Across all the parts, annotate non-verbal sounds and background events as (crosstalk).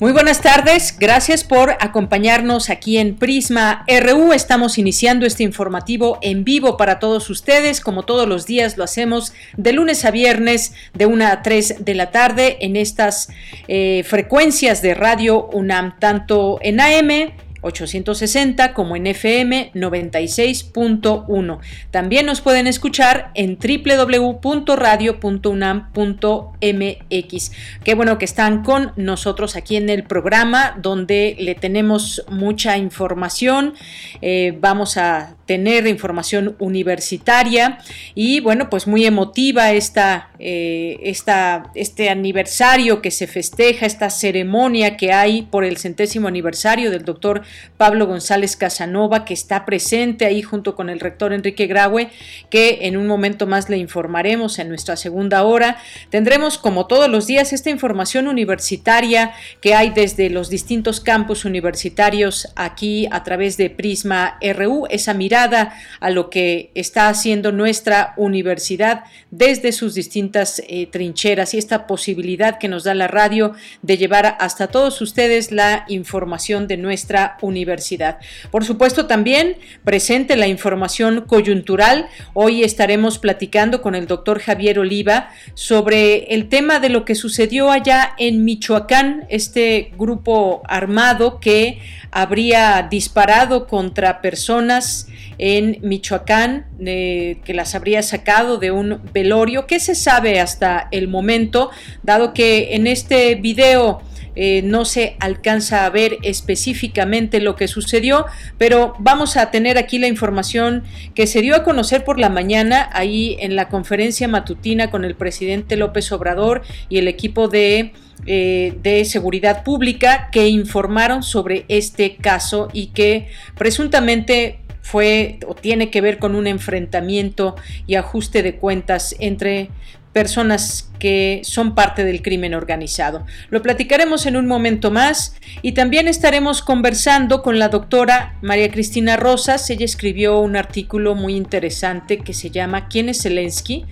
Muy buenas tardes, gracias por acompañarnos aquí en Prisma RU. Estamos iniciando este informativo en vivo para todos ustedes. Como todos los días lo hacemos de lunes a viernes de 1 a 3 de la tarde en estas eh, frecuencias de radio UNAM, tanto en AM 860 como en FM 96.1. También nos pueden escuchar en www.radio.unam.mx. Qué bueno que están con nosotros aquí en el programa donde le tenemos mucha información. Eh, vamos a tener información universitaria y bueno, pues muy emotiva esta, eh, esta, este aniversario que se festeja, esta ceremonia que hay por el centésimo aniversario del doctor Pablo González Casanova, que está presente ahí junto con el rector Enrique Graue, que en un momento más le informaremos en nuestra segunda hora. Tendremos, como todos los días, esta información universitaria que hay desde los distintos campus universitarios aquí a través de Prisma RU, esa mirada a lo que está haciendo nuestra universidad desde sus distintas eh, trincheras y esta posibilidad que nos da la radio de llevar hasta todos ustedes la información de nuestra universidad. Por supuesto, también presente la información coyuntural. Hoy estaremos platicando con el doctor Javier Oliva sobre el tema de lo que sucedió allá en Michoacán, este grupo armado que habría disparado contra personas en Michoacán, eh, que las habría sacado de un velorio. ¿Qué se sabe hasta el momento, dado que en este video eh, no se alcanza a ver específicamente lo que sucedió, pero vamos a tener aquí la información que se dio a conocer por la mañana ahí en la conferencia matutina con el presidente López Obrador y el equipo de eh, de seguridad pública que informaron sobre este caso y que presuntamente fue o tiene que ver con un enfrentamiento y ajuste de cuentas entre personas que son parte del crimen organizado. Lo platicaremos en un momento más y también estaremos conversando con la doctora María Cristina Rosas. Ella escribió un artículo muy interesante que se llama ¿Quién es Zelensky?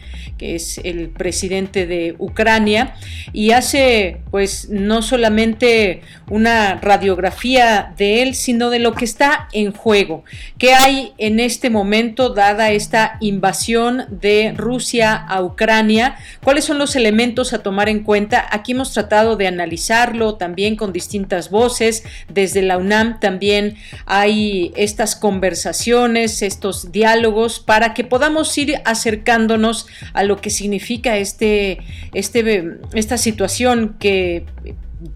que es el presidente de Ucrania y hace pues no solamente una radiografía de él, sino de lo que está en juego. ¿Qué hay en este momento dada esta invasión de Rusia a Ucrania? ¿Cuáles son los elementos a tomar en cuenta? Aquí hemos tratado de analizarlo también con distintas voces. Desde la UNAM también hay estas conversaciones, estos diálogos para que podamos ir acercándonos a lo que significa este, este, esta situación que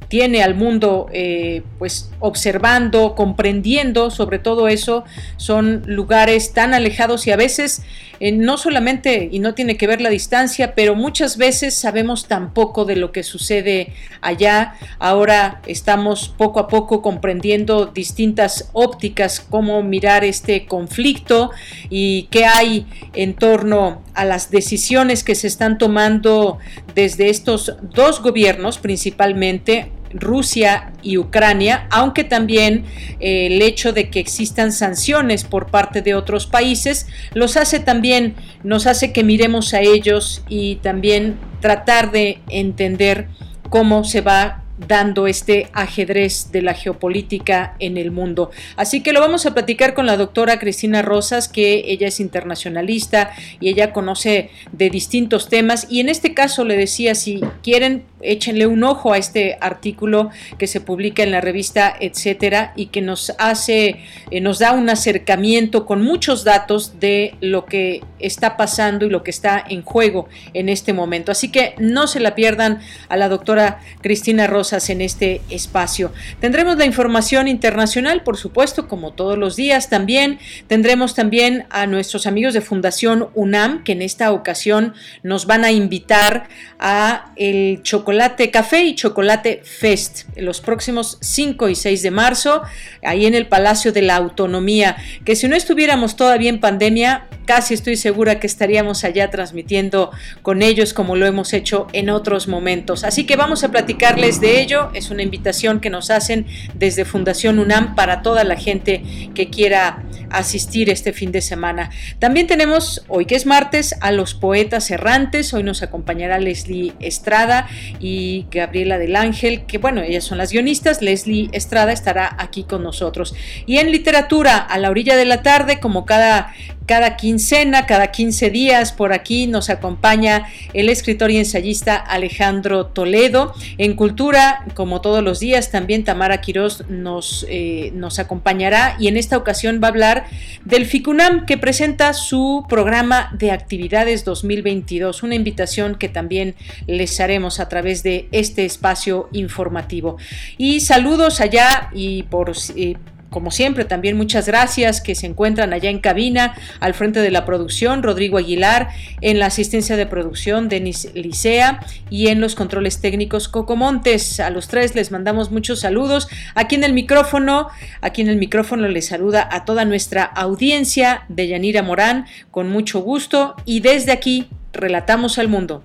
tiene al mundo eh, pues observando, comprendiendo sobre todo eso, son lugares tan alejados y a veces eh, no solamente, y no tiene que ver la distancia, pero muchas veces sabemos tan poco de lo que sucede allá. Ahora estamos poco a poco comprendiendo distintas ópticas, cómo mirar este conflicto y qué hay en torno a las decisiones que se están tomando desde estos dos gobiernos principalmente Rusia y Ucrania, aunque también eh, el hecho de que existan sanciones por parte de otros países los hace también, nos hace que miremos a ellos y también tratar de entender cómo se va dando este ajedrez de la geopolítica en el mundo. Así que lo vamos a platicar con la doctora Cristina Rosas, que ella es internacionalista y ella conoce de distintos temas. Y en este caso le decía, si quieren échenle un ojo a este artículo que se publica en la revista Etcétera y que nos hace, eh, nos da un acercamiento con muchos datos de lo que está pasando y lo que está en juego en este momento. Así que no se la pierdan a la doctora Cristina Rosas en este espacio. Tendremos la información internacional, por supuesto, como todos los días también. Tendremos también a nuestros amigos de Fundación UNAM, que en esta ocasión nos van a invitar a el Chocolate Café y Chocolate Fest los próximos 5 y 6 de marzo, ahí en el Palacio de la Autonomía, que si no estuviéramos todavía en pandemia, casi estoy segura que estaríamos allá transmitiendo con ellos como lo hemos hecho en otros momentos. Así que vamos a platicarles de ello. Es una invitación que nos hacen desde Fundación UNAM para toda la gente que quiera asistir este fin de semana. También tenemos hoy que es martes a los poetas errantes. Hoy nos acompañará Leslie Estrada y Gabriela del Ángel, que bueno, ellas son las guionistas. Leslie Estrada estará aquí con nosotros. Y en literatura, a la orilla de la tarde, como cada cada quincena, cada 15 días, por aquí nos acompaña el escritor y ensayista Alejandro Toledo. En Cultura, como todos los días, también Tamara Quirós nos, eh, nos acompañará y en esta ocasión va a hablar del FICUNAM que presenta su programa de actividades 2022, una invitación que también les haremos a través de este espacio informativo. Y saludos allá y por... Eh, como siempre, también muchas gracias que se encuentran allá en cabina, al frente de la producción, Rodrigo Aguilar, en la asistencia de producción, Denis Licea, y en los controles técnicos, Coco Montes. A los tres les mandamos muchos saludos. Aquí en el micrófono, aquí en el micrófono les saluda a toda nuestra audiencia de Yanira Morán, con mucho gusto, y desde aquí, relatamos al mundo.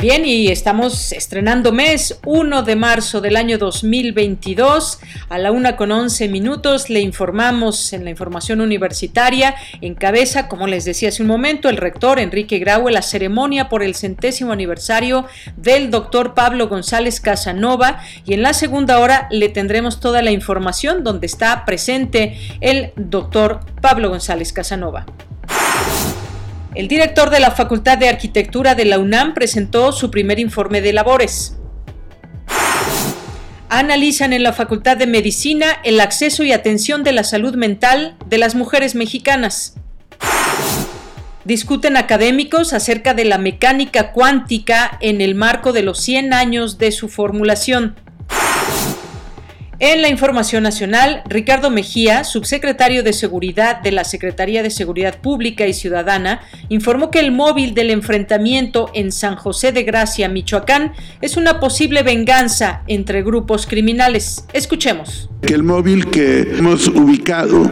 Bien, y estamos estrenando mes 1 de marzo del año 2022. A la una con 11 minutos le informamos en la información universitaria. En cabeza, como les decía hace un momento, el rector Enrique Graue la ceremonia por el centésimo aniversario del doctor Pablo González Casanova. Y en la segunda hora le tendremos toda la información donde está presente el doctor Pablo González Casanova. El director de la Facultad de Arquitectura de la UNAM presentó su primer informe de labores. Analizan en la Facultad de Medicina el acceso y atención de la salud mental de las mujeres mexicanas. Discuten académicos acerca de la mecánica cuántica en el marco de los 100 años de su formulación. En la información nacional, Ricardo Mejía, subsecretario de Seguridad de la Secretaría de Seguridad Pública y Ciudadana, informó que el móvil del enfrentamiento en San José de Gracia, Michoacán, es una posible venganza entre grupos criminales. Escuchemos. El móvil que hemos ubicado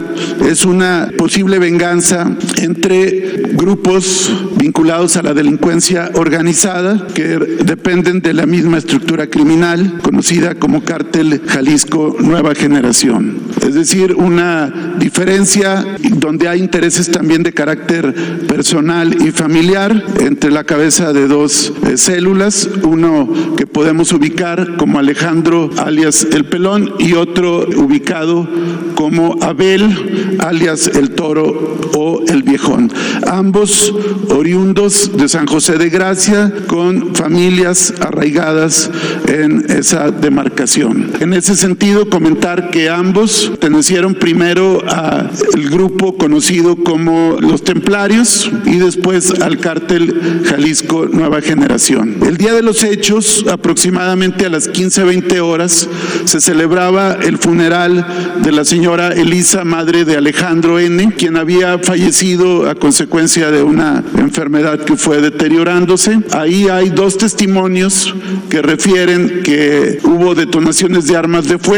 es una posible venganza entre grupos vinculados a la delincuencia organizada que dependen de la misma estructura criminal conocida como Cártel Jalisco Nueva Generación. Es decir, una diferencia donde hay intereses también de carácter personal y familiar entre la cabeza de dos eh, células, uno que podemos ubicar como Alejandro alias El Pelón y otro ubicado como Abel alias El Toro o El Viejón. Ambos oriundos de San José de Gracia con familias arraigadas en esa demarcación. En ese sentido, comentar que ambos pertenecieron primero al grupo conocido como los Templarios y después al cártel Jalisco Nueva Generación. El día de los hechos, aproximadamente a las 15-20 horas, se celebraba el funeral de la señora Elisa, madre de Alejandro N., quien había fallecido a consecuencia de una enfermedad que fue deteriorándose. Ahí hay dos testimonios que refieren que hubo detonaciones de armas de fuego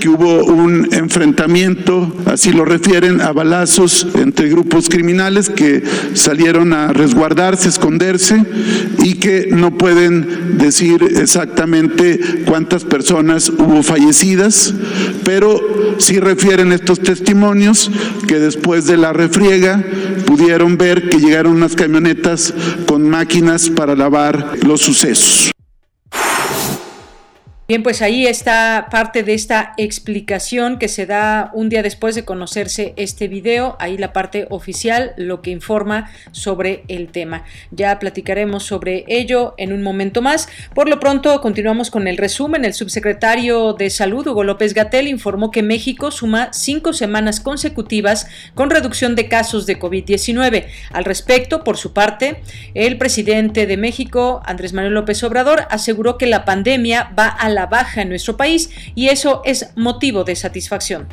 que hubo un enfrentamiento, así lo refieren, a balazos entre grupos criminales que salieron a resguardarse, esconderse y que no pueden decir exactamente cuántas personas hubo fallecidas, pero sí refieren estos testimonios que después de la refriega pudieron ver que llegaron unas camionetas con máquinas para lavar los sucesos. Bien, pues ahí está parte de esta explicación que se da un día después de conocerse este video, ahí la parte oficial, lo que informa sobre el tema. Ya platicaremos sobre ello en un momento más. Por lo pronto, continuamos con el resumen. El subsecretario de Salud, Hugo López Gatel, informó que México suma cinco semanas consecutivas con reducción de casos de COVID-19. Al respecto, por su parte, el presidente de México, Andrés Manuel López Obrador, aseguró que la pandemia va a la baja en nuestro país y eso es motivo de satisfacción.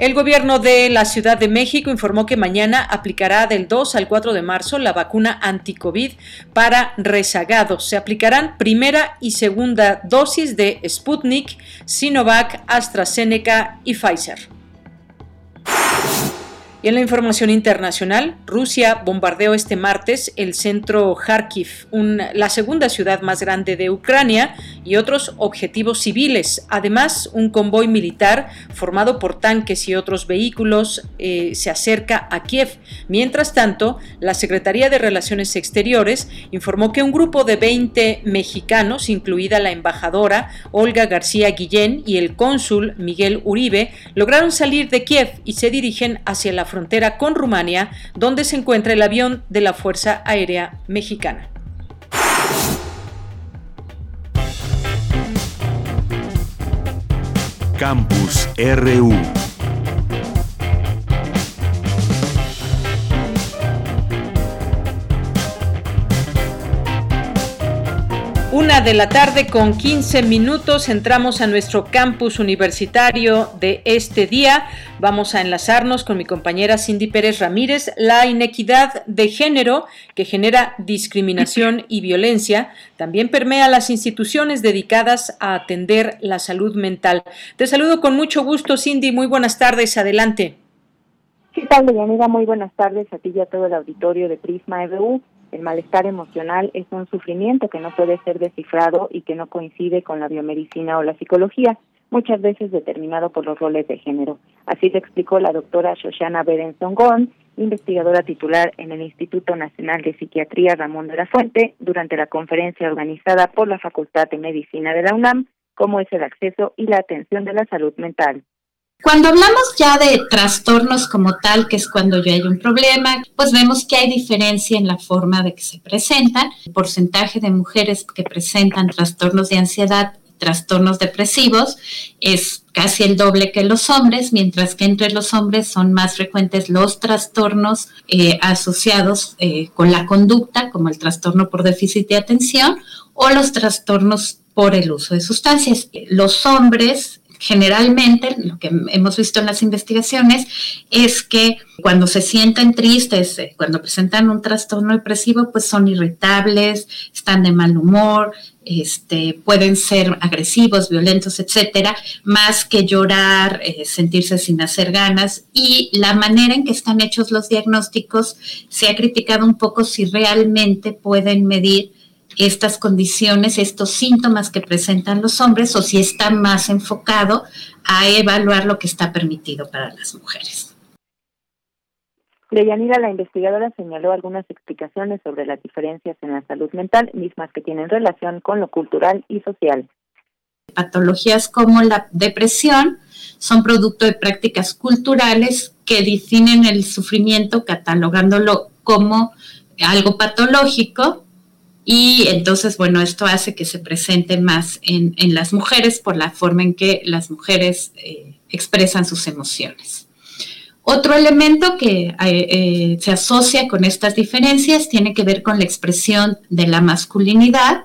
El gobierno de la Ciudad de México informó que mañana aplicará del 2 al 4 de marzo la vacuna anti-COVID para rezagados. Se aplicarán primera y segunda dosis de Sputnik, Sinovac, AstraZeneca y Pfizer. Y en la información internacional, Rusia bombardeó este martes el centro Kharkiv, la segunda ciudad más grande de Ucrania, y otros objetivos civiles. Además, un convoy militar formado por tanques y otros vehículos eh, se acerca a Kiev. Mientras tanto, la Secretaría de Relaciones Exteriores informó que un grupo de 20 mexicanos, incluida la embajadora Olga García Guillén y el cónsul Miguel Uribe, lograron salir de Kiev y se dirigen hacia la frontera con Rumania, donde se encuentra el avión de la Fuerza Aérea Mexicana. Campus RU Una de la tarde con 15 minutos entramos a nuestro campus universitario de este día. Vamos a enlazarnos con mi compañera Cindy Pérez Ramírez. La inequidad de género que genera discriminación y violencia también permea las instituciones dedicadas a atender la salud mental. Te saludo con mucho gusto, Cindy. Muy buenas tardes. Adelante. ¿Qué tal, Deyanira? Muy buenas tardes a ti y a todo el auditorio de Prisma EBU. El malestar emocional es un sufrimiento que no puede ser descifrado y que no coincide con la biomedicina o la psicología, muchas veces determinado por los roles de género. Así lo explicó la doctora Shoshana Berenson Gon, investigadora titular en el Instituto Nacional de Psiquiatría Ramón de la Fuente, durante la conferencia organizada por la Facultad de Medicina de la UNAM, cómo es el acceso y la atención de la salud mental. Cuando hablamos ya de trastornos como tal, que es cuando ya hay un problema, pues vemos que hay diferencia en la forma de que se presentan. El porcentaje de mujeres que presentan trastornos de ansiedad trastornos depresivos es casi el doble que los hombres, mientras que entre los hombres son más frecuentes los trastornos eh, asociados eh, con la conducta, como el trastorno por déficit de atención o los trastornos por el uso de sustancias. Los hombres generalmente lo que hemos visto en las investigaciones es que cuando se sienten tristes, eh, cuando presentan un trastorno depresivo, pues son irritables, están de mal humor, este, pueden ser agresivos, violentos, etcétera, más que llorar, eh, sentirse sin hacer ganas. Y la manera en que están hechos los diagnósticos se ha criticado un poco si realmente pueden medir estas condiciones, estos síntomas que presentan los hombres o si está más enfocado a evaluar lo que está permitido para las mujeres. Leyanira, la investigadora, señaló algunas explicaciones sobre las diferencias en la salud mental, mismas que tienen relación con lo cultural y social. Patologías como la depresión son producto de prácticas culturales que definen el sufrimiento catalogándolo como algo patológico y entonces, bueno, esto hace que se presenten más en, las mujeres por la forma en que las mujeres eh, expresan sus emociones. Otro elemento que eh, eh, se asocia con estas diferencias tiene que ver con la expresión de la masculinidad,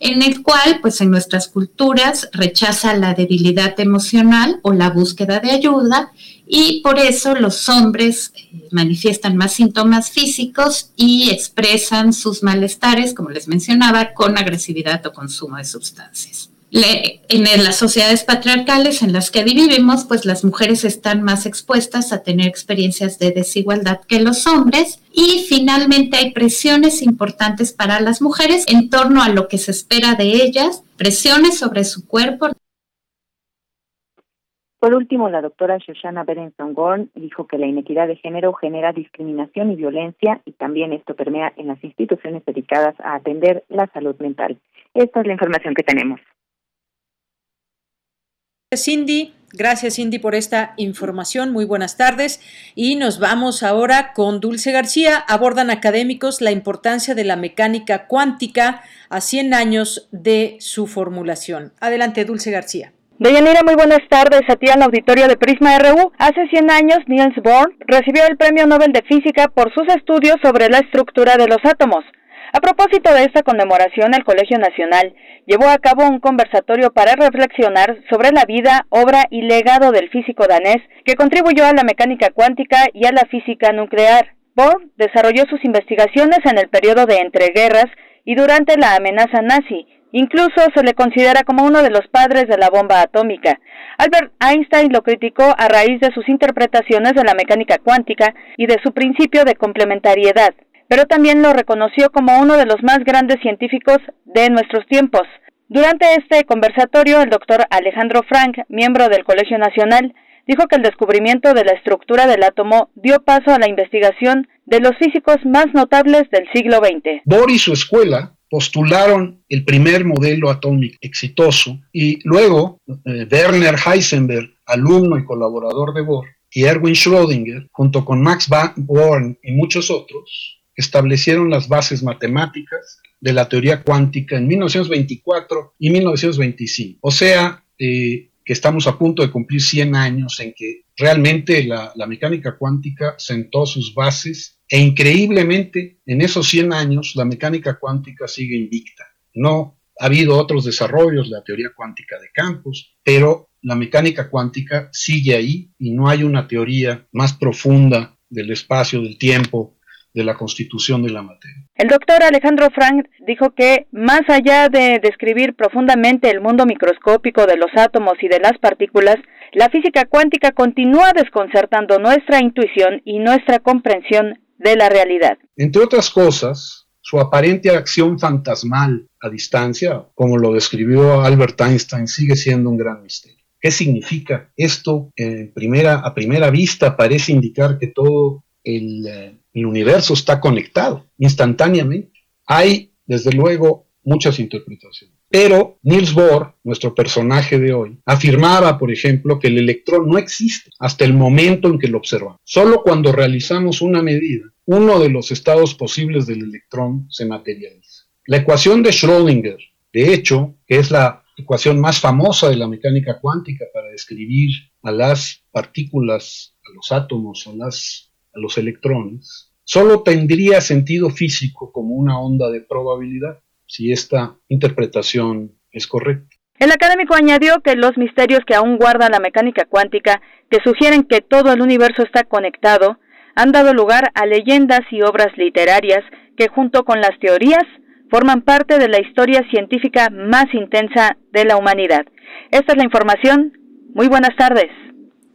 en el cual, pues en nuestras culturas, rechaza la debilidad emocional o la búsqueda de ayuda y por eso los hombres eh, manifiestan más síntomas físicos y expresan sus malestares, como les mencionaba, con agresividad o consumo de sustancias. en las sociedades patriarcales en las que vivimos, pues las mujeres están más expuestas a tener experiencias de desigualdad que los hombres y finalmente hay presiones importantes para las mujeres en torno a lo que se espera de ellas, presiones sobre su cuerpo, por último, la doctora Shoshana Berenson Gorn dijo que la inequidad de género genera discriminación y violencia y también esto permea en las instituciones dedicadas a atender la salud mental. Esta es la información que tenemos. Cindy, Gracias, Cindy, por esta información. Muy buenas tardes. Y nos vamos ahora con Dulce García. Abordan académicos la importancia de la mecánica cuántica a 100 años de su formulación. Adelante, Dulce García. Deyanira, muy buenas tardes a ti al auditorio de Prisma RU. Hace 100 años, Niels Bohr recibió el Premio Nobel de Física por sus estudios sobre la estructura de los átomos. A propósito de esta conmemoración, el Colegio Nacional llevó a cabo un conversatorio para reflexionar sobre la vida, obra y legado del físico danés que contribuyó a la mecánica cuántica y a la física nuclear. Bohr desarrolló sus investigaciones en el periodo de entreguerras y durante la amenaza nazi. Incluso se le considera como uno de los padres de la bomba atómica. Albert Einstein lo criticó a raíz de sus interpretaciones de la mecánica cuántica y de su principio de complementariedad pero también lo reconoció como uno de los más grandes científicos de nuestros tiempos. Durante este conversatorio, el doctor Alejandro Frank, miembro del Colegio Nacional, dijo que el descubrimiento de la estructura del átomo dio paso a la investigación de los físicos más notables del siglo XX. Bohr y su escuela postularon el primer modelo atómico exitoso y luego eh, Werner Heisenberg, alumno y colaborador de Bohr, y Erwin Schrödinger, junto con Max Born y muchos otros, establecieron las bases matemáticas de la teoría cuántica en 1924 y 1925. O sea, eh, que estamos a punto de cumplir 100 años en que realmente la, la, mecánica cuántica sentó sus bases e increíblemente en esos 100 años la mecánica cuántica sigue invicta. No ha habido otros desarrollos, la teoría cuántica de campos, pero la mecánica cuántica sigue ahí y no hay una teoría más profunda del espacio, del tiempo, de la constitución de la materia. El doctor Alejandro Frank dijo que, más allá de describir profundamente el mundo microscópico de los átomos y de las partículas, la física cuántica continúa desconcertando nuestra intuición y nuestra comprensión de la realidad. Entre otras cosas, su aparente acción fantasmal a distancia, como lo describió Albert Einstein, sigue siendo un gran misterio. ¿Qué significa? Esto, en primera, a primera vista, parece indicar que todo el eh, el universo está conectado instantáneamente. Hay, desde luego, muchas interpretaciones. Pero Niels Bohr, nuestro personaje de hoy, afirmaba, por ejemplo, que el electrón no existe hasta el momento en que lo observamos. Solo cuando realizamos una medida, uno de los estados posibles del electrón se materializa. La ecuación de Schrödinger, de hecho, es la ecuación más famosa de la mecánica cuántica para describir a las partículas, a los átomos, a a los electrones, solo tendría sentido físico como una onda de probabilidad, si esta interpretación es correcta. El académico añadió que los misterios que aún guarda la mecánica cuántica, que sugieren que todo el universo está conectado, han dado lugar a leyendas y obras literarias que junto con las teorías forman parte de la historia científica más intensa de la humanidad. Esta es la información. Muy buenas tardes.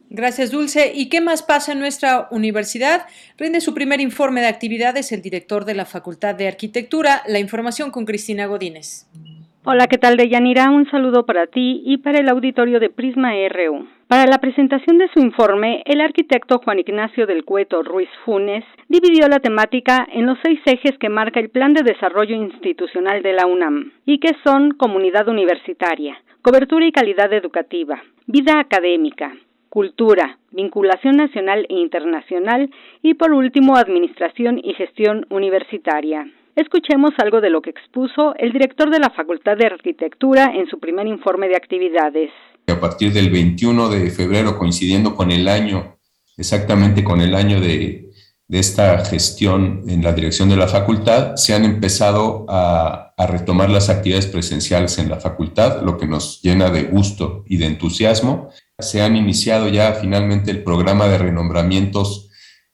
Gracias, Dulce. ¿Y qué más pasa en nuestra universidad? Rinde su primer informe de actividades el director de la Facultad de Arquitectura. La información con Cristina Godínez. Hola, ¿qué tal, Deyanira? Un saludo para ti y para el auditorio de Prisma RU. Para la presentación de su informe, el arquitecto Juan Ignacio del Cueto Ruiz Funes dividió la temática en los seis ejes que marca el Plan de Desarrollo Institucional de la UNAM, y que son comunidad universitaria, cobertura y calidad educativa, vida académica, cultura, vinculación nacional e internacional y por último administración y gestión universitaria. Escuchemos algo de lo que expuso el director de la Facultad de Arquitectura en su primer informe de actividades. A partir del 21 de febrero, coincidiendo con el año, exactamente con el año de, de esta gestión en la dirección de la facultad, se han empezado a, a, retomar las actividades presenciales en la facultad, lo que nos llena de gusto y de entusiasmo se han iniciado ya finalmente el programa de renombramientos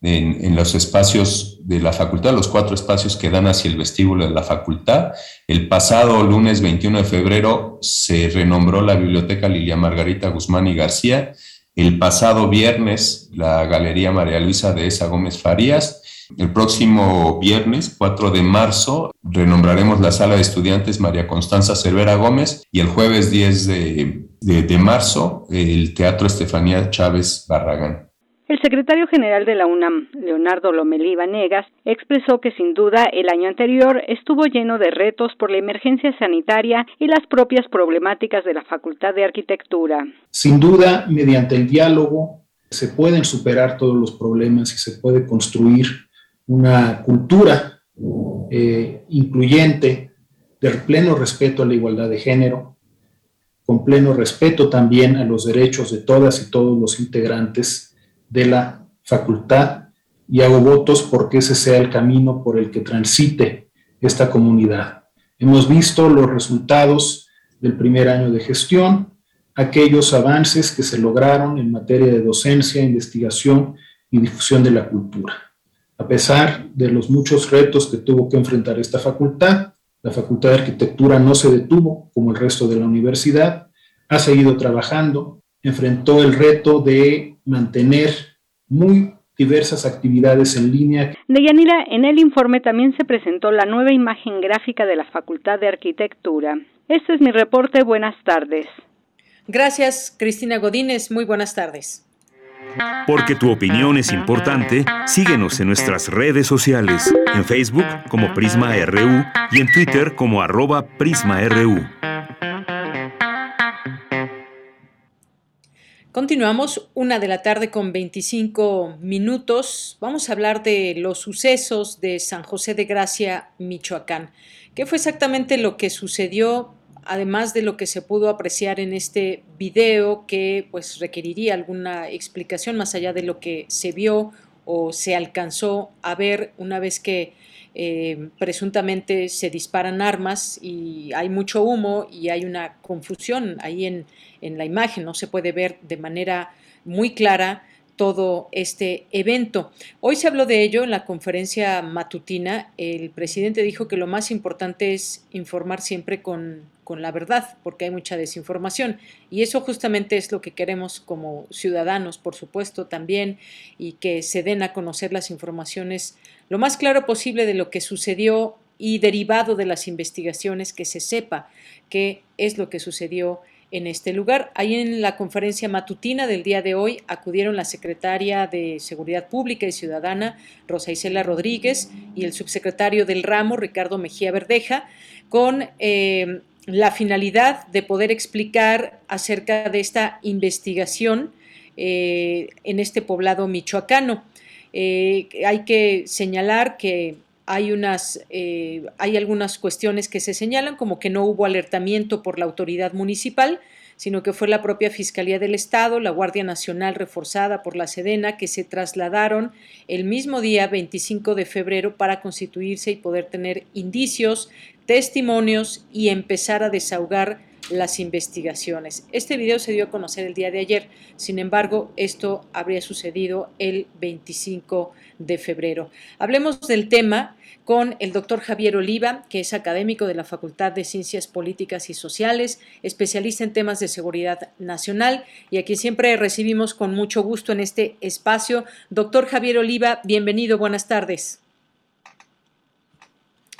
en, los espacios de la facultad, los cuatro espacios que dan hacia el vestíbulo de la facultad. El pasado lunes 21 de febrero se renombró la Biblioteca Lilia Margarita Guzmán y García. El pasado viernes la Galería María Luisa de Esa Gómez Farías. El próximo viernes, 4 de marzo, renombraremos la sala de estudiantes María Constanza Cervera Gómez y el jueves 10 de de, marzo el Teatro Estefanía Chávez Barragán. El secretario general de la UNAM, Leonardo Lomelí Vanegas, expresó que sin duda el año anterior estuvo lleno de retos por la emergencia sanitaria y las propias problemáticas de la Facultad de Arquitectura. Sin duda, mediante el diálogo se pueden superar todos los problemas y se puede construir una cultura eh, incluyente de pleno respeto a la igualdad de género, con pleno respeto también a los derechos de todas y todos los integrantes de la facultad y hago votos porque ese sea el camino por el que transite esta comunidad. Hemos visto los resultados del primer año de gestión, aquellos avances que se lograron en materia de docencia, investigación y difusión de la cultura. A pesar de los muchos retos que tuvo que enfrentar esta facultad, la Facultad de Arquitectura no se detuvo como el resto de la universidad, ha seguido trabajando, enfrentó el reto de mantener muy diversas actividades en línea. Deyanira, en el informe también se presentó la nueva imagen gráfica de la Facultad de Arquitectura. Este es mi reporte. Buenas tardes. Gracias, Cristina Godínez. Muy buenas tardes. Porque tu opinión es importante, síguenos en nuestras redes sociales, en Facebook como Prisma RU y en Twitter como arroba PrismaRU. Continuamos una de la tarde con 25 minutos. Vamos a hablar de los sucesos de San José de Gracia, Michoacán. ¿Qué fue exactamente lo que sucedió además de lo que se pudo apreciar en este video que pues requeriría alguna explicación más allá de lo que se vio o se alcanzó a ver una vez que eh, presuntamente se disparan armas y hay mucho humo y hay una confusión ahí en, en la imagen, no se puede ver de manera muy clara todo este evento. Hoy se habló de ello en la conferencia matutina. El presidente dijo que lo más importante es informar siempre con, con, la verdad, porque hay mucha desinformación. Y eso justamente es lo que queremos como ciudadanos, por supuesto, también, y que se den a conocer las informaciones lo más claro posible de lo que sucedió y derivado de las investigaciones, que se sepa qué es lo que sucedió en este lugar. Ahí en la conferencia matutina del día de hoy acudieron la secretaria de Seguridad Pública y Ciudadana, Rosa Isela Rodríguez, y el subsecretario del ramo, Ricardo Mejía Verdeja, con eh, la finalidad de poder explicar acerca de esta investigación eh, en este poblado michoacano. Eh, hay que señalar que hay, unas, eh, hay algunas cuestiones que se señalan, como que no hubo alertamiento por la autoridad municipal, sino que fue la propia Fiscalía del Estado, la Guardia Nacional reforzada por la Sedena, que se trasladaron el mismo día 25 de febrero para constituirse y poder tener indicios, testimonios y empezar a desahogar las investigaciones. Este video se dio a conocer el día de ayer, sin embargo, esto habría sucedido el 25 de febrero. Hablemos del tema con el doctor Javier Oliva, que es académico de la Facultad de Ciencias Políticas y Sociales, especialista en temas de seguridad nacional y a quien siempre recibimos con mucho gusto en este espacio. Doctor Javier Oliva, bienvenido, buenas tardes.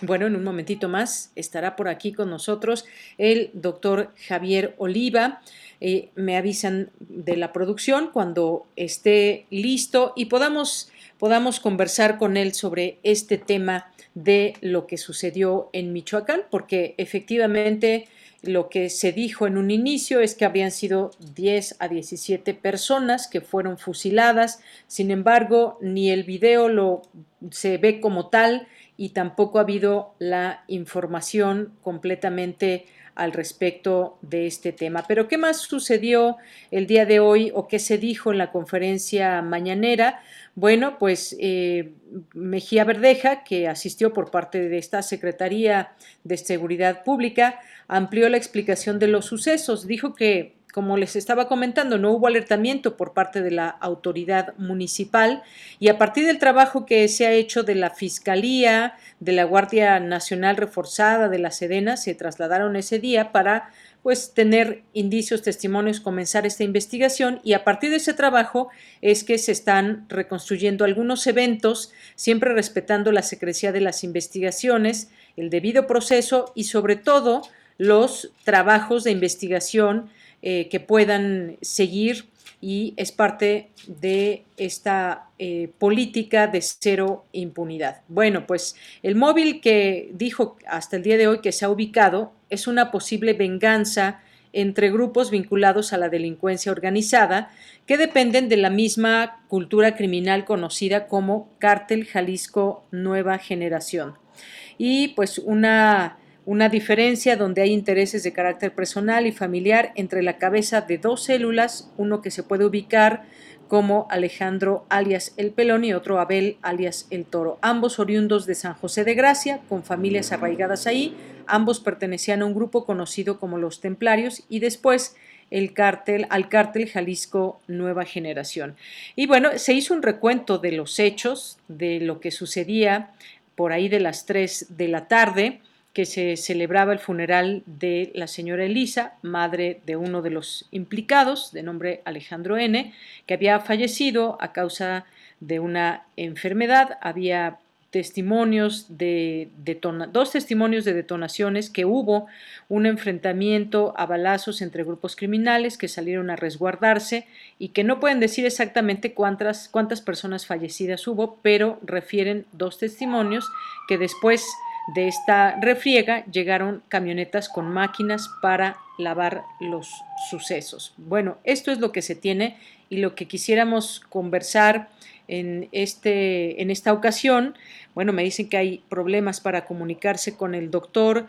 Bueno, en un momentito más estará por aquí con nosotros el doctor Javier Oliva. Eh, me avisan de la producción cuando esté listo y podamos, podamos conversar con él sobre este tema de lo que sucedió en Michoacán, porque efectivamente lo que se dijo en un inicio es que habrían sido 10 a 17 personas que fueron fusiladas. Sin embargo, ni el video lo se ve como tal y tampoco ha habido la información completamente al respecto de este tema. Pero ¿qué más sucedió el día de hoy o qué se dijo en la conferencia mañanera? Bueno, pues eh, Mejía Verdeja, que asistió por parte de esta Secretaría de Seguridad Pública, amplió la explicación de los sucesos. Dijo que como les estaba comentando, no hubo alertamiento por parte de la autoridad municipal y a partir del trabajo que se ha hecho de la Fiscalía, de la Guardia Nacional Reforzada, de la Sedena, se trasladaron ese día para pues tener indicios, testimonios, comenzar esta investigación y a partir de ese trabajo es que se están reconstruyendo algunos eventos, siempre respetando la secrecía de las investigaciones, el debido proceso y sobre todo los trabajos de investigación eh, que puedan seguir y es parte de esta eh, política de cero impunidad. Bueno, pues el móvil que dijo hasta el día de hoy que se ha ubicado es una posible venganza entre grupos vinculados a la delincuencia organizada que dependen de la misma cultura criminal conocida como Cártel Jalisco Nueva Generación. Y pues una una diferencia donde hay intereses de carácter personal y familiar entre la cabeza de dos células, uno que se puede ubicar como Alejandro alias El Pelón y otro Abel alias El Toro, ambos oriundos de San José de Gracia, con familias arraigadas ahí, ambos pertenecían a un grupo conocido como los Templarios y después el cártel, al cártel Jalisco Nueva Generación. Y bueno, se hizo un recuento de los hechos, de lo que sucedía por ahí de las 3 de la tarde, que se celebraba el funeral de la señora Elisa, madre de uno de los implicados, de nombre Alejandro N., que había fallecido a causa de una enfermedad. Había testimonios de dos testimonios de detonaciones que hubo un enfrentamiento a balazos entre grupos criminales que salieron a resguardarse y que no pueden decir exactamente cuántas, cuántas personas fallecidas hubo, pero refieren dos testimonios que después de esta refriega llegaron camionetas con máquinas para lavar los sucesos. Bueno, esto es lo que se tiene y lo que quisiéramos conversar en, este, en esta ocasión. Bueno, me dicen que hay problemas para comunicarse con el doctor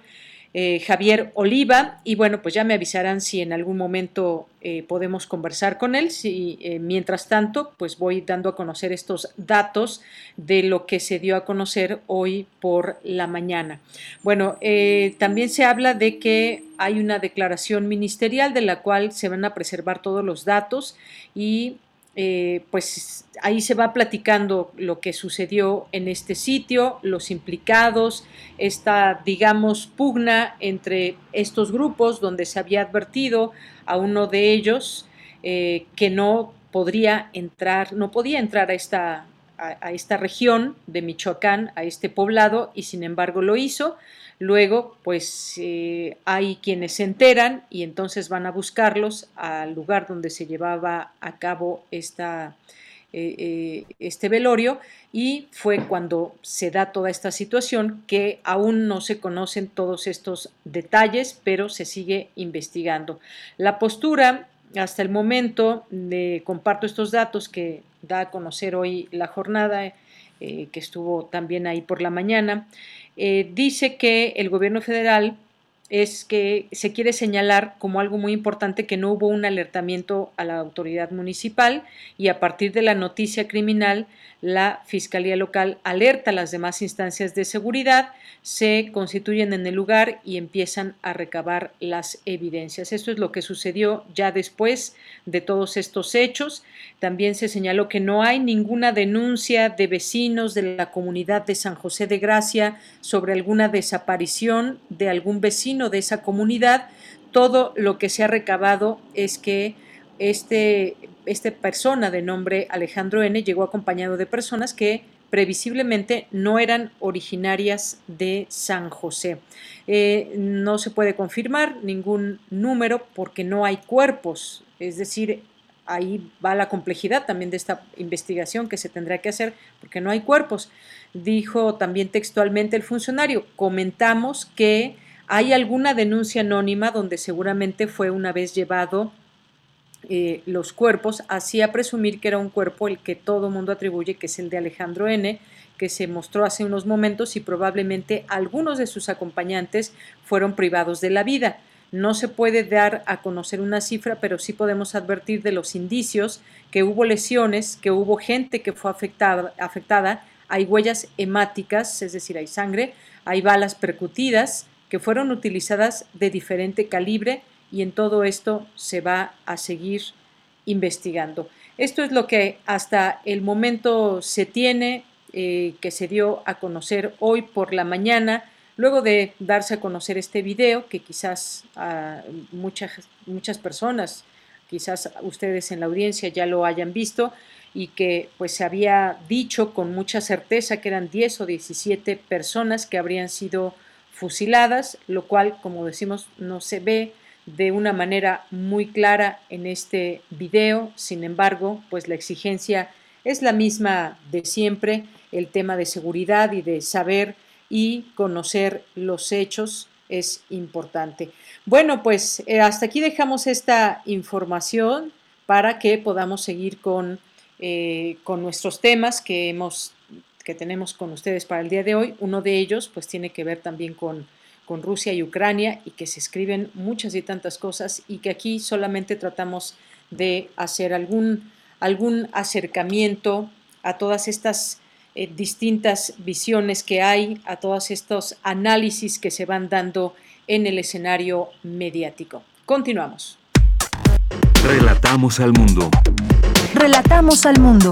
eh, Javier Oliva. Y bueno, pues ya me avisarán si en algún momento eh, podemos conversar con él. Si, eh, mientras tanto, pues voy dando a conocer estos datos de lo que se dio a conocer hoy por la mañana. Bueno, también se habla de que hay una declaración ministerial de la cual se van a preservar todos los datos y eh, pues ahí se va platicando lo que sucedió en este sitio, los implicados, esta, digamos, pugna entre estos grupos donde se había advertido a uno de ellos eh, que no podría entrar, no podía entrar a esta, a esta región de Michoacán, a este poblado, y sin embargo lo hizo. Luego, pues eh, hay quienes se enteran y entonces van a buscarlos al lugar donde se llevaba a cabo esta, eh, eh, este velorio y fue cuando se da toda esta situación que aún no se conocen todos estos detalles, pero se sigue investigando. La postura hasta el momento, de, comparto estos datos que da a conocer hoy la jornada, que estuvo también ahí por la mañana, eh, dice que el gobierno federal es que se quiere señalar como algo muy importante que no hubo un alertamiento a la autoridad municipal y a partir de la noticia criminal la Fiscalía Local alerta a las demás instancias de seguridad, se constituyen en el lugar y empiezan a recabar las evidencias. Esto es lo que sucedió ya después de todos estos hechos. También se señaló que no hay ninguna denuncia de vecinos de la comunidad de San José de Gracia sobre alguna desaparición de algún vecino de esa comunidad. Todo lo que se ha recabado es que este, esta persona de nombre Alejandro N llegó acompañado de personas que previsiblemente no eran originarias de San José. Eh, no se puede confirmar ningún número porque no hay cuerpos, es decir, ahí va la complejidad también de esta investigación que se tendrá que hacer porque no hay cuerpos. Dijo también textualmente el funcionario, comentamos que hay alguna denuncia anónima donde seguramente fue una vez llevado eh, los cuerpos, hacía presumir que era un cuerpo el que todo mundo atribuye, que es el de Alejandro N., que se mostró hace unos momentos y probablemente algunos de sus acompañantes fueron privados de la vida. No se puede dar a conocer una cifra, pero sí podemos advertir de los indicios que hubo lesiones, que hubo gente que fue afectada, afectada hay huellas hemáticas, es decir, hay sangre, hay balas percutidas que fueron utilizadas de diferente calibre y en todo esto se va a seguir investigando. Esto es lo que hasta el momento se tiene, eh, que se dio a conocer hoy por la mañana, luego de darse a conocer este video, que quizás muchas, muchas personas, quizás ustedes en la audiencia ya lo hayan visto, y que pues se había dicho con mucha certeza que eran 10 o 17 personas que habrían sido fusiladas, lo cual, como decimos, no se ve de una manera muy clara en este video. Sin embargo, pues la exigencia es la misma de siempre, el tema de seguridad y de saber y conocer los hechos es importante. Bueno, pues eh, hasta aquí dejamos esta información para que podamos seguir con, eh, con nuestros temas que hemos que tenemos con ustedes para el día de hoy. Uno de ellos pues tiene que ver también con, con Rusia y Ucrania y que se escriben muchas y tantas cosas y que aquí solamente tratamos de hacer algún, algún acercamiento a todas estas eh, distintas visiones que hay, a todos estos análisis que se van dando en el escenario mediático. Continuamos. Relatamos al mundo. Relatamos al mundo.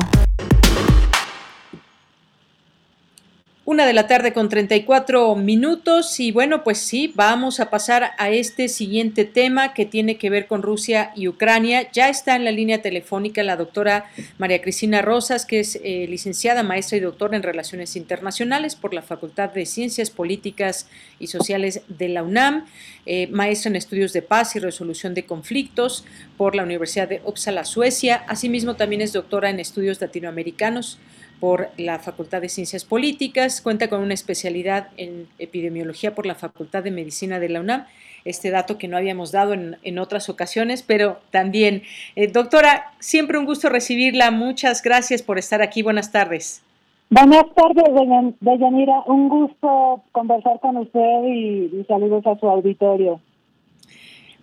Una de la tarde con 34 minutos y bueno, pues sí, vamos a pasar a este siguiente tema que tiene que ver con Rusia y Ucrania. Ya está en la línea telefónica la doctora María Cristina Rosas, que es eh, licenciada, maestra y doctora en Relaciones Internacionales por la Facultad de Ciencias Políticas y Sociales de la UNAM, eh, maestra en Estudios de Paz y Resolución de Conflictos por la Universidad de Uppsala, Suecia. Asimismo, también es doctora en Estudios Latinoamericanos por la Facultad de Ciencias Políticas, cuenta con una especialidad en epidemiología por la Facultad de Medicina de la UNAM, este dato que no habíamos dado en, otras ocasiones, pero también. Eh, doctora, siempre un gusto recibirla, muchas gracias por estar aquí, buenas tardes. Buenas tardes, Deyanira, un gusto conversar con usted y saludos a su auditorio.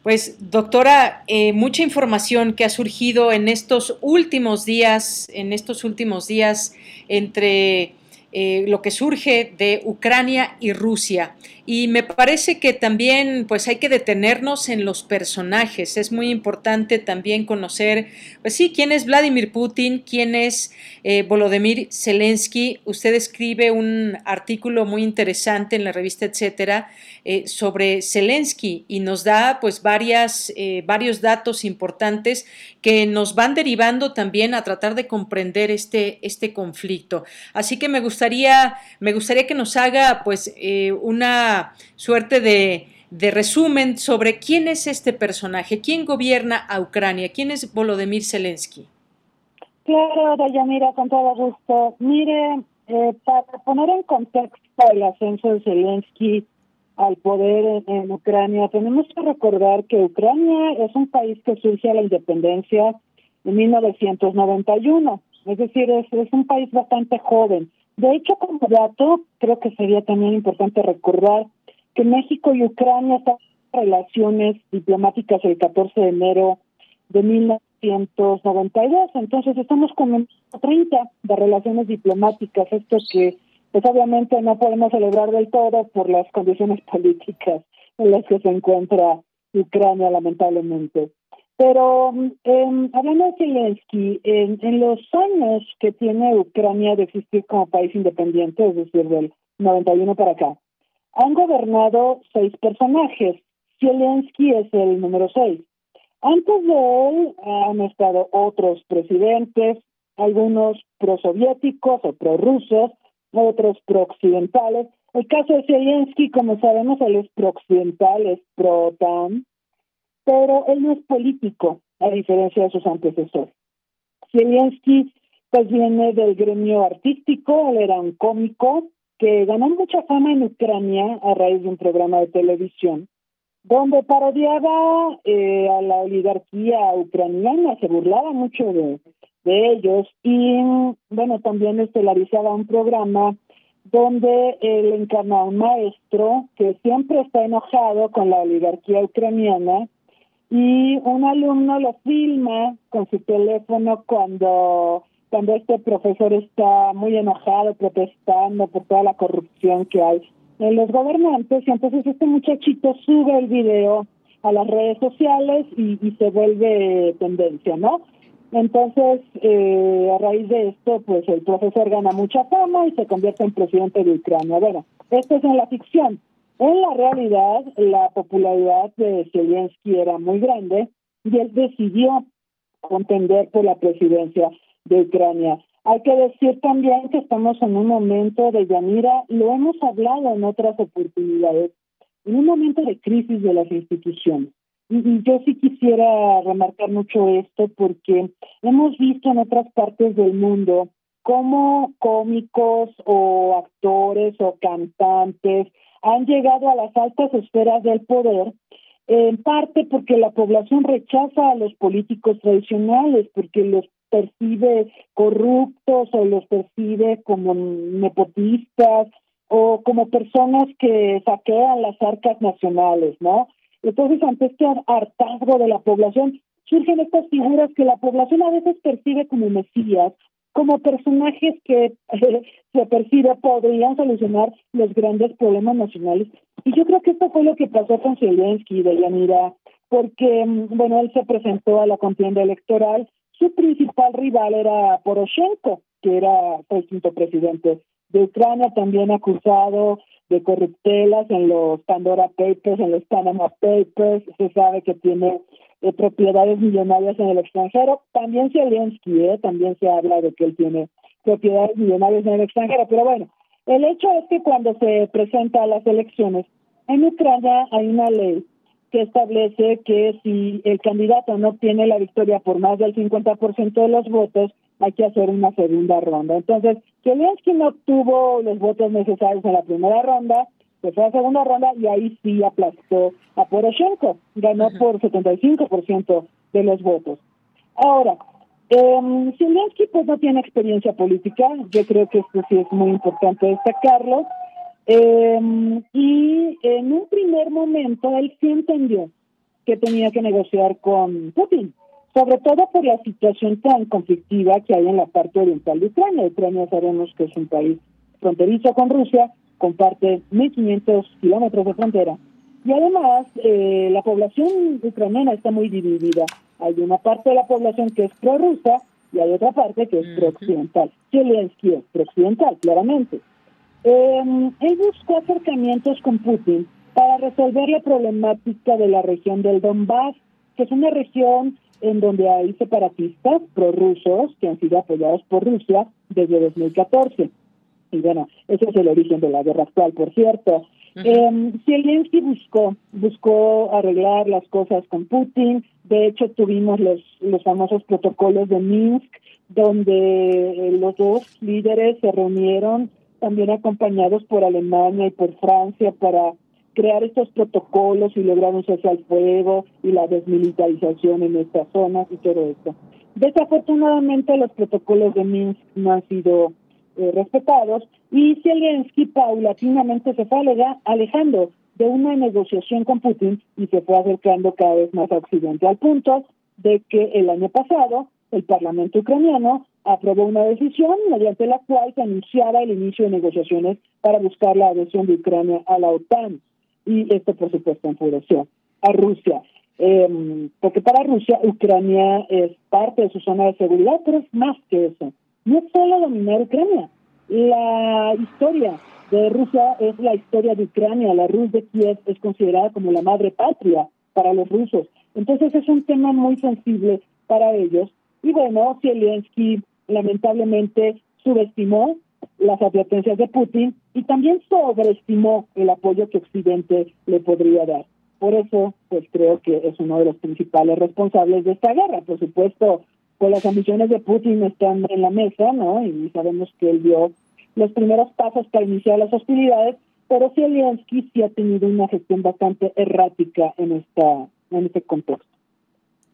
Pues, doctora, eh, mucha información que ha surgido en estos últimos días, en estos últimos días entre eh, lo que surge de Ucrania y Rusia. Y me parece que también pues hay que detenernos en los personajes. Es muy importante también conocer, pues sí, quién es Vladimir Putin, quién es eh, Volodymyr Zelensky. Usted escribe un artículo muy interesante en la revista Etcétera eh, sobre Zelensky y nos da pues varias, eh, varios datos importantes que nos van derivando también a tratar de comprender este, este conflicto. Así que me gustaría, me gustaría que nos haga pues una suerte de, resumen sobre quién es este personaje, quién gobierna a Ucrania, quién es Volodymyr Zelensky. Claro, Dayanira, con todo gusto. Mire, eh, para poner en contexto el ascenso de Zelensky al poder en, Ucrania, tenemos que recordar que Ucrania es un país que surge a la independencia en 1991, es decir, es un país bastante joven. De hecho, como dato, creo que sería también importante recordar que México y Ucrania están en relaciones diplomáticas el 14 de enero de 1992. Entonces, estamos con 30 de relaciones diplomáticas. Esto que, pues obviamente no podemos celebrar del todo por las condiciones (laughs) políticas en las que se encuentra Ucrania, lamentablemente. Pero eh, hablando de Zelensky, en, los años que tiene Ucrania de existir como país independiente, es decir, del 91 para acá, han gobernado seis personajes. Zelensky es el número seis. Antes de él han estado otros presidentes, algunos prosoviéticos o prorrusos, otros prooccidentales. El caso de Zelensky, como sabemos, él es prooccidental, es pro-OTAN, pero él no es político, a diferencia de sus antecesores. Zelensky pues viene del gremio artístico, él era un cómico que ganó mucha fama en Ucrania a raíz de un programa de televisión donde parodiaba eh, a la oligarquía ucraniana, se burlaba mucho de, ellos y bueno, también estelarizaba un programa donde él encarna a un maestro que siempre está enojado con la oligarquía ucraniana y un alumno lo filma con su teléfono cuando cuando este profesor está muy enojado protestando por toda la corrupción que hay en los gobernantes y entonces este muchachito sube el video a las redes sociales y, y se vuelve tendencia, ¿no? Entonces, eh, a raíz de esto, pues el profesor gana mucha fama y se convierte en presidente de Ucrania. Bueno, esto es en la ficción. En la realidad, la popularidad de Zelensky era muy grande y él decidió contender por la presidencia de Ucrania. Hay que decir también que estamos en un momento de Yanira, lo hemos hablado en otras oportunidades, en un momento de crisis de las instituciones. Y yo sí quisiera remarcar mucho esto porque hemos visto en otras partes del mundo cómo cómicos o actores o cantantes han llegado a las altas esferas del poder, en parte porque la población rechaza a los políticos tradicionales, porque los percibe corruptos o los percibe como nepotistas o como personas que saquean las arcas nacionales, ¿no? Entonces, ante este hartazgo de la población, surgen estas figuras que la población a veces percibe como mesías, como personajes que (laughs) se percibe podrían solucionar los grandes problemas nacionales. Y yo creo que esto fue lo que pasó con Zelensky de Yanira, porque, mm, bueno, él se presentó a la contienda electoral, su principal rival era Poroshenko, que era el quinto presidente de Ucrania, también acusado de corruptelas en los Pandora Papers, en los Panama Papers, se sabe que tiene eh, propiedades millonarias en el extranjero. También Zelensky, ¿eh? también se habla de que él tiene propiedades millonarias en el extranjero, pero bueno, el hecho es que cuando se presenta a las elecciones, en Ucrania hay una ley que establece que si el candidato no tiene la victoria por más del 50% de los votos, hay que hacer una segunda ronda. Entonces, Zelensky no obtuvo los votos necesarios en la primera ronda, se fue a la segunda ronda y ahí sí aplastó a Poroshenko, ganó por 75% de los votos. Ahora, eh, Zelensky pues no tiene experiencia política, yo creo que esto sí es muy importante destacarlo, eh, y en un primer momento él sí entendió que tenía que negociar con Putin sobre todo por la situación tan conflictiva que hay en la parte oriental de Ucrania. Ucrania sabemos que es un país fronterizo con Rusia, comparte 1.500 kilómetros de frontera. Y además, eh, la población ucraniana está muy dividida. Hay una parte de la población que es prorrusa y hay otra parte que es pro-occidental. Zelensky es pro-occidental, claramente. Eh, él buscó acercamientos con Putin para resolver la problemática de la región del Donbass, que es una región en donde hay separatistas prorrusos que han sido apoyados por Rusia desde 2014. Y bueno, ese es el origen de la guerra actual, por cierto. eh, Zelensky buscó, buscó arreglar las cosas con Putin. De hecho, tuvimos los, los famosos protocolos de Minsk, donde eh, los dos líderes se reunieron, también acompañados por Alemania y por Francia, para crear estos protocolos y lograr un cese al fuego y la desmilitarización en estas zonas y todo esto. Desafortunadamente los protocolos de Minsk no han sido eh, respetados y Zelensky paulatinamente se fue alejando de una negociación con Putin y se fue acercando cada vez más a Occidente, al punto de que el año pasado el Parlamento ucraniano aprobó una decisión mediante la cual se anunciaba el inicio de negociaciones para buscar la adhesión de Ucrania a la OTAN y esto por supuesto enfureció a Rusia. Eh, porque para Rusia Ucrania es parte de su zona de seguridad, pero es más que eso. No solo dominar Ucrania. La historia de Rusia es la historia de Ucrania. La Rus de Kiev es considerada como la madre patria para los rusos. Entonces es un tema muy sensible para ellos. Y bueno, Zelensky lamentablemente subestimó las advertencias de Putin y también sobreestimó el apoyo que Occidente le podría dar. Por eso, pues creo que es uno de los principales responsables de esta guerra. Por supuesto, pues las ambiciones de Putin están en la mesa, ¿no? Y sabemos que él dio los primeros pasos para iniciar las hostilidades, pero Zelensky sí ha tenido una gestión bastante errática en esta en este contexto.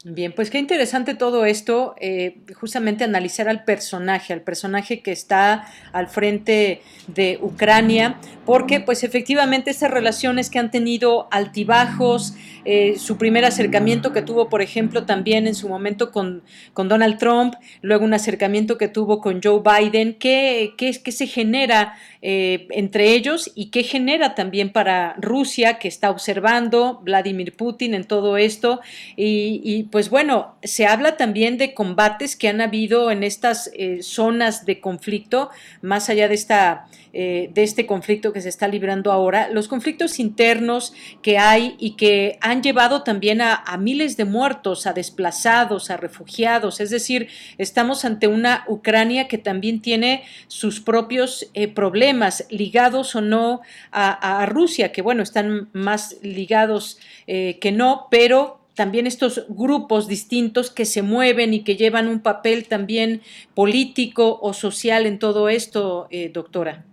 Bien, pues qué interesante todo esto, eh, justamente analizar al personaje, al personaje que está al frente de Ucrania, porque pues efectivamente estas relaciones que han tenido altibajos, eh, su primer acercamiento que tuvo, por ejemplo, también en su momento con, con Donald Trump, luego un acercamiento que tuvo con Joe Biden, ¿qué, qué, qué se genera eh, entre ellos y qué genera también para Rusia, que está observando Vladimir Putin en todo esto? Y, y pues bueno, se habla también de combates que han habido en estas eh, zonas de conflicto, más allá de, esta, eh, de este conflicto que se está librando ahora, los conflictos internos que hay y que han llevado también a, miles de muertos, a desplazados, a refugiados, es decir, estamos ante una Ucrania que también tiene sus propios eh, problemas ligados o no a, Rusia, que bueno, están más ligados que no, pero también estos grupos distintos que se mueven y que llevan un papel también político o social en todo esto, eh, doctora.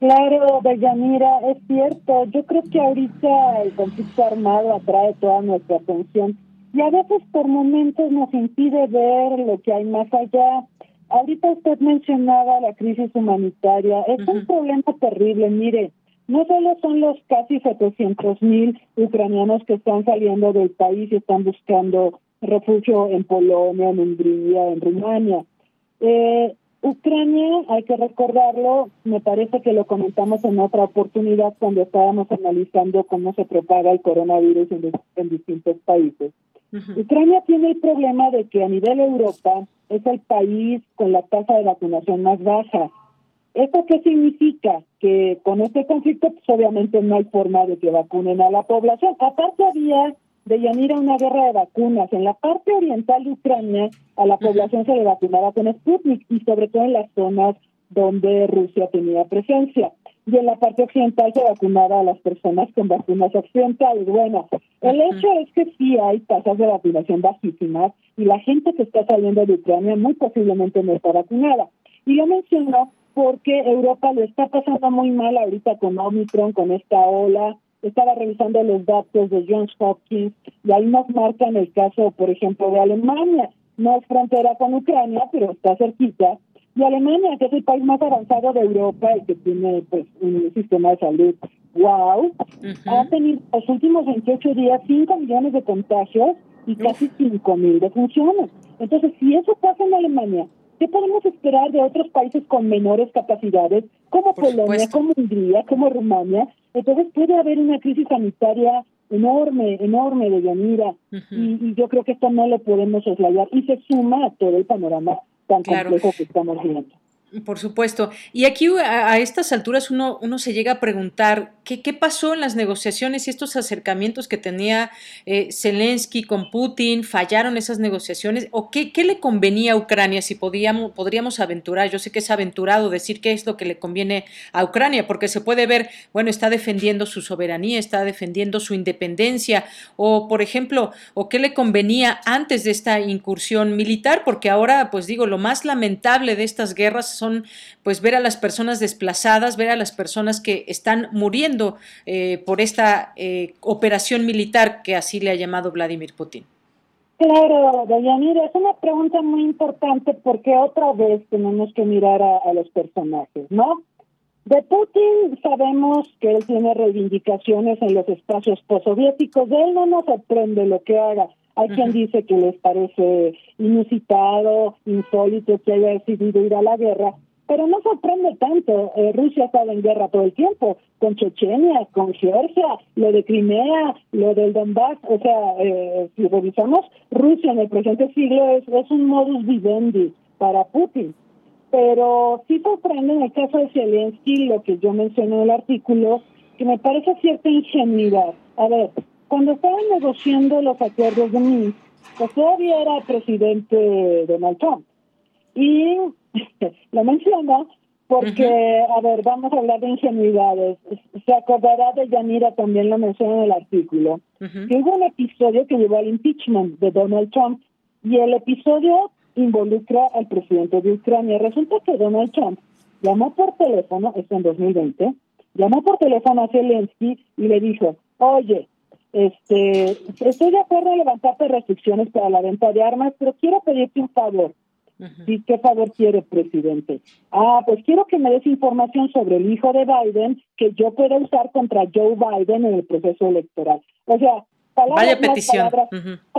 Claro, Bellamira, es cierto. Yo creo que ahorita el conflicto armado atrae toda nuestra atención y a veces por momentos nos impide ver lo que hay más allá. Ahorita usted mencionaba la crisis humanitaria. Es un problema terrible. Mire, no solo son los casi 700 mil ucranianos que están saliendo del país y están buscando refugio en Polonia, en Hungría, en Rumania. Eh, Ucrania, hay que recordarlo, me parece que lo comentamos en otra oportunidad cuando estábamos analizando cómo se propaga el coronavirus en, distintos países. Ucrania tiene el problema de que a nivel Europa es el país con la tasa de vacunación más baja. ¿Esto qué significa? Que con este conflicto, pues obviamente no hay forma de que vacunen a la población. Aparte había de Yanira una guerra de vacunas. En la parte oriental de Ucrania a la población se le vacunaba con Sputnik y sobre todo en las zonas donde Rusia tenía presencia. Y en la parte occidental se vacunaba a las personas con vacunas occidentales. Bueno, el hecho es que sí hay tasas de vacunación bajísimas y la gente que está saliendo de Ucrania muy posiblemente no está vacunada. Y lo menciono porque Europa lo está pasando muy mal ahorita con Omicron, con esta ola estaba revisando los datos de Johns Hopkins y ahí nos marcan el caso, por ejemplo, de Alemania. No es frontera con Ucrania, pero está cerquita. Y Alemania, que es el país más avanzado de Europa y que tiene pues un sistema de salud wow, ha tenido los últimos 28 días 5 millones de contagios y casi 5 mil defunciones. Entonces, si eso pasa en Alemania, ¿qué podemos esperar de otros países con menores capacidades, como Polonia, como Hungría, como Rumania, entonces puede haber una crisis sanitaria enorme, enorme de Yanira, y, yo creo que esto no lo podemos soslayar y se suma a todo el panorama tan complejo que estamos viendo. Por supuesto. Y aquí a, estas alturas uno, uno se llega a preguntar qué, qué pasó en las negociaciones y estos acercamientos que tenía eh, Zelensky con Putin, fallaron esas negociaciones o qué, qué le convenía a Ucrania si podíamos, podríamos aventurar. Yo sé que es aventurado decir qué es lo que le conviene a Ucrania porque se puede ver, bueno, está defendiendo su soberanía, está defendiendo su independencia o, por ejemplo, o qué le convenía antes de esta incursión militar porque ahora, pues digo, lo más lamentable de estas guerras son pues ver a las personas desplazadas, ver a las personas que están muriendo eh, por esta eh, operación militar que así le ha llamado Vladimir Putin. Claro, Dayanira, es una pregunta muy importante porque otra vez tenemos que mirar a, los personajes, ¿no? De Putin sabemos que él tiene reivindicaciones en los espacios postsoviéticos, de él no nos sorprende lo que haga. Hay quien dice que les parece inusitado, insólito que haya decidido ir a la guerra, pero no sorprende tanto. Eh, Rusia estado en guerra todo el tiempo, con Chechenia, con Georgia, lo de Crimea, lo del Donbass. O sea, eh, si revisamos, Rusia en el presente siglo es, es un modus vivendi para Putin. Pero sí sorprende en el caso de Zelensky lo que yo mencioné en el artículo, que me parece cierta ingenuidad. A ver, cuando estaban negociando los acuerdos de Minsk, pues todavía era presidente Donald Trump. Y (laughs) lo menciono porque, a ver, vamos a hablar de ingenuidades. Se acordará de Yanira, también lo menciona en el artículo, que hubo un episodio que llevó al impeachment de Donald Trump y el episodio involucra al presidente de Ucrania. Resulta que Donald Trump llamó por teléfono, esto en 2020, llamó por teléfono a Zelensky y le dijo, oye, este, estoy de acuerdo en levantarte restricciones para la venta de armas, pero quiero pedirte un favor. ¿Y qué favor quiere, presidente? Ah, pues quiero que me des información sobre el hijo de Biden que yo pueda usar contra Joe Biden en el proceso electoral. O sea, palabras Vaya petición.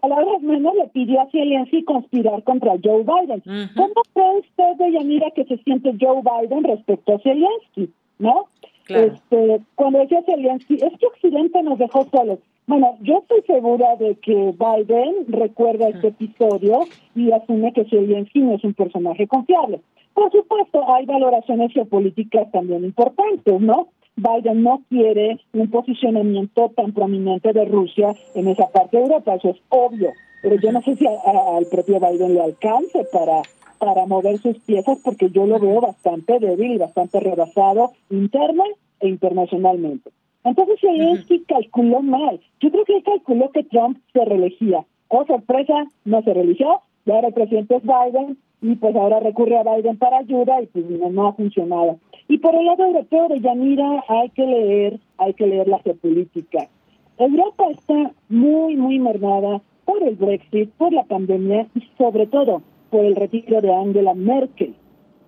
palabras, menos le pidió a Zelensky conspirar contra Joe Biden. ¿Cómo cree usted, Yanira, que se siente Joe Biden respecto a Zelensky? ¿No? Este, cuando decía Zelensky, es que Occidente nos dejó solos. Bueno, yo estoy segura de que Biden recuerda este episodio y asume que Zelensky no es un personaje confiable. Por supuesto, hay valoraciones geopolíticas también importantes, ¿no? Biden no quiere un posicionamiento tan prominente de Rusia en esa parte de Europa, eso es obvio, pero yo no sé si al propio Biden le alcance para para mover sus piezas porque yo lo veo bastante débil y bastante rebasado interna e internacionalmente. Entonces Zelensky calculó mal. Yo creo que él calculó que Trump se reelegía. Oh, sorpresa, no se reeligió. Y ahora el presidente es Biden y pues ahora recurre a Biden para ayuda y pues no, ha funcionado. Y por el lado europeo de Yanira hay que leer, hay que leer la geopolítica. Europa está muy, muy mermada por el Brexit, por la pandemia y sobre todo por el retiro de Angela Merkel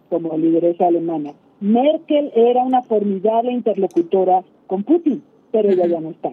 como lideresa alemana. Merkel era una formidable interlocutora con Putin, pero ella ya no está.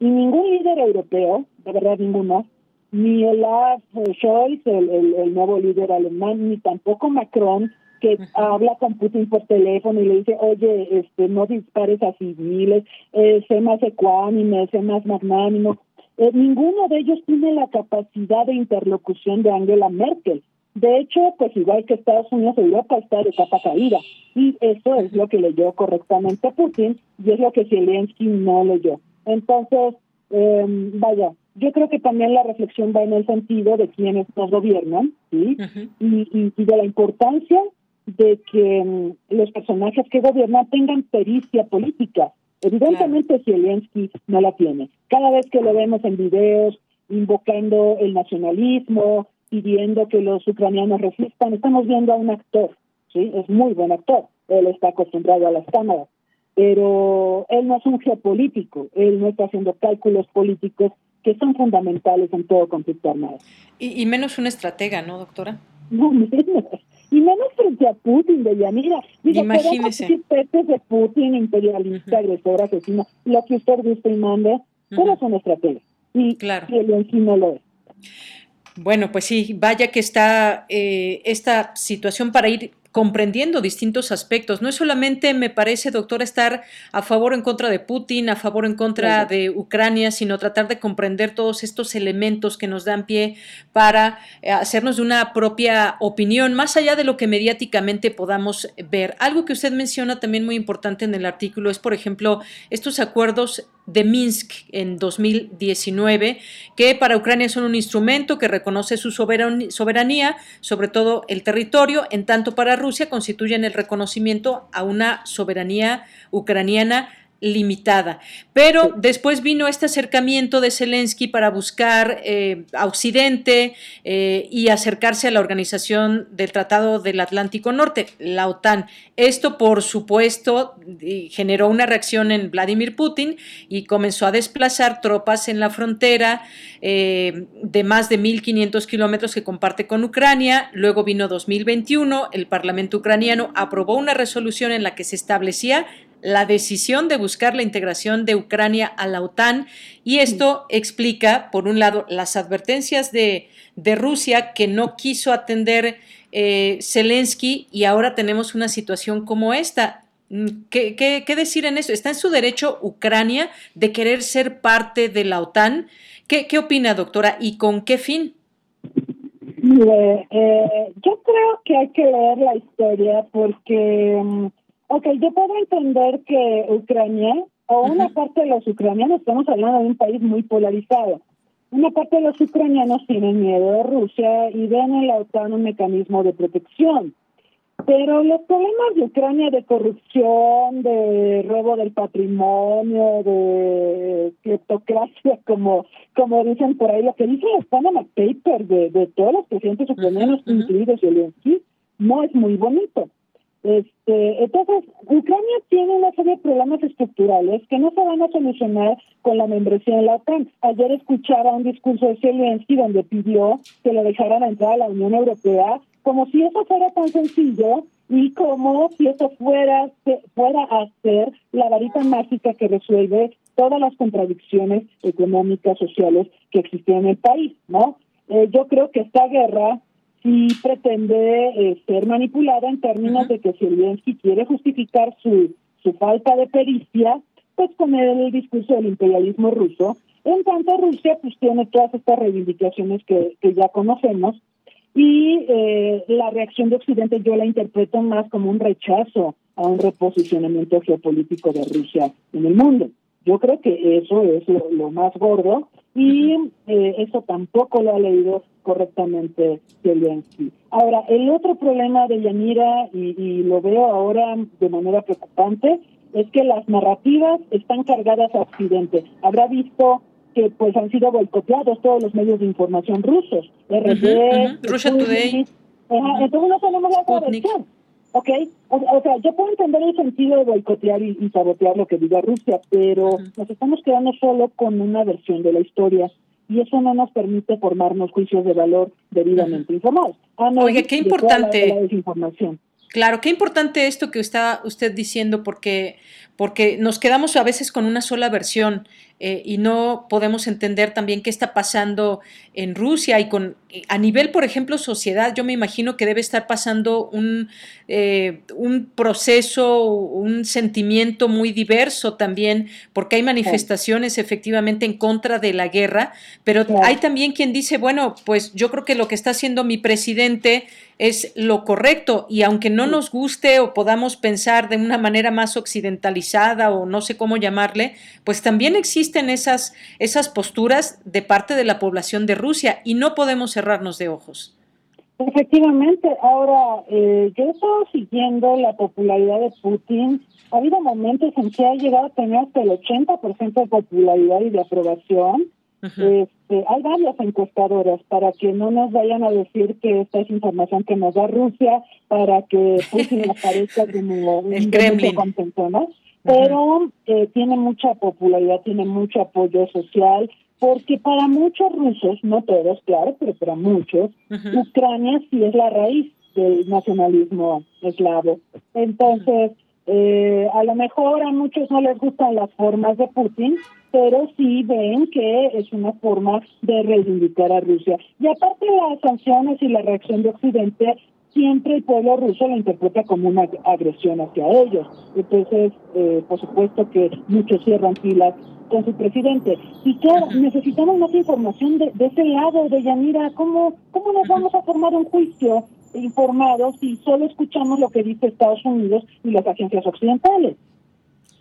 Y ningún líder europeo, de verdad ninguno, ni Olaf Scholz, el, el, nuevo líder alemán, ni tampoco Macron, que habla con Putin por teléfono y le dice, oye, este, no dispares a civiles, eh, sé más ecuánime, sé más magnánimo. Eh, ninguno de ellos tiene la capacidad de interlocución de Angela Merkel. De hecho, pues igual que Estados Unidos, Europa está de capa caída. Y eso es lo que leyó correctamente Putin y es lo que Zelensky no leyó. Entonces, eh, vaya, yo creo que también la reflexión va en el sentido de quienes nos gobiernan, ¿sí? y, y, de la importancia de que mm, los personajes que gobiernan tengan pericia política. Evidentemente Zelensky no la tiene. Cada vez que lo vemos en videos invocando el nacionalismo, pidiendo que los ucranianos resistan. Estamos viendo a un actor, ¿sí? Es muy buen actor. Él está acostumbrado a las cámaras. Pero él no es un geopolítico. Él no está haciendo cálculos políticos que son fundamentales en todo conflicto armado. Y, menos una estratega, ¿no, doctora? (laughs) No, menos. Y menos frente a Putin, de Yanira. Digo, Imagínese. de Putin, imperialista, agresor, asesino, lo que usted guste y mande, pero es una estratega. Y, claro. y él en lo es. Bueno, pues sí, vaya que está eh, esta situación para ir comprendiendo distintos aspectos. No es solamente, me parece, doctora, estar a favor o en contra de Putin, a favor o en contra de Ucrania, sino tratar de comprender todos estos elementos que nos dan pie para eh, hacernos de una propia opinión, más allá de lo que mediáticamente podamos ver. Algo que usted menciona también muy importante en el artículo es, por ejemplo, estos acuerdos de Minsk en 2019, que para Ucrania son un instrumento que reconoce su soberanía, sobre todo el territorio, en tanto para Rusia constituyen el reconocimiento a una soberanía ucraniana limitada. Pero después vino este acercamiento de Zelensky para buscar eh, a Occidente eh, y acercarse a la organización del Tratado del Atlántico Norte, la OTAN. Esto, por supuesto, generó una reacción en Vladimir Putin y comenzó a desplazar tropas en la frontera eh, de más de 1.500 kilómetros que comparte con Ucrania. Luego vino 2021, el Parlamento ucraniano aprobó una resolución en la que se establecía la decisión de buscar la integración de Ucrania a la OTAN y esto explica, por un lado, las advertencias de, Rusia que no quiso atender eh, Zelensky y ahora tenemos una situación como esta. ¿Qué, qué, decir en eso? ¿Está en su derecho Ucrania de querer ser parte de la OTAN? ¿Qué, qué opina, doctora? ¿Y con qué fin? Eh, yo creo que hay que leer la historia porque mm, Ok, yo puedo entender que Ucrania, o una parte de los ucranianos, estamos hablando de un país muy polarizado, una parte de los ucranianos tienen miedo de Rusia y ven en la OTAN un mecanismo de protección. Pero los problemas de Ucrania de corrupción, de robo del patrimonio, de cleptocracia, (laughs) como, como dicen por ahí, lo que dicen los Panama Papers de, de todos los presidentes ucranianos, incluidos Zelensky, no es muy bonito. Este, entonces, Ucrania tiene una serie de problemas estructurales que no se van a solucionar con la membresía en la OTAN. Ayer escuchaba un discurso de Zelensky donde pidió que lo dejaran entrar a la Unión Europea, como si eso fuera tan sencillo y como si eso fuera, fuera a ser la varita mágica que resuelve todas las contradicciones económicas, sociales que existían en el país, ¿no? Eh, yo creo que esta guerra y pretende eh, ser manipulada en términos de que Zelensky quiere justificar su, su falta de pericia, pues con el discurso del imperialismo ruso. En tanto, Rusia pues tiene todas estas reivindicaciones que, que ya conocemos y eh, la reacción de Occidente yo la interpreto más como un rechazo a un reposicionamiento geopolítico de Rusia en el mundo. Yo creo que eso es lo, más gordo y eh, eso tampoco lo ha leído correctamente Zelensky. Ahora, el otro problema de Yanira, y, lo veo ahora de manera preocupante, es que las narrativas están cargadas a Occidente. Habrá visto que pues han sido boicoteados todos los medios de información rusos, RT, Russia Today. Entonces no tenemos la. ¿Ok? O, sea, yo puedo entender el sentido de boicotear y, sabotear lo que diga Rusia, pero nos estamos quedando solo con una versión de la historia y eso no nos permite formarnos juicios de valor debidamente informados. Oye, qué importante. Claro, qué importante esto que está usted diciendo, porque, porque nos quedamos a veces con una sola versión eh, y no podemos entender también qué está pasando en Rusia y con a nivel, por ejemplo, sociedad. Yo me imagino que debe estar pasando un, eh, un proceso, un sentimiento muy diverso también, porque hay manifestaciones efectivamente en contra de la guerra, pero hay también quien dice, bueno, pues yo creo que lo que está haciendo mi presidente es lo correcto y aunque no nos guste o podamos pensar de una manera más occidentalizada o no sé cómo llamarle, pues también existen esas, esas posturas de parte de la población de Rusia y no podemos cerrarnos de ojos. Efectivamente, ahora eh, yo he estado siguiendo la popularidad de Putin. Ha habido momentos en que ha llegado a tener hasta el 80% de popularidad y de aprobación. este, hay varias encuestadoras para que no nos vayan a decir que esta es información que nos da Rusia para que Putin (laughs) aparezca como el Kremlin. ¿no? Pero eh, tiene mucha popularidad, tiene mucho apoyo social, porque para muchos rusos, no todos, claro, pero para muchos, Ucrania sí es la raíz del nacionalismo eslavo. Entonces, eh, a lo mejor a muchos no les gustan las formas de Putin, pero sí ven que es una forma de reivindicar a Rusia. Y aparte las sanciones y la reacción de Occidente siempre el pueblo ruso lo interpreta como una agresión hacia ellos. Entonces, eh, por supuesto que muchos cierran filas con su presidente. Y claro, necesitamos más información de, ese lado, de Yanira. ¿Cómo, ¿Cómo nos vamos a formar un juicio informado si solo escuchamos lo que dice Estados Unidos y las agencias occidentales?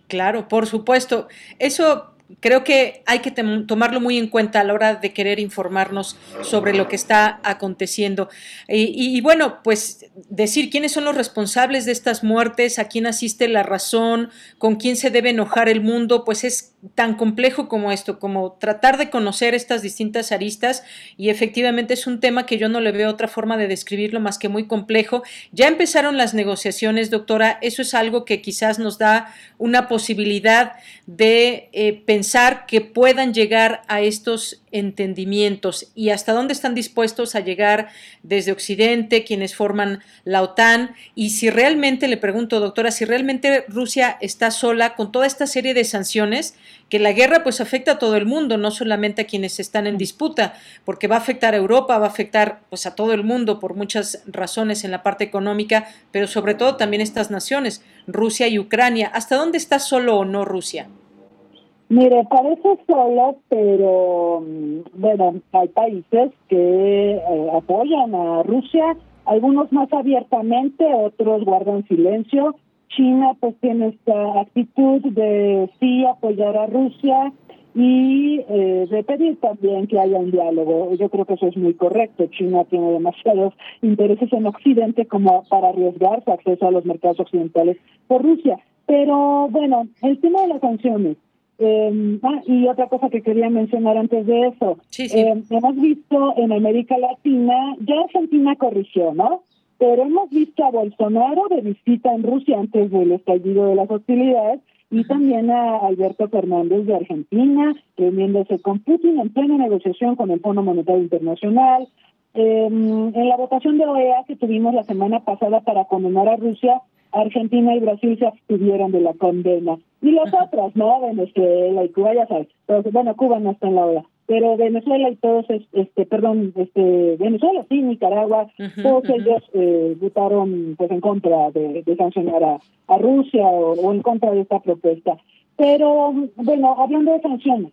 Claro, por supuesto. Eso creo que hay que tomarlo muy en cuenta a la hora de querer informarnos sobre lo que está aconteciendo. Y, bueno, pues decir quiénes son los responsables de estas muertes, a quién asiste la razón, con quién se debe enojar el mundo, pues es tan complejo como esto, como tratar de conocer estas distintas aristas y efectivamente es un tema que yo no le veo otra forma de describirlo más que muy complejo. Ya empezaron las negociaciones, doctora, eso es algo que quizás nos da una posibilidad de eh, pensar que puedan llegar a estos entendimientos y hasta dónde están dispuestos a llegar desde Occidente, quienes forman la OTAN, y si realmente, le pregunto, doctora, si realmente Rusia está sola con toda esta serie de sanciones, que la guerra pues afecta a todo el mundo, no solamente a quienes están en disputa, porque va a afectar a Europa, va a afectar pues a todo el mundo por muchas razones en la parte económica, pero sobre todo también estas naciones, Rusia y Ucrania. ¿Hasta dónde está solo o no Rusia? Mire, parece solo, pero mm, bueno, hay países que eh, apoyan a Rusia, algunos más abiertamente, otros guardan silencio. China pues tiene esta actitud de sí apoyar a Rusia y eh, de pedir también que haya un diálogo. Yo creo que eso es muy correcto. China tiene demasiados intereses en Occidente como para arriesgar su acceso a los mercados occidentales por Rusia. Pero bueno, el tema de las sanciones. Eh, ah, y otra cosa que quería mencionar antes de eso. Eh, hemos visto en América Latina, ya Argentina corrigió, ¿no? Pero hemos visto a Bolsonaro de visita en Rusia antes del estallido de las hostilidades y también a Alberto Fernández de Argentina, reuniéndose con Putin en plena negociación con el Fondo Monetario Internacional. Eh, en la votación de OEA que tuvimos la semana pasada para condenar a Rusia, Argentina y Brasil se abstuvieron de la condena. Y los otros, ¿no? Venezuela y Cuba, ya sabes. bueno, Cuba no está en la OEA. Pero Venezuela y todos, este, perdón, este, Venezuela, sí, Nicaragua, todos ellos eh, votaron pues en contra de, sancionar a, Rusia o, en contra de esta propuesta. Pero, bueno, hablando de sanciones,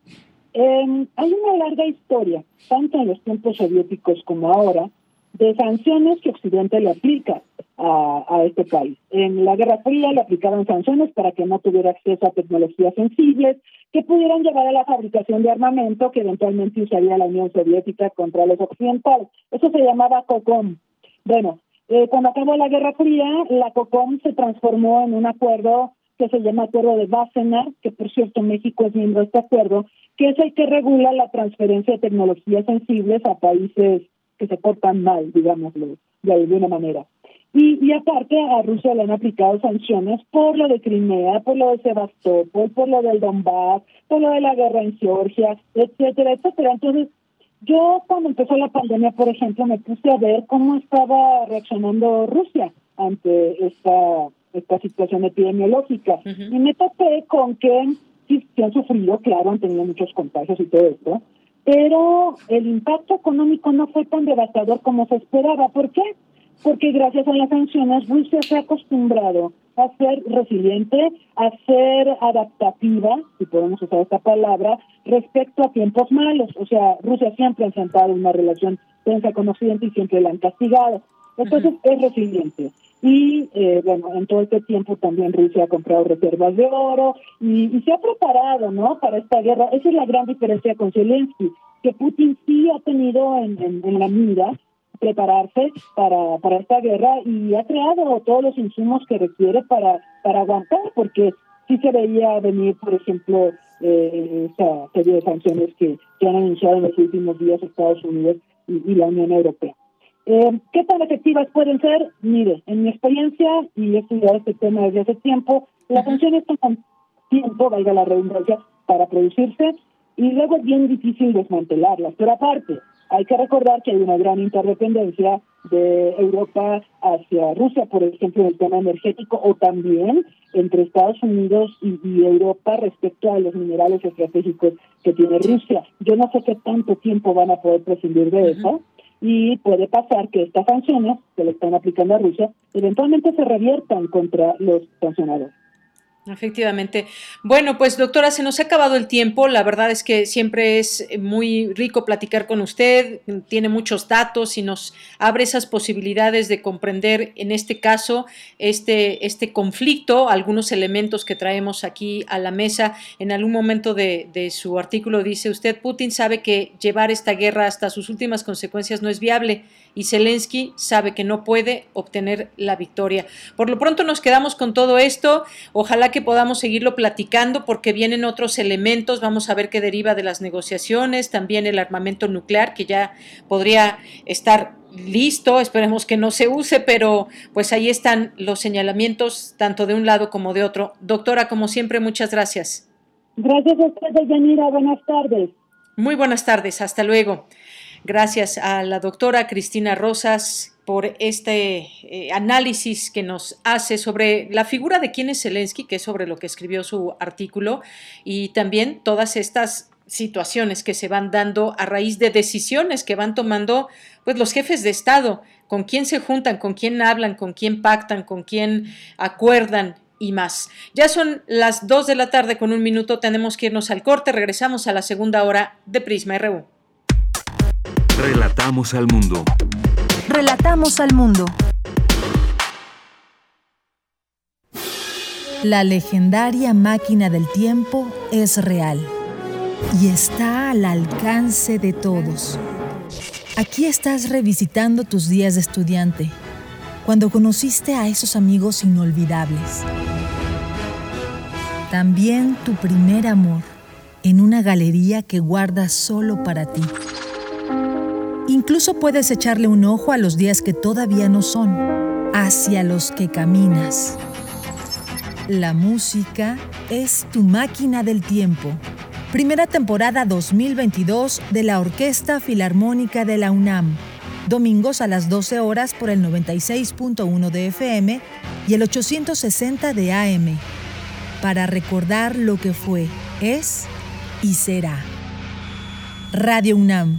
eh, hay una larga historia, tanto en los tiempos soviéticos como ahora, de sanciones que Occidente le aplica a, este país. En la Guerra Fría le aplicaban sanciones para que no tuviera acceso a tecnologías sensibles que pudieran llevar a la fabricación de armamento que eventualmente usaría la Unión Soviética contra los occidentales. Eso se llamaba COCOM. Bueno, eh, cuando acabó la Guerra Fría, la COCOM se transformó en un acuerdo que se llama Acuerdo de Wassenaar, que por cierto México es miembro de este acuerdo, que es el que regula la transferencia de tecnologías sensibles a países que se portan mal, digámoslo, de alguna manera. Y, y aparte a Rusia le han aplicado sanciones por lo de Crimea, por lo de Sebastopol, por lo del Donbass, por lo de la guerra en Georgia, etcétera, etcétera. Entonces, yo cuando empezó la pandemia, por ejemplo, me puse a ver cómo estaba reaccionando Rusia ante esta esta situación epidemiológica y me topé con que sí, sí, han sufrido, claro, han tenido muchos contagios y todo esto, pero el impacto económico no fue tan devastador como se esperaba. ¿Por qué? Porque gracias a las sanciones Rusia se ha acostumbrado a ser resiliente, a ser adaptativa, si podemos usar esta palabra, respecto a tiempos malos. O sea, Rusia siempre ha enfrentado una relación tensa con Occidente y siempre la han castigado. Entonces es resiliente. Y eh, bueno, en todo este tiempo también Rusia ha comprado reservas de oro y, se ha preparado, ¿no? Para esta guerra. Esa es la gran diferencia con Zelensky, que Putin sí ha tenido en, la mira prepararse para, para esta guerra y ha creado todos los insumos que requiere para, para aguantar, porque sí se veía venir, por ejemplo, eh, esta serie de sanciones que, que han anunciado en los últimos días Estados Unidos y la Unión Europea. Eh, ¿Qué tan efectivas pueden ser? Mire, en mi experiencia, y he estudiado este tema desde hace tiempo, las sanciones toman tiempo, valga la redundancia, para producirse y luego es bien difícil desmantelarlas. Pero aparte, hay que recordar que hay una gran interdependencia de Europa hacia Rusia, por ejemplo, en el tema energético, o también entre Estados Unidos y, Europa respecto a los minerales estratégicos que tiene Rusia. Yo no sé qué tanto tiempo van a poder prescindir de eso y puede pasar que estas sanciones que le están aplicando a Rusia eventualmente se reviertan contra los sancionadores. Efectivamente. Bueno, pues doctora, se nos ha acabado el tiempo. La verdad es que siempre es muy rico platicar con usted. Tiene muchos datos y nos abre esas posibilidades de comprender, en este caso, este, este conflicto, algunos elementos que traemos aquí a la mesa. En algún momento de, de su artículo dice usted, Putin sabe que llevar esta guerra hasta sus últimas consecuencias no es viable y Zelensky sabe que no puede obtener la victoria. Por lo pronto nos quedamos con todo esto. Ojalá que podamos seguirlo platicando porque vienen otros elementos. Vamos a ver qué deriva de las negociaciones. También el armamento nuclear que ya podría estar listo, esperemos que no se use, pero pues ahí están los señalamientos tanto de un lado como de otro. Doctora, como siempre, muchas gracias. Gracias a usted, Yanira. Buenas tardes. Muy buenas tardes. Hasta luego. Gracias a la doctora Cristina Rosas por este eh, análisis que nos hace sobre la figura de quién es Zelensky, que es sobre lo que escribió su artículo, y también todas estas situaciones que se van dando a raíz de decisiones que van tomando pues los jefes de Estado, con quién se juntan, con quién hablan, con quién pactan, con quién acuerdan y más. Ya son las 2 de la tarde con un minuto, tenemos que irnos al corte, regresamos a la segunda hora de Prisma RU. Relatamos al mundo. Relatamos al mundo. La legendaria máquina del tiempo es real y está al alcance de todos. Aquí estás revisitando tus días de estudiante, cuando conociste a esos amigos inolvidables. También tu primer amor en una galería que guardas solo para ti. Incluso puedes echarle un ojo a los días que todavía no son, hacia los que caminas. La música es tu máquina del tiempo. Primera temporada 2022 de la Orquesta Filarmónica de la UNAM. Domingos a las 12 horas por el 96.1 de FM y el 860 de AM. Para recordar lo que fue, es y será. Radio UNAM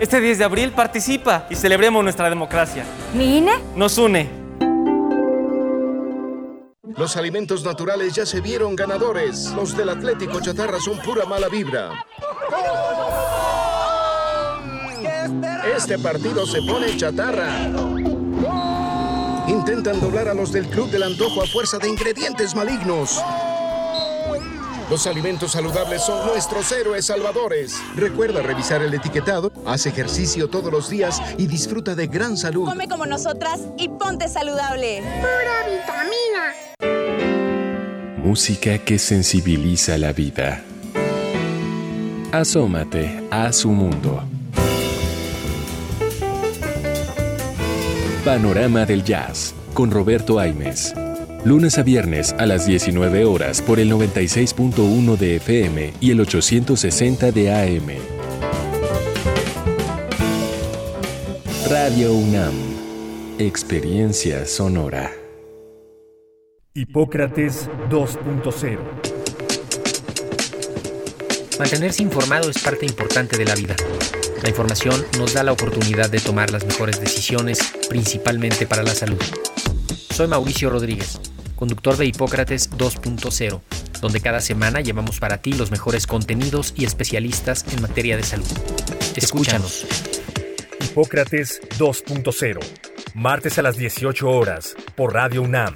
Este 10 de abril participa y celebremos nuestra democracia. ¿Mi INE? Nos une. Los alimentos naturales ya se vieron ganadores. Los del Atlético Chatarra son pura mala vibra. Este partido se pone chatarra. Intentan doblar a los del Club del Antojo a fuerza de ingredientes malignos. Los alimentos saludables son nuestros héroes salvadores. Recuerda revisar el etiquetado, haz ejercicio todos los días y disfruta de gran salud. Come como nosotras y ponte saludable. Pura vitamina. Música que sensibiliza la vida. Asómate a su mundo. Panorama del Jazz con Roberto Aimes. Lunes a viernes a las 19 horas por el 96.1 de FM y el 860 de AM. Radio UNAM. Experiencia sonora. Hipócrates 2.0 Mantenerse informado es parte importante de la vida. La información nos da la oportunidad de tomar las mejores decisiones, principalmente para la salud. Soy Mauricio Rodríguez, conductor de Hipócrates 2.0, donde cada semana llevamos para ti los mejores contenidos y especialistas en materia de salud. Escúchanos. Hipócrates 2.0, martes a las 18 horas, por Radio UNAM.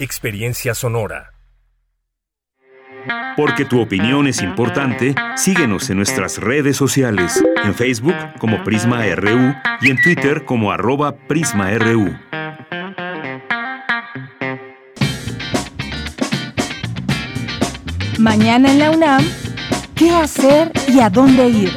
Experiencia sonora. Porque tu opinión es importante, síguenos en nuestras redes sociales, en Facebook como Prisma RU y en Twitter como arroba PrismaRU. Mañana en la UNAM, ¿qué hacer y a dónde ir?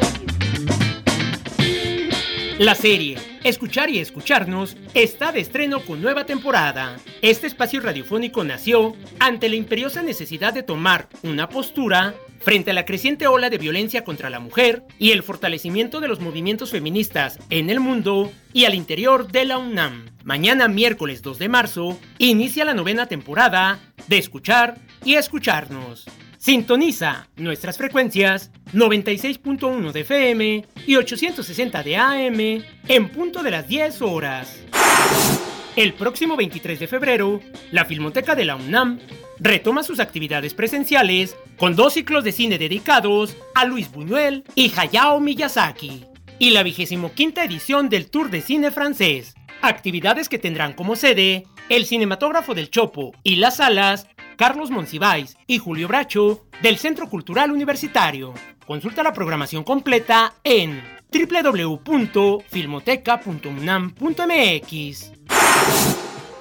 La serie Escuchar y Escucharnos está de estreno con nueva temporada. Este espacio radiofónico nació ante la imperiosa necesidad de tomar una postura frente a la creciente ola de violencia contra la mujer y el fortalecimiento de los movimientos feministas en el mundo y al interior de la UNAM. Mañana miércoles 2 de marzo inicia la novena temporada de Escuchar y Escucharnos. Sintoniza nuestras frecuencias 96.1 de FM y 860 de AM en punto de las 10 horas. El próximo 23 de febrero, la Filmoteca de la UNAM retoma sus actividades presenciales con dos ciclos de cine dedicados a Luis Buñuel y Hayao Miyazaki, y la vigésimo quinta edición del Tour de Cine Francés, actividades que tendrán como sede el cinematógrafo del Chopo y las salas Carlos Monsiváis y Julio Bracho del Centro Cultural Universitario. Consulta la programación completa en www.filmoteca.unam.mx.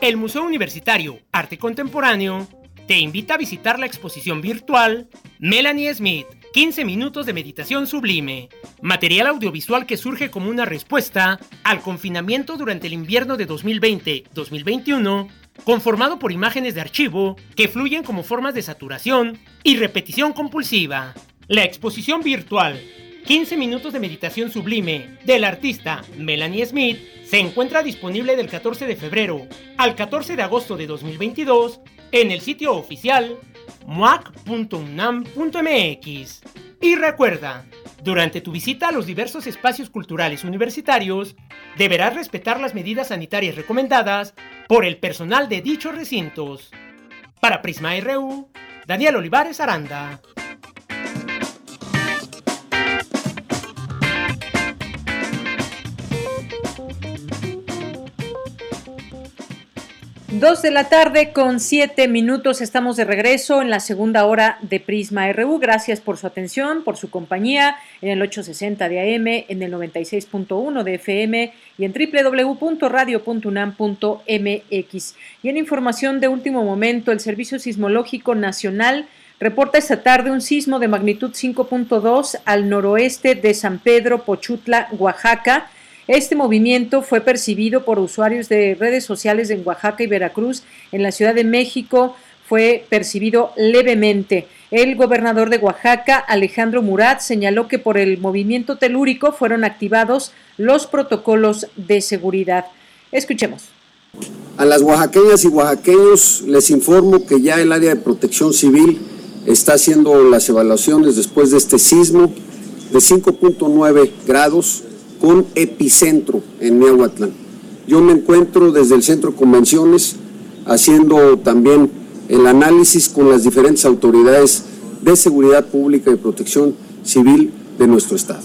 El Museo Universitario Arte Contemporáneo te invita a visitar la exposición virtual Melanie Smith, 15 minutos de meditación sublime, material audiovisual que surge como una respuesta al confinamiento durante el invierno de 2020-2021 conformado por imágenes de archivo que fluyen como formas de saturación y repetición compulsiva. La exposición virtual 15 minutos de meditación sublime del artista Melanie Smith se encuentra disponible del 14 de febrero al 14 de agosto de 2022 en el sitio oficial muac.unam.mx. Y recuerda, durante tu visita a los diversos espacios culturales universitarios, deberás respetar las medidas sanitarias recomendadas por el personal de dichos recintos. Para Prisma RU, Daniel Olivares Aranda. Dos de la tarde con siete minutos. Estamos de regreso en la segunda hora de Prisma RU. Gracias por su atención, por su compañía en el 860 de AM, en el 96.1 de FM y en www.radio.unam.mx. Y en información de último momento, el Servicio Sismológico Nacional reporta esta tarde un sismo de magnitud 5.2 al noroeste de San Pedro, Pochutla, Oaxaca este movimiento fue percibido por usuarios de redes sociales en Oaxaca y Veracruz. En la Ciudad de México fue percibido levemente. El gobernador de Oaxaca, Alejandro Murat, señaló que por el movimiento telúrico fueron activados los protocolos de seguridad. Escuchemos. A las oaxaqueñas y oaxaqueños les informo que ya el área de protección civil está haciendo las evaluaciones después de este sismo de 5.9 grados con epicentro en Miahuatlán. Yo me encuentro desde el centro convenciones haciendo también el análisis con las diferentes autoridades de seguridad pública y protección civil de nuestro Estado.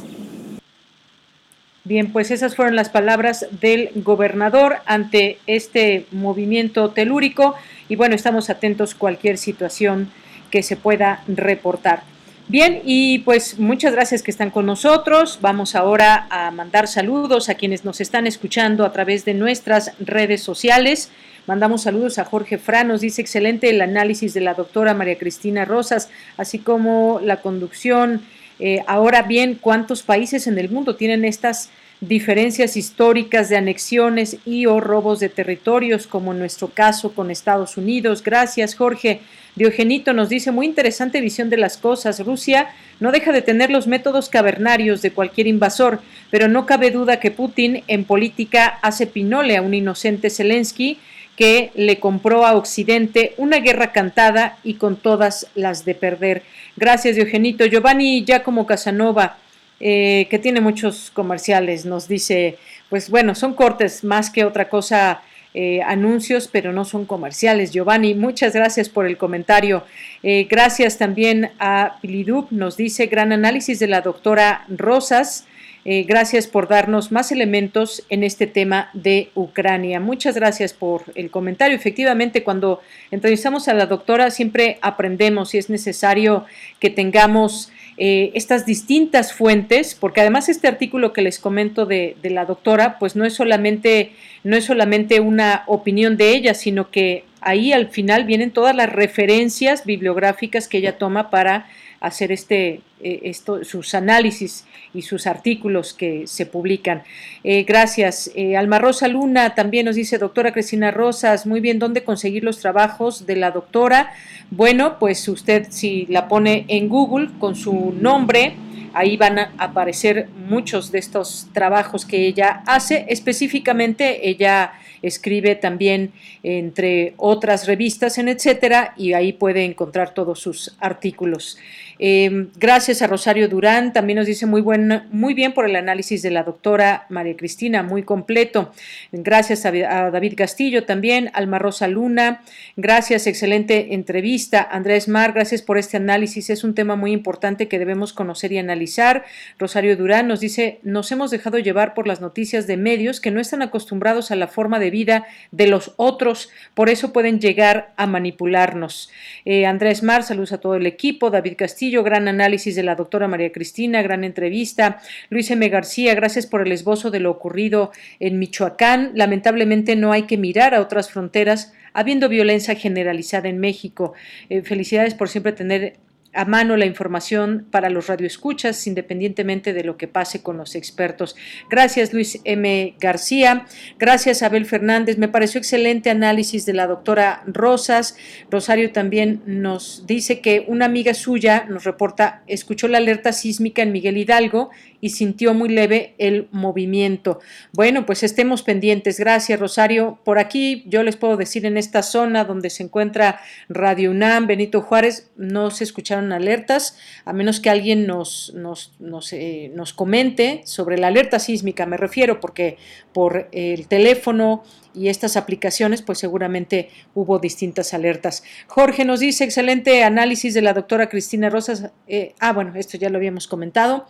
Bien, pues esas fueron las palabras del gobernador ante este movimiento telúrico y bueno, estamos atentos a cualquier situación que se pueda reportar. Bien, y pues muchas gracias que están con nosotros. Vamos ahora a mandar saludos a quienes nos están escuchando a través de nuestras redes sociales. Mandamos saludos a Jorge Fra, nos dice excelente el análisis de la doctora María Cristina Rosas, así como la conducción. Eh, ahora bien, ¿cuántos países en el mundo tienen estas diferencias históricas de anexiones y o robos de territorios, como en nuestro caso con Estados Unidos? Gracias, Jorge. Diogenito nos dice, muy interesante visión de las cosas. Rusia no deja de tener los métodos cavernarios de cualquier invasor, pero no cabe duda que Putin en política hace pinole a un inocente Zelensky que le compró a Occidente una guerra cantada y con todas las de perder. Gracias, Diogenito. Giovanni Giacomo Casanova, eh, que tiene muchos comerciales, nos dice, pues bueno, son cortes más que otra cosa eh, anuncios, pero no son comerciales. Giovanni, muchas gracias por el comentario. Eh, gracias también a Pilidup, nos dice gran análisis de la doctora Rosas. Eh, gracias por darnos más elementos en este tema de Ucrania. Muchas gracias por el comentario. Efectivamente, cuando entrevistamos a la doctora siempre aprendemos y es necesario que tengamos eh, estas distintas fuentes, porque además este artículo que les comento de, de, la doctora, pues no es solamente, no es solamente una opinión de ella, sino que ahí al final vienen todas las referencias bibliográficas que ella toma para hacer este, eh, esto, sus análisis y sus artículos que se publican. Eh, gracias. Eh, Alma Rosa Luna también nos dice, doctora Cristina Rosas, muy bien, ¿dónde conseguir los trabajos de la doctora? Bueno, pues usted si la pone en Google con su nombre, ahí van a aparecer muchos de estos trabajos que ella hace. Específicamente, ella escribe también entre otras revistas en etcétera y ahí puede encontrar todos sus artículos. Em, gracias a Rosario Durán, también nos dice muy, buen, muy bien por el análisis de la doctora María Cristina, muy completo. Gracias a, David Castillo también, Alma Rosa Luna, gracias, excelente entrevista. Andrés Mar, gracias por este análisis, es un tema muy importante que debemos conocer y analizar. Rosario Durán nos dice, nos hemos dejado llevar por las noticias de medios que no están acostumbrados a la forma de vida de los otros, por eso pueden llegar a manipularnos. Eh, Andrés Mar, saludos a todo el equipo, David Castillo, gran análisis de la doctora María Cristina, gran entrevista. Luis M. García, gracias por el esbozo de lo ocurrido en Michoacán. Lamentablemente no hay que mirar a otras fronteras habiendo violencia generalizada en México. Eh, felicidades por siempre tener a mano la información para los radioescuchas, independientemente de lo que pase con los expertos. Gracias, Luis M. García. Gracias, Abel Fernández. Me pareció excelente análisis de la doctora Rosas. Rosario también nos dice que una amiga suya nos reporta, escuchó la alerta sísmica en Miguel Hidalgo y sintió muy leve el movimiento. Bueno, pues estemos pendientes. Gracias, Rosario. Por aquí yo les puedo decir en esta zona donde se encuentra Radio UNAM, Benito Juárez, no se escucharon alertas, a menos que alguien nos, nos, nos, eh, nos comente sobre la alerta sísmica, me refiero, porque por el teléfono y estas aplicaciones, pues seguramente hubo distintas alertas. Jorge nos dice, excelente análisis de la doctora Cristina Rosas. Eh, ah, bueno, esto ya lo habíamos comentado.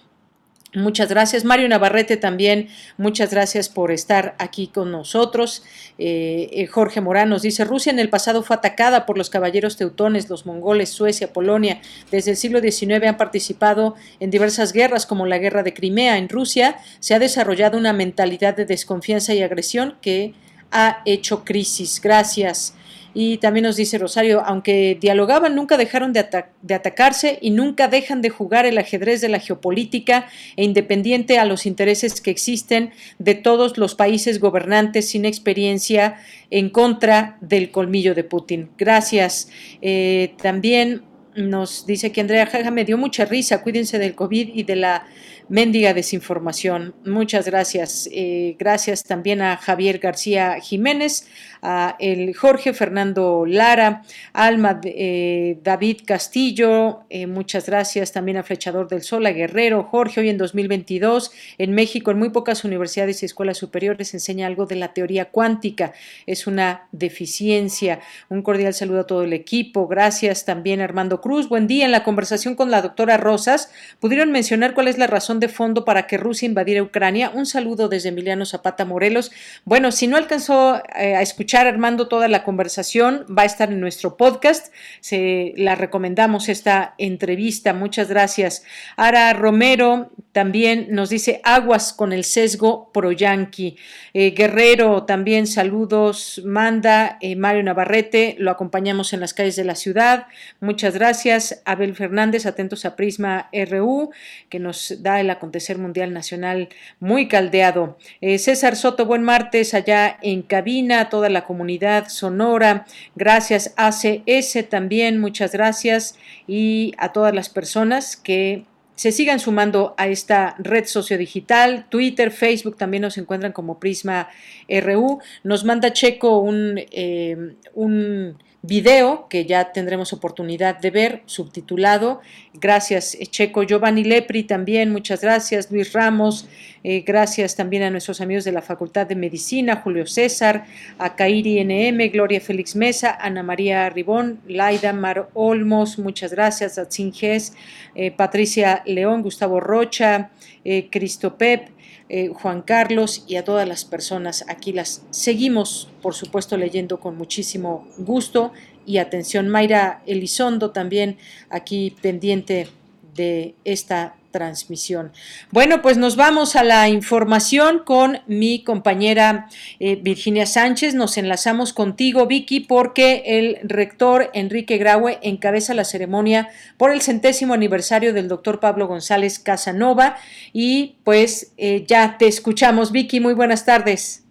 Muchas gracias. Mario Navarrete también, muchas gracias por estar aquí con nosotros. Eh, eh, Jorge Morán nos dice, Rusia en el pasado fue atacada por los caballeros teutones, los mongoles, Suecia, Polonia. Desde el siglo XIX han participado en diversas guerras como la guerra de Crimea. En Rusia se ha desarrollado una mentalidad de desconfianza y agresión que ha hecho crisis. Gracias. Y también nos dice Rosario, aunque dialogaban, nunca dejaron de, atacarse y nunca dejan de jugar el ajedrez de la geopolítica e independiente a los intereses que existen de todos los países gobernantes sin experiencia en contra del colmillo de Putin. Gracias. Eh, también nos dice que Andrea Jaja me dio mucha risa, cuídense del COVID y de la mendiga desinformación. Muchas gracias. Eh, gracias también a Javier García Jiménez, a el Jorge Fernando Lara, Alma eh, David Castillo, eh, muchas gracias también a Flechador del Sol, a Guerrero, Jorge, hoy en 2022 en México en muy pocas universidades y escuelas superiores enseña algo de la teoría cuántica, es una deficiencia. Un cordial saludo a todo el equipo, gracias también a Armando Cruz, buen día. En la conversación con la doctora Rosas, ¿pudieron mencionar cuál es la razón de fondo para que Rusia invadiera Ucrania? Un saludo desde Emiliano Zapata Morelos. Bueno, si no alcanzó eh, a escuchar Armando toda la conversación, va a estar en nuestro podcast. Se la recomendamos esta entrevista. Muchas gracias. Ara Romero también nos dice aguas con el sesgo pro yanqui. Eh, Guerrero también saludos. Manda eh, Mario Navarrete, lo acompañamos en las calles de la ciudad. Muchas gracias. Abel Fernández, atentos a Prisma RU, que nos da el acontecer mundial nacional muy caldeado. Eh, César Soto, buen martes allá en cabina, toda la comunidad sonora. Gracias ACS también, muchas gracias. Y a todas las personas que se sigan sumando a esta red sociodigital. Twitter, Facebook también nos encuentran como Prisma RU. Nos manda Checo un, eh, un video que ya tendremos oportunidad de ver, subtitulado. Gracias, Checo. Giovanni Lepri también, muchas gracias. Luis Ramos, eh, gracias también a nuestros amigos de la Facultad de Medicina, Julio César, a Kairi NM, Gloria Félix Mesa, Ana María Ribón, Laida Mar Olmos, muchas gracias, a Tzinges, eh, Patricia León, Gustavo Rocha, eh, Cristo Pep, eh, Juan Carlos y a todas las personas. Aquí las seguimos, por supuesto, leyendo con muchísimo gusto y atención. Mayra Elizondo también aquí pendiente de esta transmisión. Bueno, pues nos vamos a la información con mi compañera eh, Virginia Sánchez. Nos enlazamos contigo, Vicky, porque el rector Enrique Graue encabeza la ceremonia por el centésimo aniversario del doctor Pablo González Casanova. Y pues eh, ya te escuchamos, Vicky. Muy buenas tardes.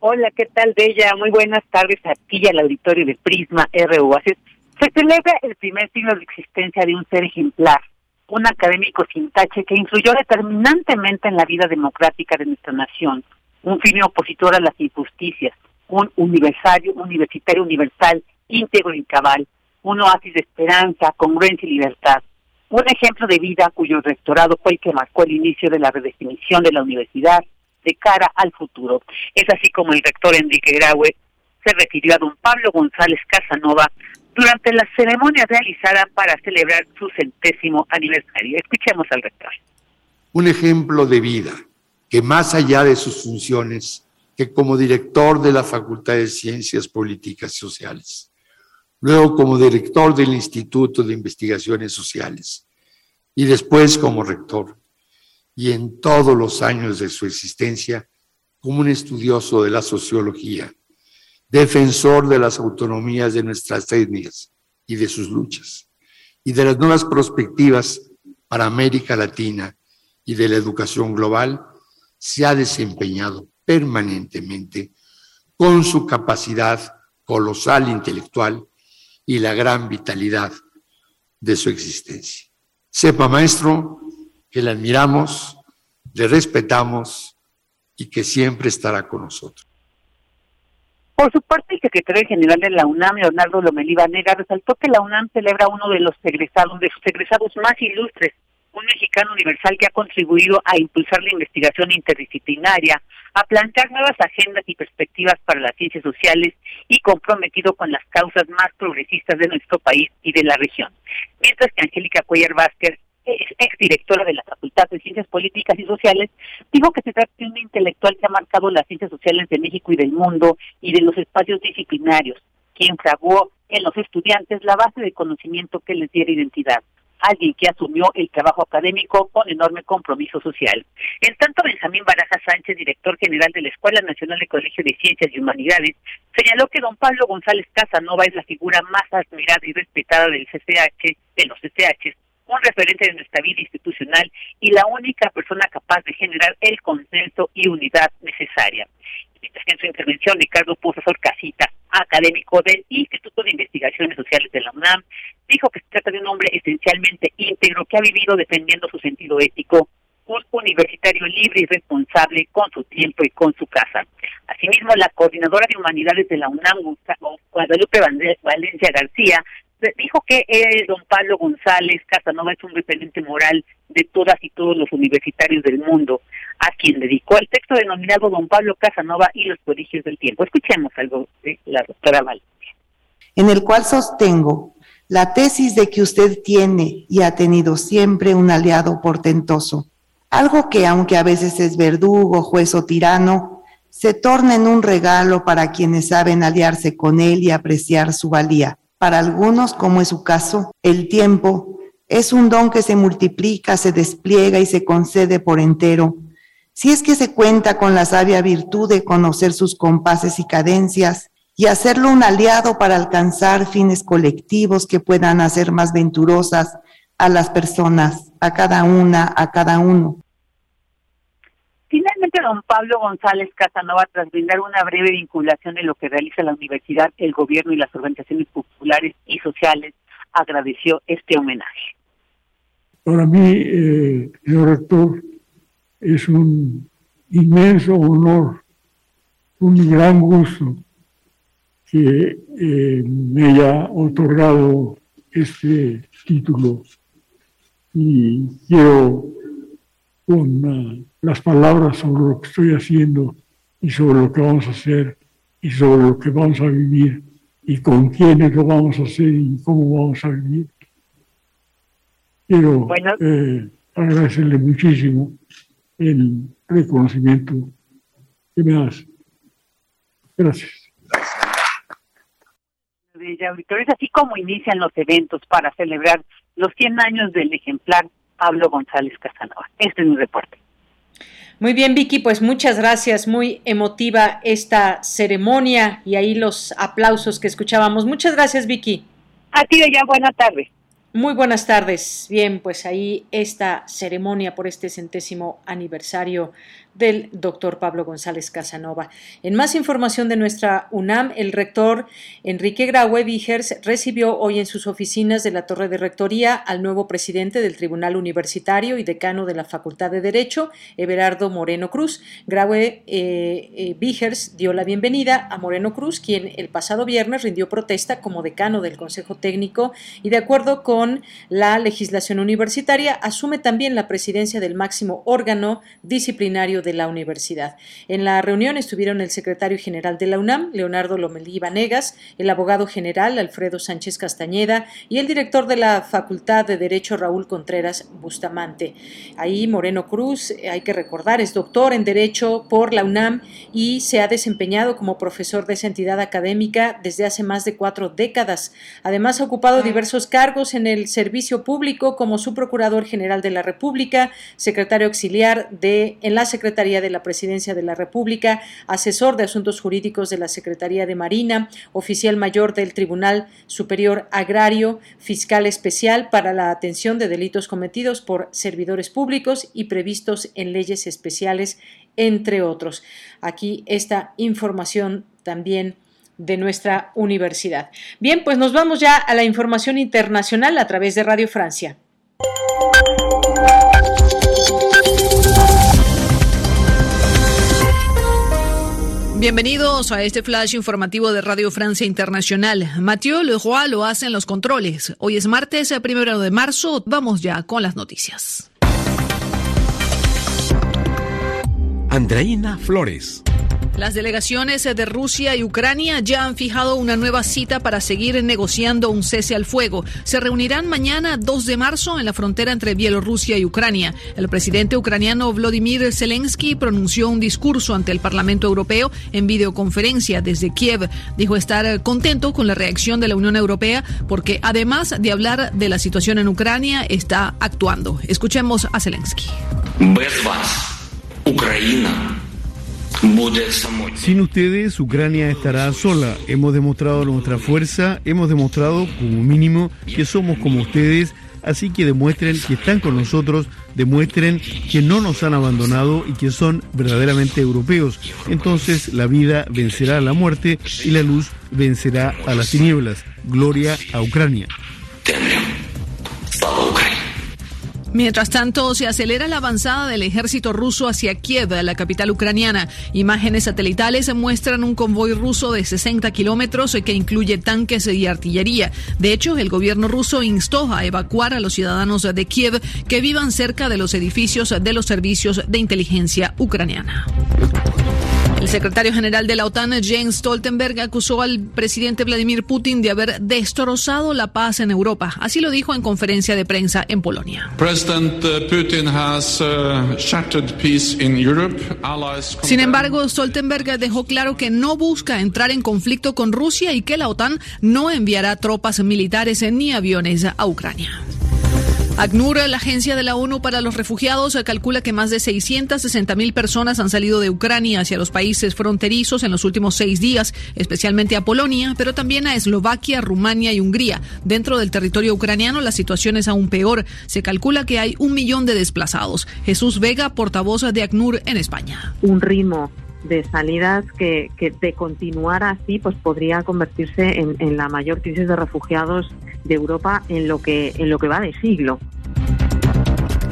Hola, ¿qué tal, Bella? Muy buenas tardes aquí al auditorio de Prisma RU. Se celebra el primer siglo de existencia de un ser ejemplar un académico sin tache que influyó determinantemente en la vida democrática de nuestra nación, un firme opositor a las injusticias, un universario, universitario universal, íntegro y cabal, un oasis de esperanza, congruencia y libertad, un ejemplo de vida cuyo rectorado fue el que marcó el inicio de la redefinición de la universidad de cara al futuro. Es así como el rector Enrique Graue se refirió a don Pablo González Casanova, durante la ceremonia realizada para celebrar su centésimo aniversario. Escuchemos al rector. Un ejemplo de vida que más allá de sus funciones, que como director de la Facultad de Ciencias Políticas y Sociales, luego como director del Instituto de Investigaciones Sociales y después como rector, y en todos los años de su existencia como un estudioso de la sociología, defensor de las autonomías de nuestras etnias y de sus luchas, y de las nuevas perspectivas para América Latina y de la educación global, se ha desempeñado permanentemente con su capacidad colosal intelectual y la gran vitalidad de su existencia. Sepa, maestro, que le admiramos, le respetamos y que siempre estará con nosotros. Por su parte, el secretario general de la UNAM, Leonardo Lomelí Vanega, resaltó que la UNAM celebra uno de los egresados, de sus egresados más ilustres, un mexicano universal que ha contribuido a impulsar la investigación interdisciplinaria, a plantear nuevas agendas y perspectivas para las ciencias sociales y comprometido con las causas más progresistas de nuestro país y de la región. Mientras que Angélica Cuellar Vázquez exdirectora de la Facultad de Ciencias Políticas y Sociales, dijo que se trata de un intelectual que ha marcado las ciencias sociales de México y del mundo y de los espacios disciplinarios, quien fraguó en los estudiantes la base de conocimiento que les diera identidad alguien que asumió el trabajo académico con enorme compromiso social. En tanto, Benjamín Baraja Sánchez, director general de la Escuela Nacional de Colegio de Ciencias y Humanidades, señaló que don Pablo González Casanova es la figura más admirada y respetada del CCH, de los CCH, un referente de nuestra vida institucional y la única persona capaz de generar el consenso y unidad necesaria. En su intervención, Ricardo Pozasor Casita, académico del Instituto de Investigaciones Sociales de la UNAM, dijo que se trata de un hombre esencialmente íntegro que ha vivido defendiendo su sentido ético, un universitario libre y responsable con su tiempo y con su casa. Asimismo, la coordinadora de humanidades de la UNAM, Guadalupe Valencia García, dijo que don Pablo González Casanova es un referente moral de todas y todos los universitarios del mundo, a quien dedicó el texto denominado Don Pablo Casanova y los prodigios del tiempo. Escuchemos algo de la doctora Valencia. En el cual sostengo la tesis de que usted tiene y ha tenido siempre un aliado portentoso, algo que aunque a veces es verdugo, juez o tirano, se torna en un regalo para quienes saben aliarse con él y apreciar su valía para algunos, como es su caso, el tiempo es un don que se multiplica, se despliega y se concede por entero. Si es que se cuenta con la sabia virtud de conocer sus compases y cadencias y hacerlo un aliado para alcanzar fines colectivos que puedan hacer más venturosas a las personas, a cada una, a cada uno. Finalmente, don Pablo González Casanova, tras brindar una breve vinculación de lo que realiza la universidad, el gobierno y las organizaciones populares y sociales, agradeció este homenaje. Para mí, eh, señor rector, es un inmenso honor, un gran gusto que eh, me haya otorgado este título y quiero con las palabras sobre lo que estoy haciendo y sobre lo que vamos a hacer y sobre lo que vamos a vivir y con quiénes lo vamos a hacer y cómo vamos a vivir. Quiero eh, agradecerle muchísimo el reconocimiento que me hace. Gracias. Es así como inician los eventos para celebrar los 100 años del ejemplar Pablo González Casanova. Este es mi reporte. Muy bien, Vicky, pues muchas gracias. Muy emotiva esta ceremonia y ahí los aplausos que escuchábamos. Muchas gracias, Vicky. A ti, ya buena tarde. Muy buenas tardes. Bien, pues ahí esta ceremonia por este centésimo aniversario del doctor Pablo González Casanova. En más información de nuestra UNAM, el rector Enrique Graue Vigers recibió hoy en sus oficinas de la Torre de Rectoría al nuevo presidente del Tribunal Universitario y decano de la Facultad de Derecho, Everardo Moreno Cruz. Graue eh, eh, dio la bienvenida a Moreno Cruz, quien el pasado viernes rindió protesta como decano del Consejo Técnico y de acuerdo con la legislación universitaria asume también la presidencia del máximo órgano disciplinario de la universidad. En la reunión estuvieron el secretario general de la UNAM, Leonardo Lomelí Vanegas, el abogado general Alfredo Sánchez Castañeda y el director de la Facultad de Derecho Raúl Contreras Bustamante. Ahí Moreno Cruz, eh, hay que recordar, es doctor en Derecho por la UNAM y se ha desempeñado como profesor de esa entidad académica desde hace más de cuatro décadas. Además, ha ocupado diversos cargos en el servicio público como subprocurador general de la República, secretario auxiliar de en la Secretaría de la Presidencia de la República, asesor de Asuntos Jurídicos de la Secretaría de Marina, oficial mayor del Tribunal Superior Agrario, fiscal especial para la atención de delitos cometidos por servidores públicos y previstos en leyes especiales, entre otros. Aquí esta información también de nuestra universidad. Bien, pues nos vamos ya a la información internacional a través de Radio Francia. Bienvenidos a este flash informativo de Radio Francia Internacional. Mathieu Leroy lo hace en los controles. Hoy es martes, el primero de marzo. Vamos ya con las noticias. Andreina Flores. Las delegaciones de Rusia y Ucrania ya han fijado una nueva cita para seguir negociando un cese al fuego. Se reunirán mañana 2 de marzo en la frontera entre Bielorrusia y Ucrania. El presidente ucraniano Vladimir Zelensky pronunció un discurso ante el Parlamento Europeo en videoconferencia desde Kiev. Dijo estar contento con la reacción de la Unión Europea porque además de hablar de la situación en Ucrania, está actuando. Escuchemos a Zelensky. Ucrania sin ustedes, Ucrania estará sola. Hemos demostrado nuestra fuerza, hemos demostrado como mínimo que somos como ustedes, así que demuestren que están con nosotros, demuestren que no nos han abandonado y que son verdaderamente europeos. Entonces la vida vencerá a la muerte y la luz vencerá a las tinieblas. Gloria a Ucrania. Mientras tanto, se acelera la avanzada del ejército ruso hacia Kiev, la capital ucraniana. Imágenes satelitales muestran un convoy ruso de 60 kilómetros que incluye tanques y artillería. De hecho, el gobierno ruso instó a evacuar a los ciudadanos de Kiev que vivan cerca de los edificios de los servicios de inteligencia ucraniana. El secretario general de la OTAN, Jens Stoltenberg, acusó al presidente Vladimir Putin de haber destrozado la paz en Europa. Así lo dijo en conferencia de prensa en Polonia. Sin embargo, Stoltenberg dejó claro que no busca entrar en conflicto con Rusia y que la OTAN no enviará tropas militares ni aviones a Ucrania. ACNUR, la Agencia de la ONU para los Refugiados, calcula que más de 660 mil personas han salido de Ucrania hacia los países fronterizos en los últimos seis días, especialmente a Polonia, pero también a Eslovaquia, Rumania y Hungría. Dentro del territorio ucraniano la situación es aún peor. Se calcula que hay un millón de desplazados. Jesús Vega, portavoz de ACNUR en España. Un ritmo de salidas que, que, de continuar así pues podría convertirse en, en, la mayor crisis de refugiados de Europa en lo que en lo que va de siglo.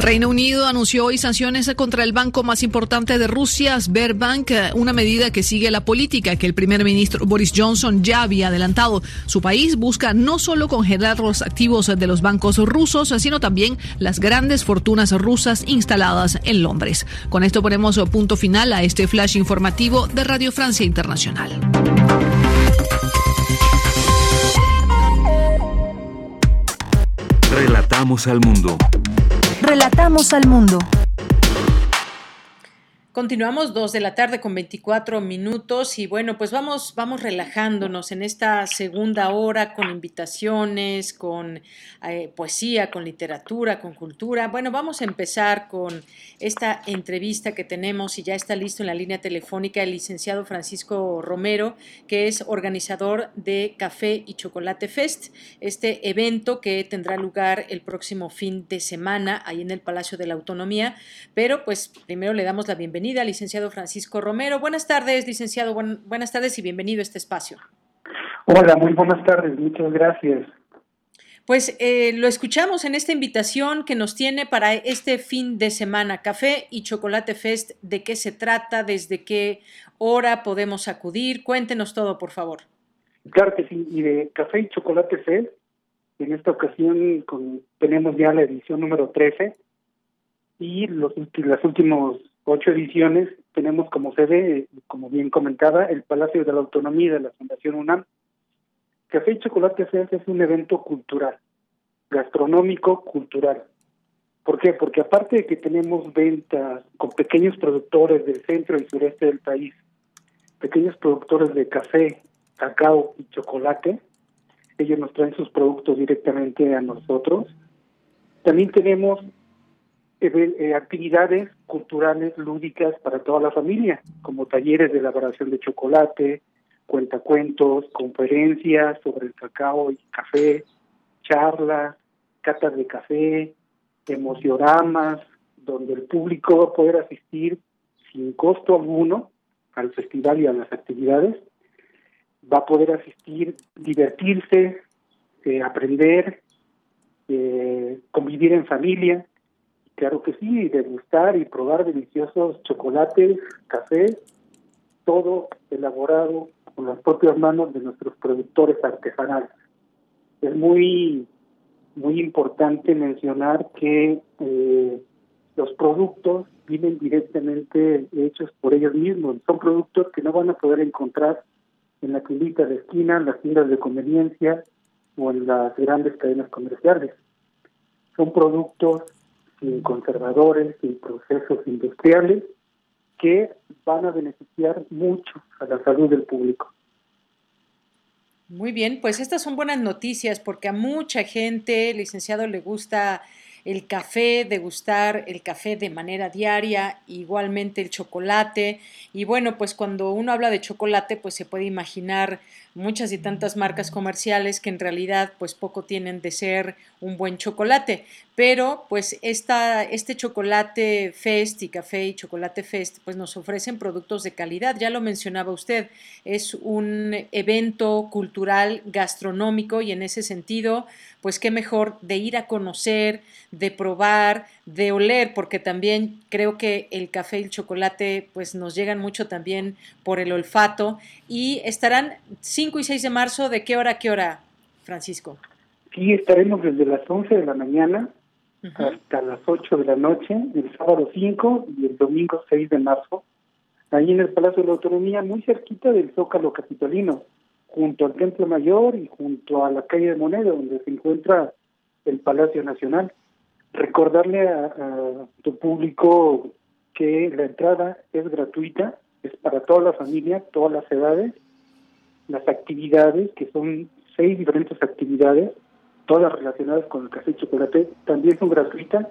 Reino Unido anunció hoy sanciones contra el banco más importante de Rusia, Sberbank, una medida que sigue la política que el primer ministro Boris Johnson ya había adelantado. Su país busca no solo congelar los activos de los bancos rusos, sino también las grandes fortunas rusas instaladas en Londres. Con esto ponemos punto final a este flash informativo de Radio Francia Internacional. Relatamos al mundo. Relatamos al mundo. Continuamos dos de la tarde con 24 minutos y bueno, pues vamos, vamos relajándonos en esta segunda hora con invitaciones, con eh, poesía, con literatura, con cultura. Bueno, vamos a empezar con esta entrevista que tenemos y ya está listo en la línea telefónica el licenciado Francisco Romero, que es organizador de Café y Chocolate Fest, este evento que tendrá lugar el próximo fin de semana ahí en el Palacio de la Autonomía. Pero pues primero le damos la bienvenida licenciado Francisco Romero. Buenas tardes, licenciado. buenas tardes y bienvenido a este espacio. Hola, muy buenas tardes. Muchas gracias. Pues eh, lo escuchamos en esta invitación que nos tiene para este fin de semana, Café y Chocolate Fest. ¿De qué se trata? ¿Desde qué hora podemos acudir? Cuéntenos todo, por favor. Claro que sí. Y de Café y Chocolate Fest, en esta ocasión tenemos ya la edición número 13 y los, las últimos ocho ediciones. Tenemos como sede, como bien comentaba, el Palacio de la Autonomía de la Fundación UNAM. Café y Chocolate Fest es un evento cultural, gastronómico, cultural. ¿Por qué? Porque aparte de que tenemos ventas con pequeños productores del centro y sureste del país, pequeños productores de café, cacao y chocolate, ellos nos traen sus productos directamente a nosotros. También tenemos actividades culturales lúdicas para toda la familia, como talleres de elaboración de chocolate, cuentacuentos, conferencias sobre el cacao y café, charlas, catas de café, emocioramas, donde el público va a poder asistir sin costo alguno al festival y a las actividades, va a poder asistir, divertirse, eh, aprender, eh, convivir en familia, Claro que sí, degustar y probar deliciosos chocolates, café, todo elaborado con las propias manos de nuestros productores artesanales. Es muy, muy importante mencionar que eh, los productos vienen directamente hechos por ellos mismos. Son productos que no van a poder encontrar en la tiendita de esquina, en las tiendas de conveniencia o en las grandes cadenas comerciales. Son productos conservadores, sin procesos industriales, que van a beneficiar mucho a la salud del público. Muy bien, pues estas son buenas noticias porque a mucha gente, licenciado, le gusta el café, degustar el café de manera diaria, igualmente el chocolate. Y bueno, pues cuando uno habla de chocolate, pues se puede imaginar muchas y tantas marcas comerciales que en realidad pues poco tienen de ser un buen chocolate. Pero pues esta, este chocolate fest y café y chocolate fest pues nos ofrecen productos de calidad, ya lo mencionaba usted, es un evento cultural gastronómico y en ese sentido pues qué mejor de ir a conocer, de probar, de oler, porque también creo que el café y el chocolate pues nos llegan mucho también por el olfato y estarán 5 y 6 de marzo, ¿de qué hora a qué hora, Francisco? Sí, estaremos desde las 11 de la mañana hasta las 8 de la noche, el sábado 5 y el domingo 6 de marzo, ahí en el Palacio de la Autonomía, muy cerquita del Zócalo Capitolino junto al Templo Mayor y junto a la calle de Moneda, donde se encuentra el Palacio Nacional. Recordarle a, tu público que la entrada es gratuita, es para toda la familia, todas las edades, las actividades, que son seis diferentes actividades, todas relacionadas con el café y chocolate, también son gratuitas.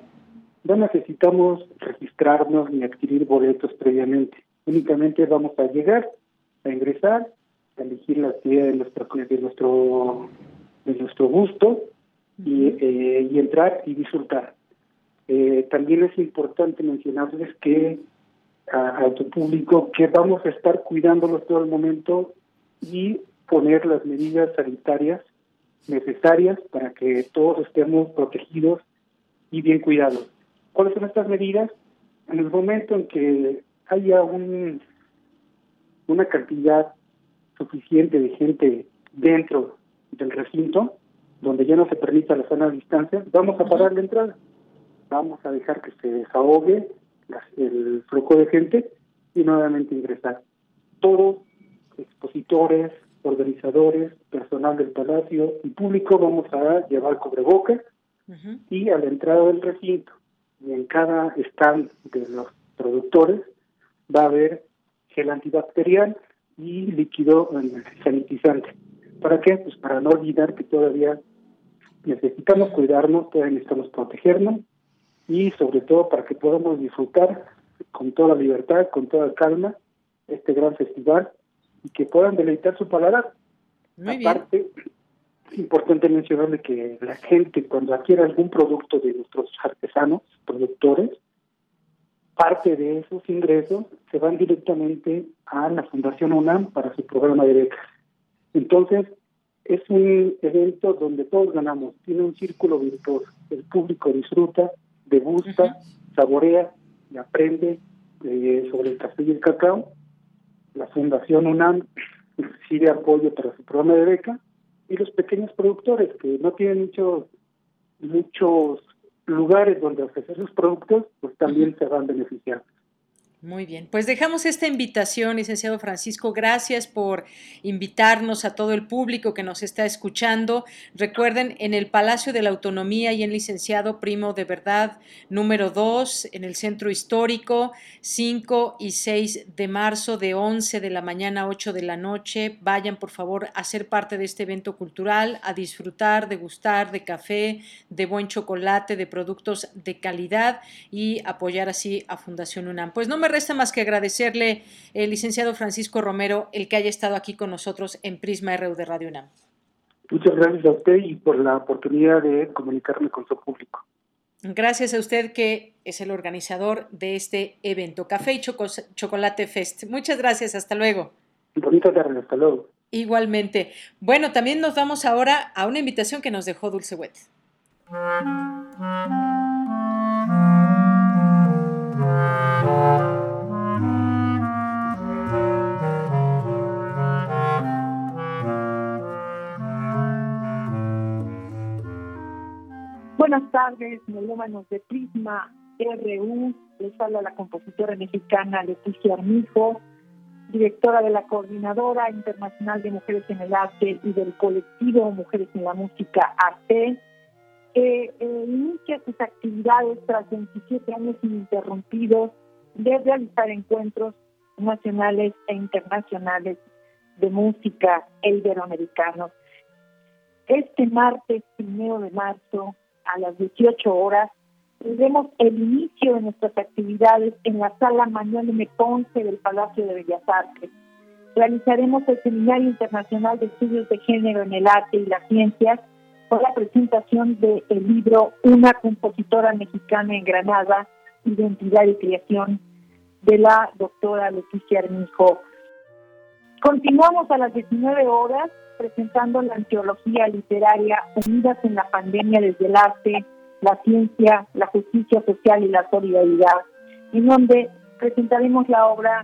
No necesitamos registrarnos ni adquirir boletos previamente. Únicamente vamos a llegar, a ingresar, elegir la actividad de nuestro de nuestro de nuestro gusto y, eh, y entrar y disfrutar. Eh, también es importante mencionarles que a, tu público que vamos a estar cuidándolos todo el momento y poner las medidas sanitarias necesarias para que todos estemos protegidos y bien cuidados. ¿Cuáles son estas medidas? En el momento en que haya un, una cantidad suficiente de gente dentro del recinto, donde ya no se permita la de distancia, vamos a parar la entrada. Vamos a dejar que se desahogue el flujo de gente y nuevamente ingresar. Todos, expositores, organizadores, personal del palacio y público, vamos a llevar cubrebocas y a la entrada del recinto y en cada stand de los productores va a haber gel antibacterial y líquido sanitizante. ¿Para qué? Pues para no olvidar que todavía necesitamos cuidarnos, todavía necesitamos protegernos y sobre todo para que podamos disfrutar con toda libertad, con toda calma este gran festival y que puedan deleitar su paladar. Aparte, es importante mencionarle que la gente cuando adquiere algún producto de nuestros artesanos, productores, parte de esos ingresos se van directamente a la Fundación UNAM para su programa de becas. Entonces, es un evento donde todos ganamos, tiene un círculo virtuoso. El público disfruta, degusta, saborea y aprende eh, sobre el café y el cacao. La Fundación UNAM recibe apoyo para su programa de beca y los pequeños productores que no tienen muchos muchos lugares donde ofrecer sus productos, pues también se van beneficiando. Muy bien, pues dejamos esta invitación, licenciado Francisco. Gracias por invitarnos a todo el público que nos está escuchando. Recuerden, en el Palacio de la Autonomía y en licenciado Primo de Verdad, número 2, en el Centro Histórico, 5 y 6 de marzo, de 11 de la mañana a 8 de la noche. Vayan, por favor, a ser parte de este evento cultural, a disfrutar, degustar de café, de buen chocolate, de productos de calidad y apoyar así a Fundación UNAM. Pues no me resta más que agradecerle, el licenciado Francisco Romero, el que haya estado aquí con nosotros en Prisma RU de Radio UNAM. Muchas gracias a usted y por la oportunidad de comunicarme con su público. Gracias a usted que es el organizador de este evento, Café y Chocolate Fest. Muchas gracias, hasta luego. Bonita tarde, hasta luego. Igualmente. Bueno, también nos vamos ahora a una invitación que nos dejó Dulce Wet. Buenas tardes, melómanos de Prisma RU. Les habla la compositora mexicana Leticia Armijo, directora de la Coordinadora Internacional de Mujeres en el Arte y del colectivo Mujeres en la Música Arte, que eh, inicia sus actividades tras 27 años ininterrumpidos de realizar encuentros nacionales e internacionales de música e iberoamericanos. Este martes primero de marzo a las 18 horas tendremos el inicio de nuestras actividades en la sala Manuel M. Ponce del Palacio de Bellas Artes. Realizaremos el Seminario Internacional de Estudios de Género en el Arte y las Ciencias fue la presentación del libro Una compositora mexicana en Granada, Identidad y Creación, de la doctora Leticia Armijo. Continuamos a las 19 horas presentando la antología literaria Unidas en la Pandemia desde el Arte, la Ciencia, la Justicia Social y la Solidaridad, en donde presentaremos la obra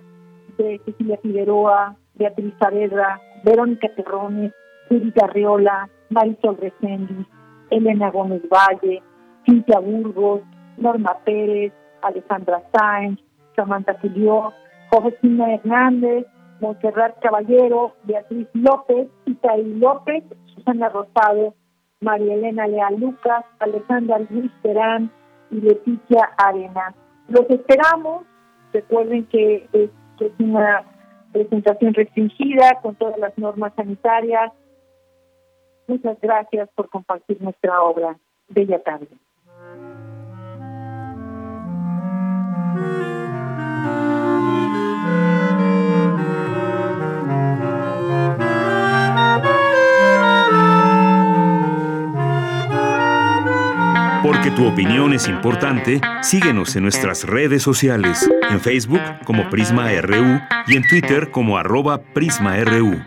de Cecilia Figueroa, Beatriz Saavedra, Verónica Terrones, Judith Arriola, Marisol Reséndiz, Elena Gómez Valle, Cintia Burgos, Norma Pérez, Alejandra Sáenz, Samantha Filió, Josefina Hernández, Montserrat Caballero, Beatriz López, Itaí López, Susana Rosado, María Elena Leal Lucas, Alejandra Luis Terán y Leticia Arena. Los esperamos. Recuerden que es, es una presentación restringida con todas las normas sanitarias. Muchas gracias por compartir nuestra obra. Bella tarde. Tu opinión es importante, síguenos en nuestras redes sociales, en Facebook como Prisma RU y en Twitter como arroba PrismaRU.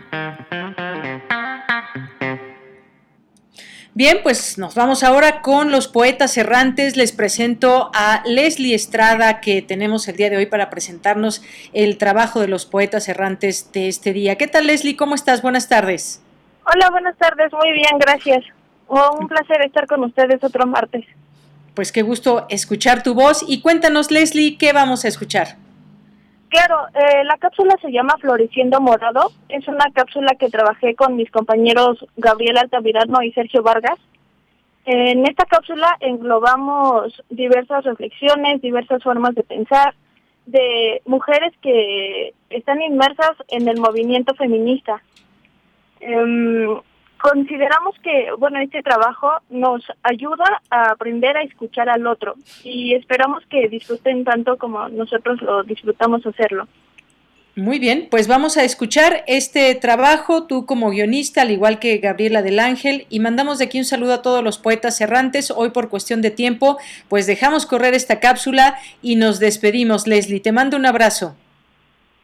Bien, pues nos vamos ahora con los poetas errantes. Les presento a Leslie Estrada, que tenemos el día de hoy para presentarnos el trabajo de los poetas errantes de este día. ¿Qué tal, Leslie? ¿Cómo estás? Buenas tardes. Hola, buenas tardes. Muy bien, gracias. Oh, un placer estar con ustedes otro martes. Pues qué gusto escuchar tu voz. Y cuéntanos, Leslie, ¿qué vamos a escuchar? Claro, eh, la cápsula se llama Floreciendo Morado. Es una cápsula que trabajé con mis compañeros Gabriel Altamirano y Sergio Vargas. En esta cápsula englobamos diversas reflexiones, diversas formas de pensar de mujeres que están inmersas en el movimiento feminista. Em, consideramos que, bueno, este trabajo nos ayuda a aprender a escuchar al otro y esperamos que disfruten tanto como nosotros lo disfrutamos hacerlo. Muy bien, pues vamos a escuchar este trabajo, tú como guionista, al igual que Gabriela del Ángel, y mandamos de aquí un saludo a todos los poetas errantes. Hoy por cuestión de tiempo, pues dejamos correr esta cápsula y nos despedimos. Leslie, te mando un abrazo.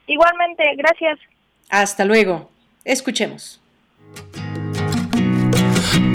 Igualmente, gracias. Hasta luego. Escuchemos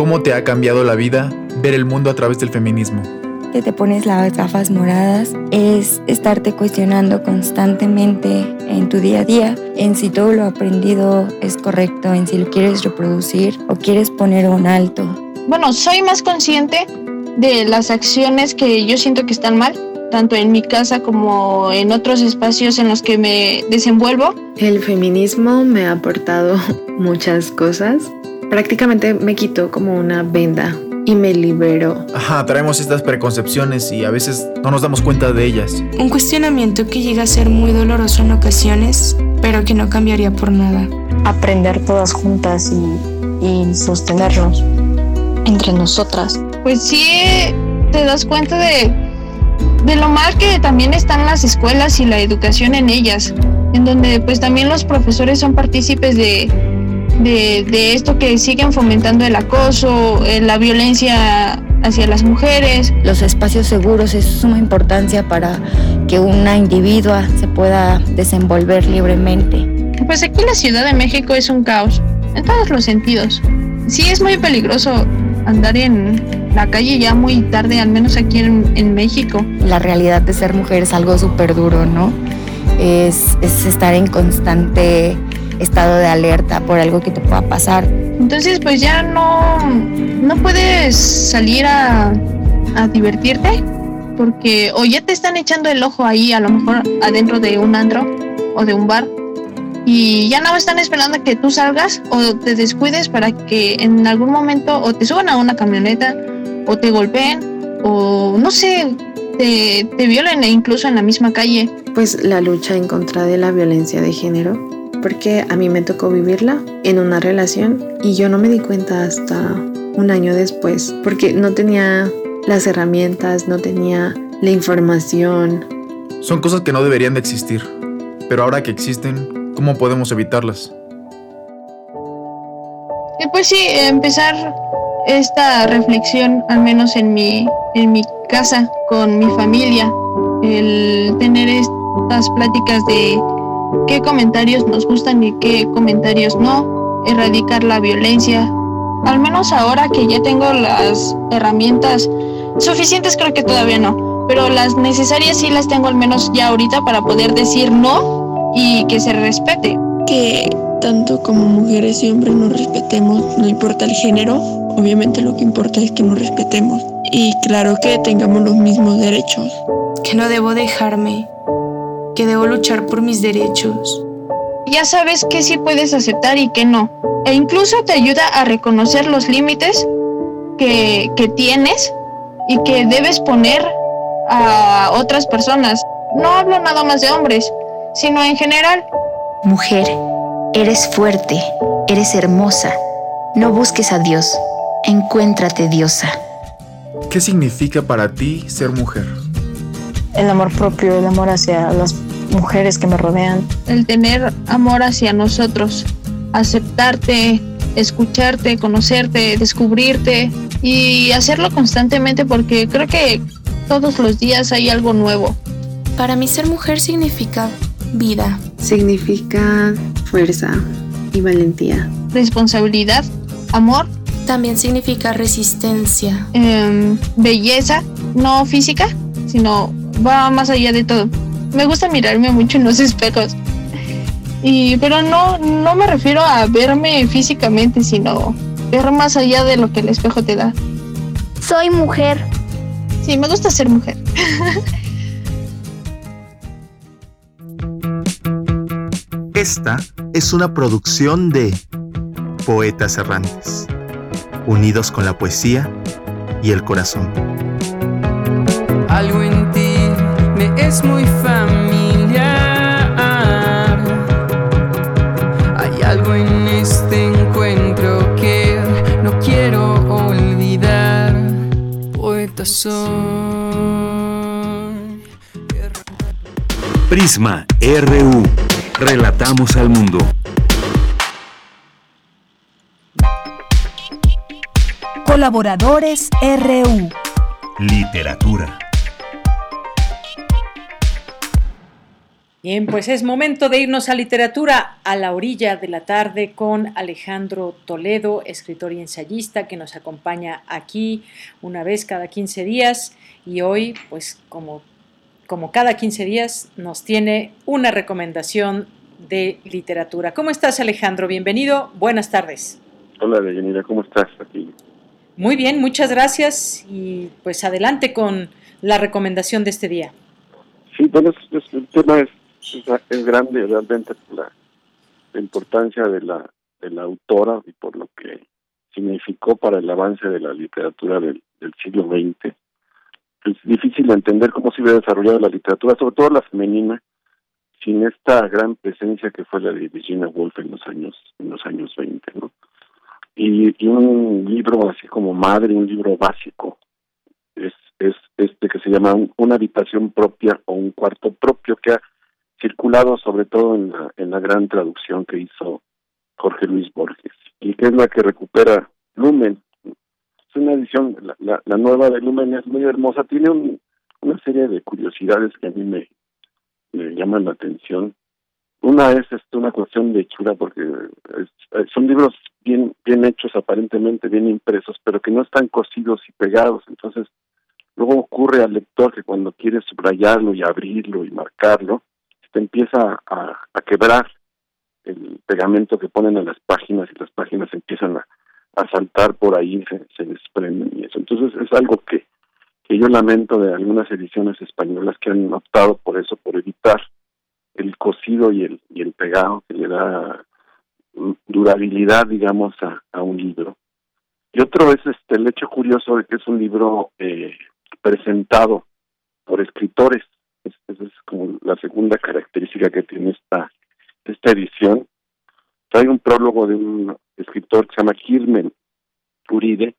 ¿Cómo te ha cambiado la vida ver el mundo a través del feminismo? Que te pones las gafas moradas es estarte cuestionando constantemente en tu día a día en si todo lo aprendido es correcto, en si lo quieres reproducir o quieres poner un alto. Bueno, soy más consciente de las acciones que yo siento que están mal, tanto en mi casa como en otros espacios en los que me desenvuelvo. El feminismo me ha aportado (laughs) muchas cosas prácticamente me quito como una venda y me libero. Ajá, traemos estas preconcepciones y a veces no nos damos cuenta de ellas. Un cuestionamiento que llega a ser muy doloroso en ocasiones, pero que no cambiaría por nada. Aprender todas juntas y, y sostenernos entre nosotras. Pues sí, te das cuenta de, de lo mal que también están las escuelas y la educación en ellas, en donde pues también los profesores son partícipes de de, esto que siguen fomentando el acoso, eh, la violencia hacia las mujeres. Los espacios seguros es suma importancia para que una individua se pueda desenvolver libremente. Pues aquí la Ciudad de México es un caos, en todos los sentidos. Sí es muy peligroso andar en la calle ya muy tarde, al menos aquí en, en México. La realidad de ser mujer es algo súper duro, ¿no? Es, es estar en constante estado de alerta por algo que te pueda pasar. Entonces pues ya no, no puedes salir a, a divertirte porque o ya te están echando el ojo ahí a lo mejor adentro de un andro o de un bar y ya no están esperando a que tú salgas o te descuides para que en algún momento o te suban a una camioneta o te golpeen o no sé, te, te violen e incluso en la misma calle. Pues la lucha en contra de la violencia de género, porque a mí me tocó vivirla en una relación y yo no me di cuenta hasta un año después, porque no tenía las herramientas, no tenía la información. Son cosas que no deberían de existir, pero ahora que existen, ¿cómo podemos evitarlas? Y pues sí, empezar esta reflexión, al menos en mi, en mi casa, con mi familia, el tener estas pláticas de qué comentarios nos gustan y qué comentarios no, erradicar la violencia. Al menos ahora que ya tengo las herramientas suficientes, creo que todavía no, pero las necesarias sí las tengo al menos ya ahorita para poder decir no y que se respete. Que tanto como mujeres y hombres nos respetemos, no importa el género, obviamente lo que importa es que nos respetemos y claro que tengamos los mismos derechos. Que no debo dejarme, que debo luchar por mis derechos. Ya sabes que sí puedes aceptar y que no. E incluso te ayuda a reconocer los límites que, que tienes y que debes poner a otras personas. No hablo nada más de hombres, sino en general. Mujer, eres fuerte, eres hermosa. No busques a Dios, encuéntrate diosa. ¿Qué significa para ti ser mujer? El amor propio, el amor hacia las mujeres que me rodean. El tener amor hacia nosotros, aceptarte, escucharte, conocerte, descubrirte y hacerlo constantemente porque creo que todos los días hay algo nuevo. Para mí ser mujer significa vida. Significa fuerza y valentía. Responsabilidad, amor. También significa resistencia. Em, belleza, no física, sino va más allá de todo. Me gusta mirarme mucho en los espejos. Y, pero no, no me refiero a verme físicamente, sino ver más allá de lo que el espejo te da. Soy mujer. Sí, me gusta ser mujer. Esta es una producción de Poetas Errantes, unidos con la poesía y el corazón. Algo es muy familiar. Hay algo en este encuentro que no quiero olvidar. Poeta soy. Prisma RU. Relatamos al mundo. Colaboradores RU. Literatura. Bien, pues es momento de irnos a literatura a la orilla de la tarde con Alejandro Toledo, escritor y ensayista que nos acompaña aquí una vez cada 15 días y hoy, pues como, como cada 15 días, nos tiene una recomendación de literatura. ¿Cómo estás Alejandro? Bienvenido, buenas tardes. Hola Deyanira, ¿cómo estás aquí? Muy bien, muchas gracias y pues adelante con la recomendación de este día. Sí, bueno, el tema es es, grande realmente la, la, importancia de la, de la autora y por lo que significó para el avance de la literatura del, del siglo XX. Es difícil entender cómo se hubiera desarrollado la literatura, sobre todo la femenina, sin esta gran presencia que fue la de Virginia Woolf en los años en los años 20, ¿no? Y, y un libro así como madre, un libro básico, es, es este que se llama Una habitación propia o un cuarto propio, que ha circulado sobre todo en la, en la gran traducción que hizo Jorge Luis Borges, y que es la que recupera Lumen. Es una edición, la, nueva de Lumen es muy hermosa, tiene un, una serie de curiosidades que a mí me, me llaman la atención. Una es este, una cuestión de hechura, porque es, son libros bien, bien hechos, aparentemente bien impresos, pero que no están cosidos y pegados. Entonces, luego ocurre al lector que cuando quiere subrayarlo y abrirlo y marcarlo, se empieza a, quebrar el pegamento que ponen a las páginas y las páginas empiezan a, saltar por ahí, se, se desprenden y eso. Entonces, es algo que que yo lamento de algunas ediciones españolas que han optado por eso, por evitar el cosido y el, y el pegado que le da durabilidad, digamos, a, a un libro. Y otro es este el hecho curioso de que es un libro eh, presentado por escritores. Esa es como la segunda característica que tiene esta, esta edición. Trae un prólogo de un escritor que se llama Kirmen Uride,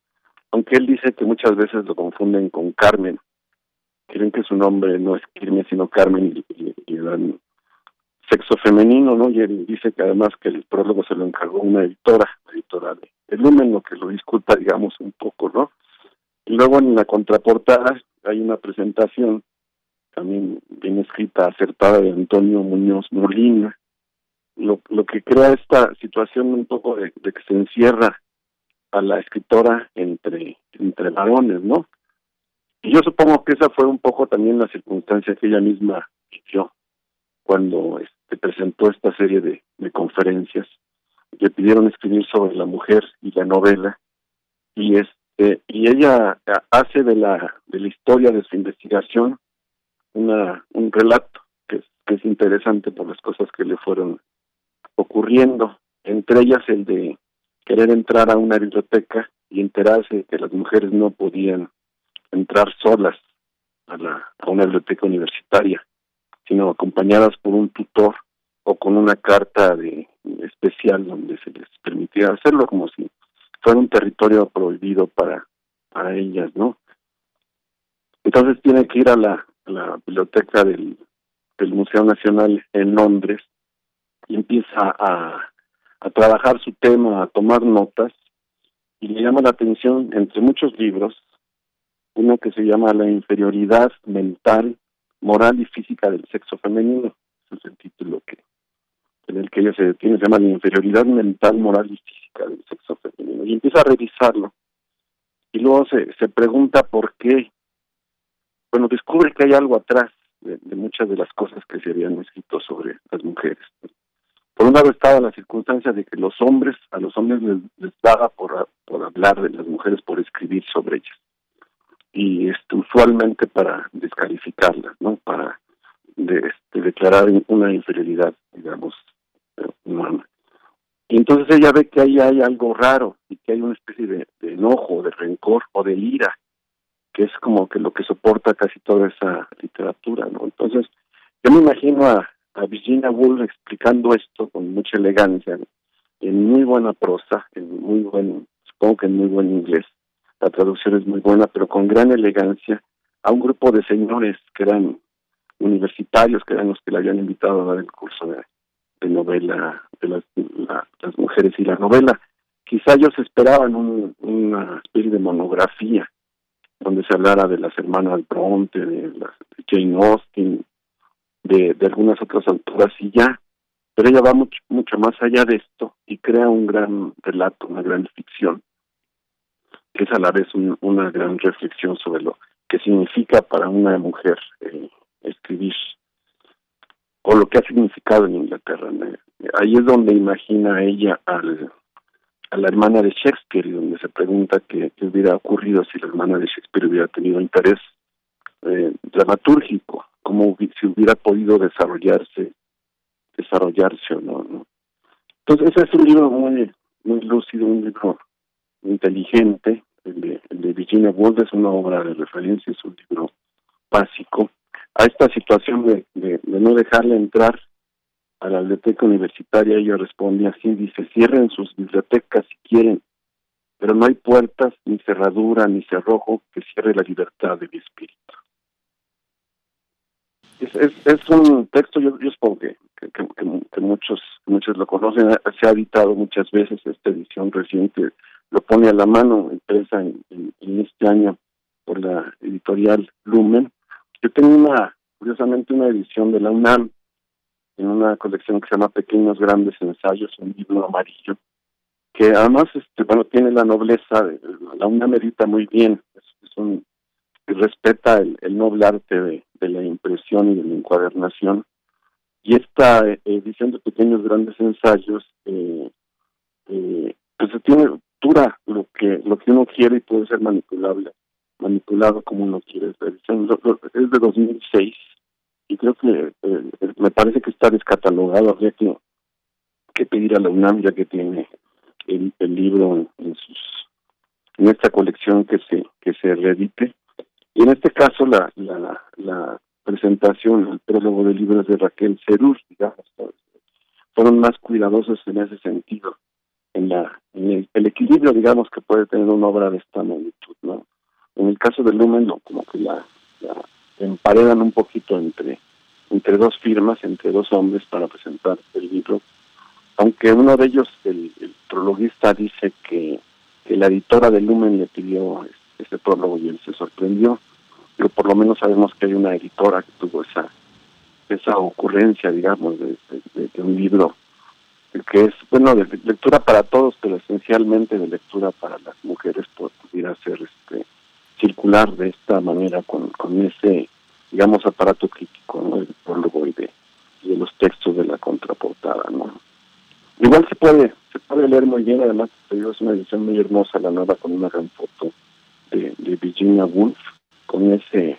aunque él dice que muchas veces lo confunden con Carmen. Creen que su nombre no es Kirmen, sino Carmen y, y dan sexo femenino, ¿no? Y él dice que además que el prólogo se lo encargó una editora, la editora de, Lumen, lo que lo disculpa, digamos, un poco, ¿no? Y luego en la contraportada hay una presentación también bien escrita, acertada de Antonio Muñoz Molina, lo, lo que crea esta situación un poco de, de que se encierra a la escritora entre, entre varones, ¿no? Y yo supongo que esa fue un poco también la circunstancia que ella misma vivió cuando se presentó esta serie de, conferencias. Le pidieron escribir sobre la mujer y la novela y este y ella hace de la de la historia de su investigación una un relato que que es interesante por las cosas que le fueron ocurriendo entre ellas el de querer entrar a una biblioteca y enterarse que las mujeres no podían entrar solas a la a una biblioteca universitaria sino acompañadas por un tutor o con una carta de especial donde se les permitía hacerlo como si fuera un territorio prohibido para para ellas, ¿no? Entonces tiene que ir a la, la biblioteca del, del Museo Nacional en Londres y empieza a, a trabajar su tema, a tomar notas y le llama la atención entre muchos libros uno que se llama La inferioridad mental moral y física del sexo femenino. Ese es el título que en el que ella se detiene, se llama la inferioridad mental, moral y física del sexo femenino. Y empieza a revisarlo. Y luego se, se pregunta por qué. Bueno, descubre que hay algo atrás de, muchas de las cosas que se habían escrito sobre las mujeres. Por un lado estaba la circunstancia de que los hombres, a los hombres les, les daba por, por hablar de las mujeres, por escribir sobre ellas y este, usualmente para descalificarla, ¿no? Para de, este, declarar una inferioridad, digamos, eh, humana. Y entonces ella ve que ahí hay algo raro y que hay una especie de, enojo, de rencor o de ira, que es como que lo que soporta casi toda esa literatura, ¿no? Entonces, yo me imagino a, Virginia Woolf explicando esto con mucha elegancia, en muy buena prosa, en muy buen, supongo que en muy buen inglés, la traducción es muy buena, pero con gran elegancia, a un grupo de señores que eran universitarios, que eran los que le habían invitado a dar el curso de, novela de las, las mujeres y la novela. Quizá ellos esperaban una especie de monografía donde se hablara de las hermanas Bronte, de, Jane Austen, de, algunas otras autoras y ya, pero ella va mucho, mucho más allá de esto y crea un gran relato, una gran ficción que es a la vez una gran reflexión sobre lo que significa para una mujer eh, escribir o lo que ha significado en Inglaterra. Ahí es donde imagina ella al, a la hermana de Shakespeare y donde se pregunta qué, hubiera ocurrido si la hermana de Shakespeare hubiera tenido interés eh, dramatúrgico, cómo si hubiera podido desarrollarse desarrollarse o no, no. Entonces ese es un libro muy muy lúcido, un libro inteligente, el de, Virginia Woolf es una obra de referencia, es un libro básico, a esta situación de, de, no dejarle entrar a la biblioteca universitaria, ella responde así, dice, cierren sus bibliotecas si quieren, pero no hay puertas, ni cerradura, ni cerrojo que cierre la libertad de mi espíritu. Es, un texto, yo, yo supongo que, muchos, muchos lo conocen, se ha editado muchas veces esta edición reciente lo pone a la mano empresa en, este año por la editorial Lumen. Yo tengo una, curiosamente, una edición de la UNAM en una colección que se llama Pequeños Grandes Ensayos, un libro amarillo, que además, este, bueno, tiene la nobleza, la UNAM edita muy bien, respeta el, noble arte de, la impresión y de la encuadernación. Y esta eh, edición de Pequeños Grandes Ensayos, eh, eh, pues tiene lo que lo que uno quiere y puede ser manipulable, manipulado como uno quiere. Es de 2006 y creo que eh, me parece que está descatalogado, habría que, que pedir a la UNAM ya que tiene el, libro en, sus en esta colección que se que se reedite. Y en este caso la la, la presentación el prólogo del libro es de Raquel Cerur digamos fueron más cuidadosos en ese sentido en la en el, equilibrio digamos que puede tener una obra de esta magnitud no en el caso del Lumen no como que la, la emparedan un poquito entre entre dos firmas entre dos hombres para presentar el libro aunque uno de ellos el, el prologuista dice que, la editora de Lumen le pidió ese prólogo y él se sorprendió. Pero por lo menos sabemos que hay una editora que tuvo esa esa ocurrencia digamos de un libro que es, bueno, de lectura para todos, pero esencialmente de lectura para las mujeres, pues, pudiera ser este, circular de esta manera, con, con ese, digamos, aparato crítico, ¿no? El prólogo y de, los textos de la contraportada, ¿no? Igual se puede, se puede leer muy bien, además es una edición muy hermosa, la nueva, con una gran foto de, de Virginia Woolf, con ese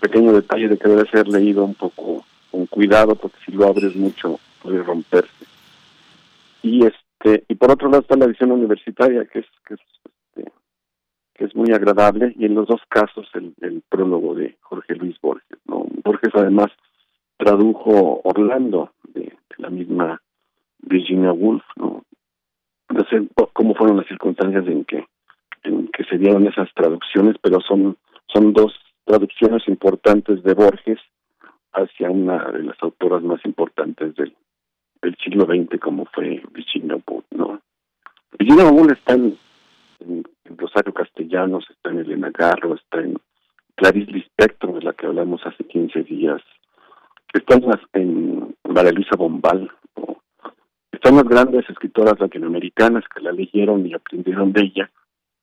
pequeño detalle de que debe ser leído un poco con cuidado, porque si lo abres mucho puede romperse y este y por otro lado está la edición universitaria que es que es, que es muy agradable y en los dos casos el, el prólogo de Jorge Luis Borges no Borges además tradujo Orlando de, la misma Virginia Woolf no no sé cómo fueron las circunstancias en que en que se dieron esas traducciones pero son son dos traducciones importantes de Borges hacia una de las autoras más importantes del del siglo XX como fue Virginia Woolf, ¿no? Virginia Woolf está en, Rosario Castellanos, está en Elena Garro, está en Clarice Lispector, de la que hablamos hace 15 días, está en, en María Bombal, están las grandes escritoras latinoamericanas que la leyeron y aprendieron de ella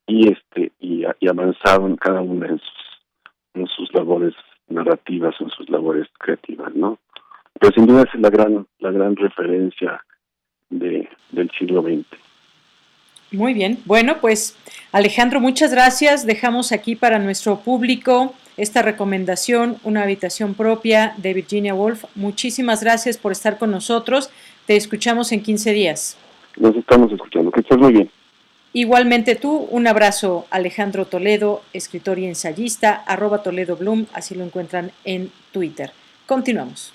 y este y, y avanzaron cada una en sus en sus labores narrativas, en sus labores creativas, ¿no? pero sin duda es la gran, la gran referencia de, del siglo XX. Muy bien, bueno, pues Alejandro, muchas gracias. Dejamos aquí para nuestro público esta recomendación, una habitación propia de Virginia Woolf. Muchísimas gracias por estar con nosotros. Te escuchamos en 15 días. Nos estamos escuchando, que estés muy bien. Igualmente tú, un abrazo Alejandro Toledo, escritor y ensayista, arroba Toledo Bloom, así lo encuentran en Twitter. Continuamos.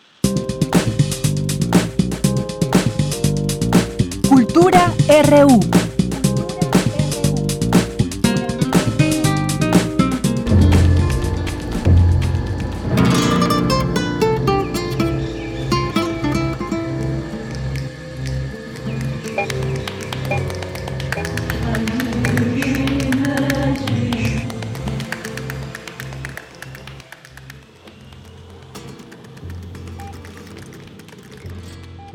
Cultura RU.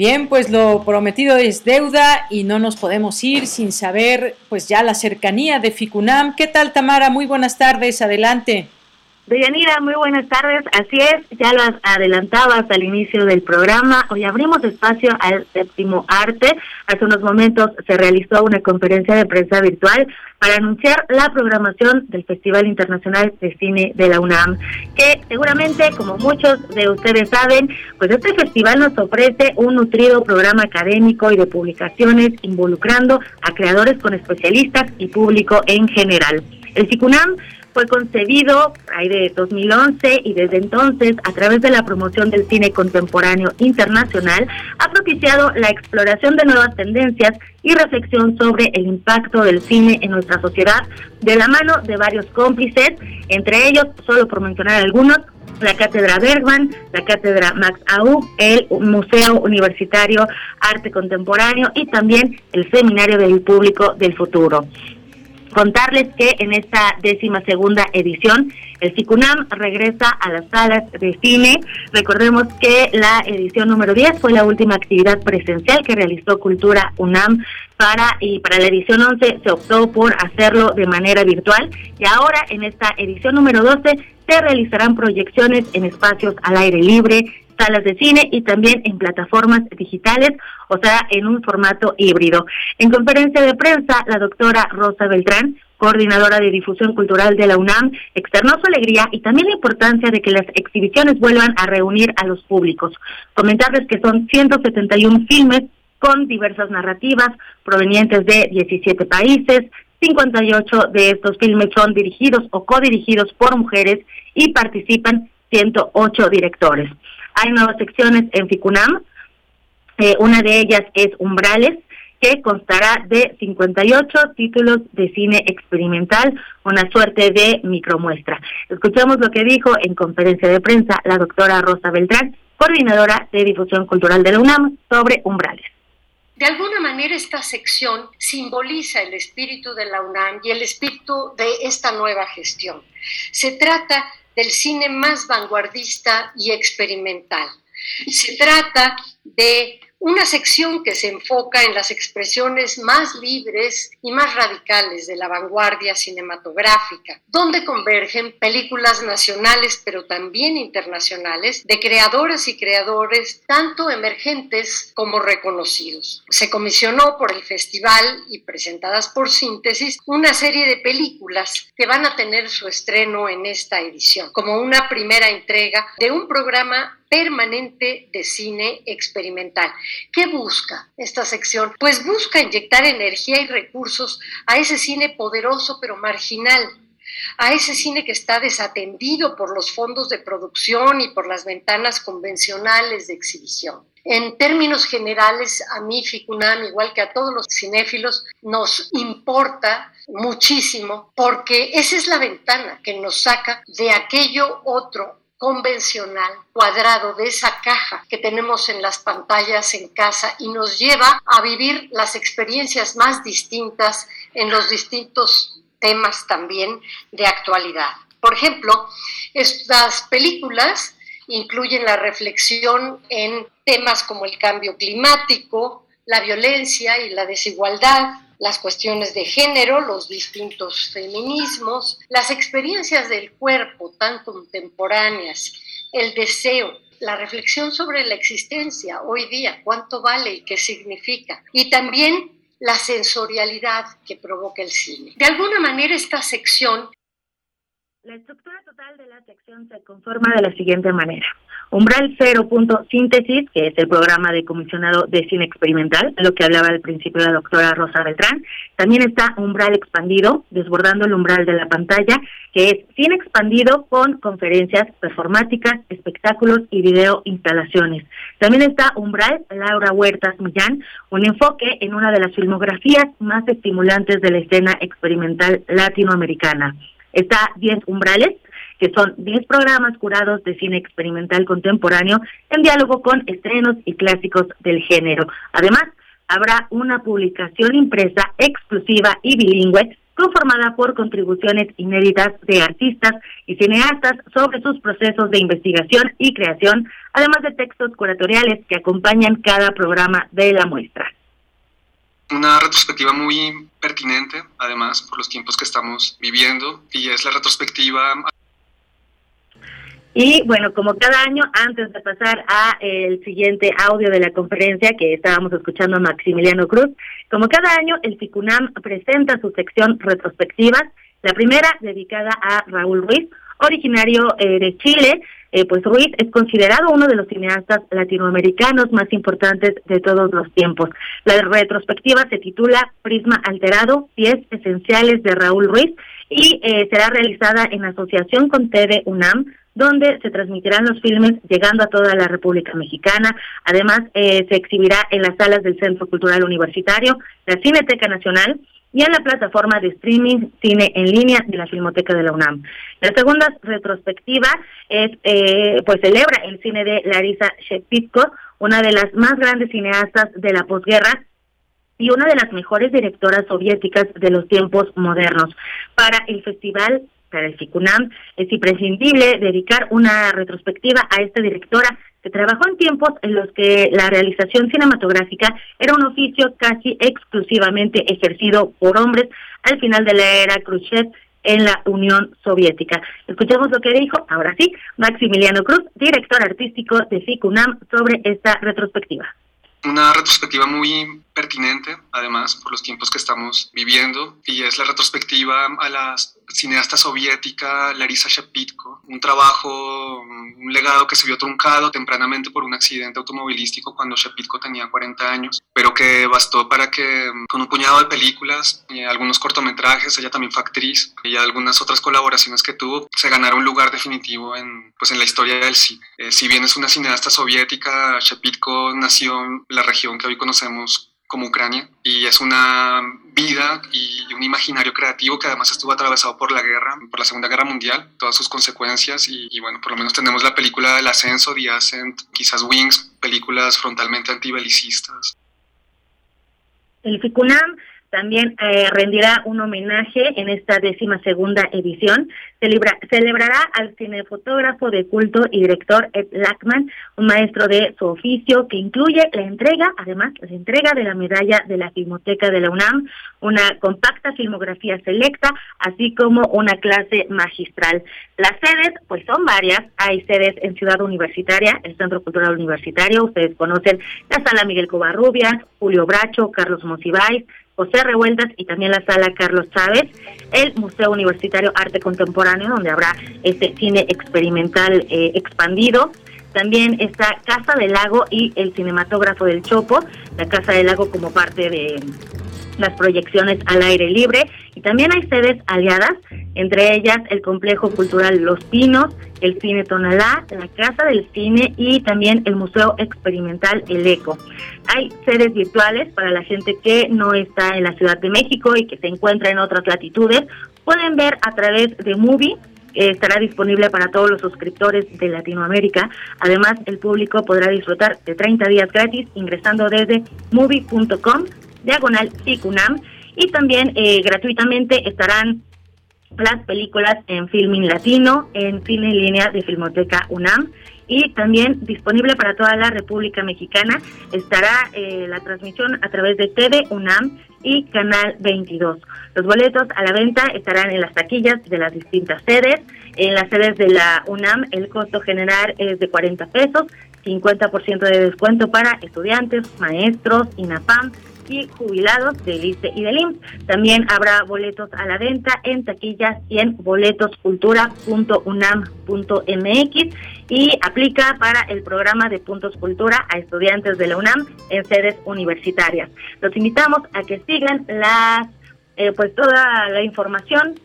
Bien, pues lo prometido es deuda y no nos podemos ir sin saber pues ya la cercanía de Ficunam. ¿Qué tal Tamara? Muy buenas tardes, adelante. Deyanira, muy buenas tardes. Así es, ya lo adelantabas al inicio del programa. Hoy abrimos espacio al séptimo arte. Hace unos momentos se realizó una conferencia de prensa virtual para anunciar la programación del Festival Internacional de Cine de la UNAM, que seguramente, como muchos de ustedes saben, pues este festival nos ofrece un nutrido programa académico y de publicaciones involucrando a creadores con especialistas y público en general. El CICUNAM fue concebido ahí de 2011 y desde entonces, a través de la promoción del cine contemporáneo internacional, ha propiciado la exploración de nuevas tendencias y reflexión sobre el impacto del cine en nuestra sociedad de la mano de varios cómplices, entre ellos, solo por mencionar algunos, la Cátedra Bergman, la Cátedra Max Aub, el Museo Universitario Arte Contemporáneo y también el Seminario del Público del Futuro. Contarles que en esta décima segunda edición el CICUNAM regresa a las salas de cine. Recordemos que la edición número 10 fue la última actividad presencial que realizó Cultura UNAM para y para la edición 11 se optó por hacerlo de manera virtual y ahora en esta edición número 12 se realizarán proyecciones en espacios al aire libre, salas de cine y también en plataformas digitales, o sea, en un formato híbrido. En conferencia de prensa, la doctora Rosa Beltrán coordinadora de difusión cultural de la UNAM, externó su alegría y también la importancia de que las exhibiciones vuelvan a reunir a los públicos. Comentarles que son 171 filmes con diversas narrativas provenientes de 17 países, 58 de estos filmes son dirigidos o codirigidos por mujeres y participan 108 directores. Hay nuevas secciones en FICUNAM, eh, una de ellas es Umbrales, que constará de 58 títulos de cine experimental, una suerte de micromuestra. Escuchamos lo que dijo en conferencia de prensa la doctora Rosa Beltrán, coordinadora de difusión cultural de la UNAM, sobre umbrales. De alguna manera esta sección simboliza el espíritu de la UNAM y el espíritu de esta nueva gestión. Se trata del cine más vanguardista y experimental. Se trata de una sección que se enfoca en las expresiones más libres y más radicales de la vanguardia cinematográfica, donde convergen películas nacionales pero también internacionales de creadoras y creadores tanto emergentes como reconocidos. Se comisionó por el festival y presentadas por Síntesis una serie de películas que van a tener su estreno en esta edición, como una primera entrega de un programa permanente de cine experimental. ¿Qué busca esta sección? Pues busca inyectar energía y recursos a ese cine poderoso pero marginal, a ese cine que está desatendido por los fondos de producción y por las ventanas convencionales de exhibición. En términos generales, a mí, Ficunam, igual que a todos los cinéfilos, nos importa muchísimo porque esa es la ventana que nos saca de aquello otro convencional, cuadrado de esa caja que tenemos en las pantallas en casa y nos lleva a vivir las experiencias más distintas en los distintos temas también de actualidad. Por ejemplo, estas películas incluyen la reflexión en temas como el cambio climático, la violencia y la desigualdad, las cuestiones de género, los distintos feminismos, las experiencias del cuerpo tan contemporáneas, el deseo, la reflexión sobre la existencia hoy día, cuánto vale y qué significa, y también la sensorialidad que provoca el cine. De alguna manera esta sección... La estructura total de la sección se conforma de la siguiente manera. Umbral Cero Punto Síntesis, que es el programa de comisionado de cine experimental, lo que hablaba al principio la doctora Rosa Beltrán. También está Umbral Expandido, desbordando el umbral de la pantalla, que es cine expandido con conferencias performáticas, espectáculos y video instalaciones. También está Umbral Laura Huertas Millán, un enfoque en una de las filmografías más estimulantes de la escena experimental latinoamericana. Está 10 umbrales, que son 10 programas curados de cine experimental contemporáneo en diálogo con estrenos y clásicos del género. Además, habrá una publicación impresa exclusiva y bilingüe conformada por contribuciones inéditas de artistas y cineastas sobre sus procesos de investigación y creación, además de textos curatoriales que acompañan cada programa de la muestra. Una retrospectiva muy pertinente, además, por los tiempos que estamos viviendo, y es la retrospectiva y bueno, como cada año, antes de pasar a el siguiente audio de la conferencia que estábamos escuchando a Maximiliano Cruz, como cada año el FICUNAM presenta su sección retrospectivas, la primera dedicada a Raúl Ruiz, originario eh, de Chile, eh, pues Ruiz es considerado uno de los cineastas latinoamericanos más importantes de todos los tiempos. La retrospectiva se titula Prisma Alterado, 10 esenciales de Raúl Ruiz y eh, será realizada en asociación con TV UNAM donde se transmitirán los filmes llegando a toda la República Mexicana. Además, eh, se exhibirá en las salas del Centro Cultural Universitario, la Cineteca Nacional y en la plataforma de streaming Cine en línea de la Filmoteca de la UNAM. La segunda retrospectiva es, eh, pues celebra el cine de Larisa Shepitko, una de las más grandes cineastas de la posguerra y una de las mejores directoras soviéticas de los tiempos modernos. Para el festival para el FICUNAM, es imprescindible dedicar una retrospectiva a esta directora que trabajó en tiempos en los que la realización cinematográfica era un oficio casi exclusivamente ejercido por hombres al final de la era Khrushchev en la Unión Soviética. Escuchemos lo que dijo, ahora sí, Maximiliano Cruz, director artístico de FICUNAM, sobre esta retrospectiva. Una retrospectiva muy pertinente, además, por los tiempos que estamos viviendo, y es la retrospectiva a la cineasta soviética Larisa Shepitko, un trabajo, un legado que se vio truncado tempranamente por un accidente automovilístico cuando Shepitko tenía 40 años, pero que bastó para que con un puñado de películas, algunos cortometrajes, ella también fue actriz, y algunas otras colaboraciones que tuvo, se ganara un lugar definitivo en, pues, en la historia del cine. Eh, si bien es una cineasta soviética, Shepitko nació en la región que hoy conocemos como Ucrania y es una vida y un imaginario creativo que además estuvo atravesado por la guerra, por la Segunda Guerra Mundial, todas sus consecuencias y, bueno, por lo menos tenemos la película del ascenso, The Ascent, quizás Wings, películas frontalmente antibelicistas. El FICUNAM también eh, rendirá un homenaje en esta décima segunda edición. celebrará al cinefotógrafo de culto y director Ed Lackman, un maestro de su oficio que incluye la entrega, además, la entrega de la medalla de la Filmoteca de la UNAM, una compacta filmografía selecta, así como una clase magistral. Las sedes, pues son varias. Hay sedes en Ciudad Universitaria, el Centro Cultural Universitario, ustedes conocen la Sala Miguel Covarrubias, Julio Bracho, Carlos Monsiváis, José Revueltas y también la sala Carlos Chávez, el Museo Universitario Arte Contemporáneo, donde habrá este cine experimental eh, expandido. También está Casa del Lago y el cinematógrafo del Chopo, la Casa del Lago como parte de las proyecciones al aire libre y también hay sedes aliadas, entre ellas el Complejo Cultural Los Pinos, el Cine Tonalá, la Casa del Cine y también el Museo Experimental El Eco. Hay sedes virtuales para la gente que no está en la Ciudad de México y que se encuentra en otras latitudes. Pueden ver a través de Movie estará disponible para todos los suscriptores de Latinoamérica. Además, el público podrá disfrutar de 30 días gratis ingresando desde movie.com diagonal CICUNAM y también eh, gratuitamente estarán las películas en Filming Latino, en Cine en Línea de Filmoteca UNAM y también disponible para toda la República Mexicana estará eh, la transmisión a través de TV UNAM y Canal 22. Los boletos a la venta estarán en las taquillas de las distintas sedes. En las sedes de la UNAM el costo general es de 40 pesos, 50% de descuento para estudiantes, maestros, INAPAM, y jubilados del ICE y del IMSS. También habrá boletos a la venta en taquillas y en boletoscultura.unam.mx y aplica para el programa de Puntos Cultura a estudiantes de la UNAM en sedes universitarias. Los invitamos a que sigan las eh, pues toda la información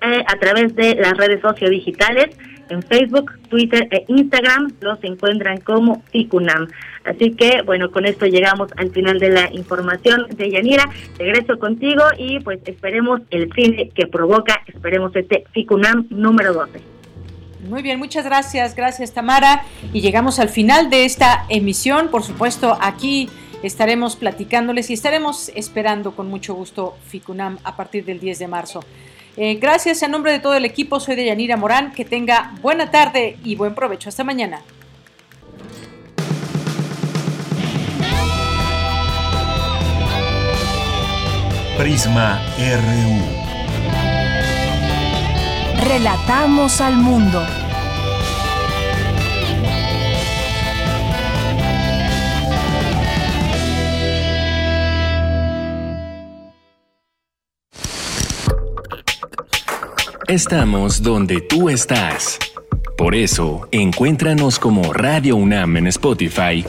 eh, a través de las redes sociodigitales en Facebook, Twitter e Instagram los encuentran como FICUNAM. Así que, bueno, con esto llegamos al final de la información de Yanira. Regreso contigo y pues esperemos el cine que provoca, esperemos este FICUNAM número 12. Muy bien, muchas gracias, gracias Tamara. Y llegamos al final de esta emisión. Por supuesto, aquí estaremos platicándoles y estaremos esperando con mucho gusto FICUNAM a partir del 10 de marzo. Eh, gracias en nombre de todo el equipo, soy de Yanira Morán, que tenga buena tarde y buen provecho. Hasta mañana. Prisma RU. Relatamos al mundo. Estamos donde tú estás. Por eso, encuéntranos como Radio UNAM en Spotify.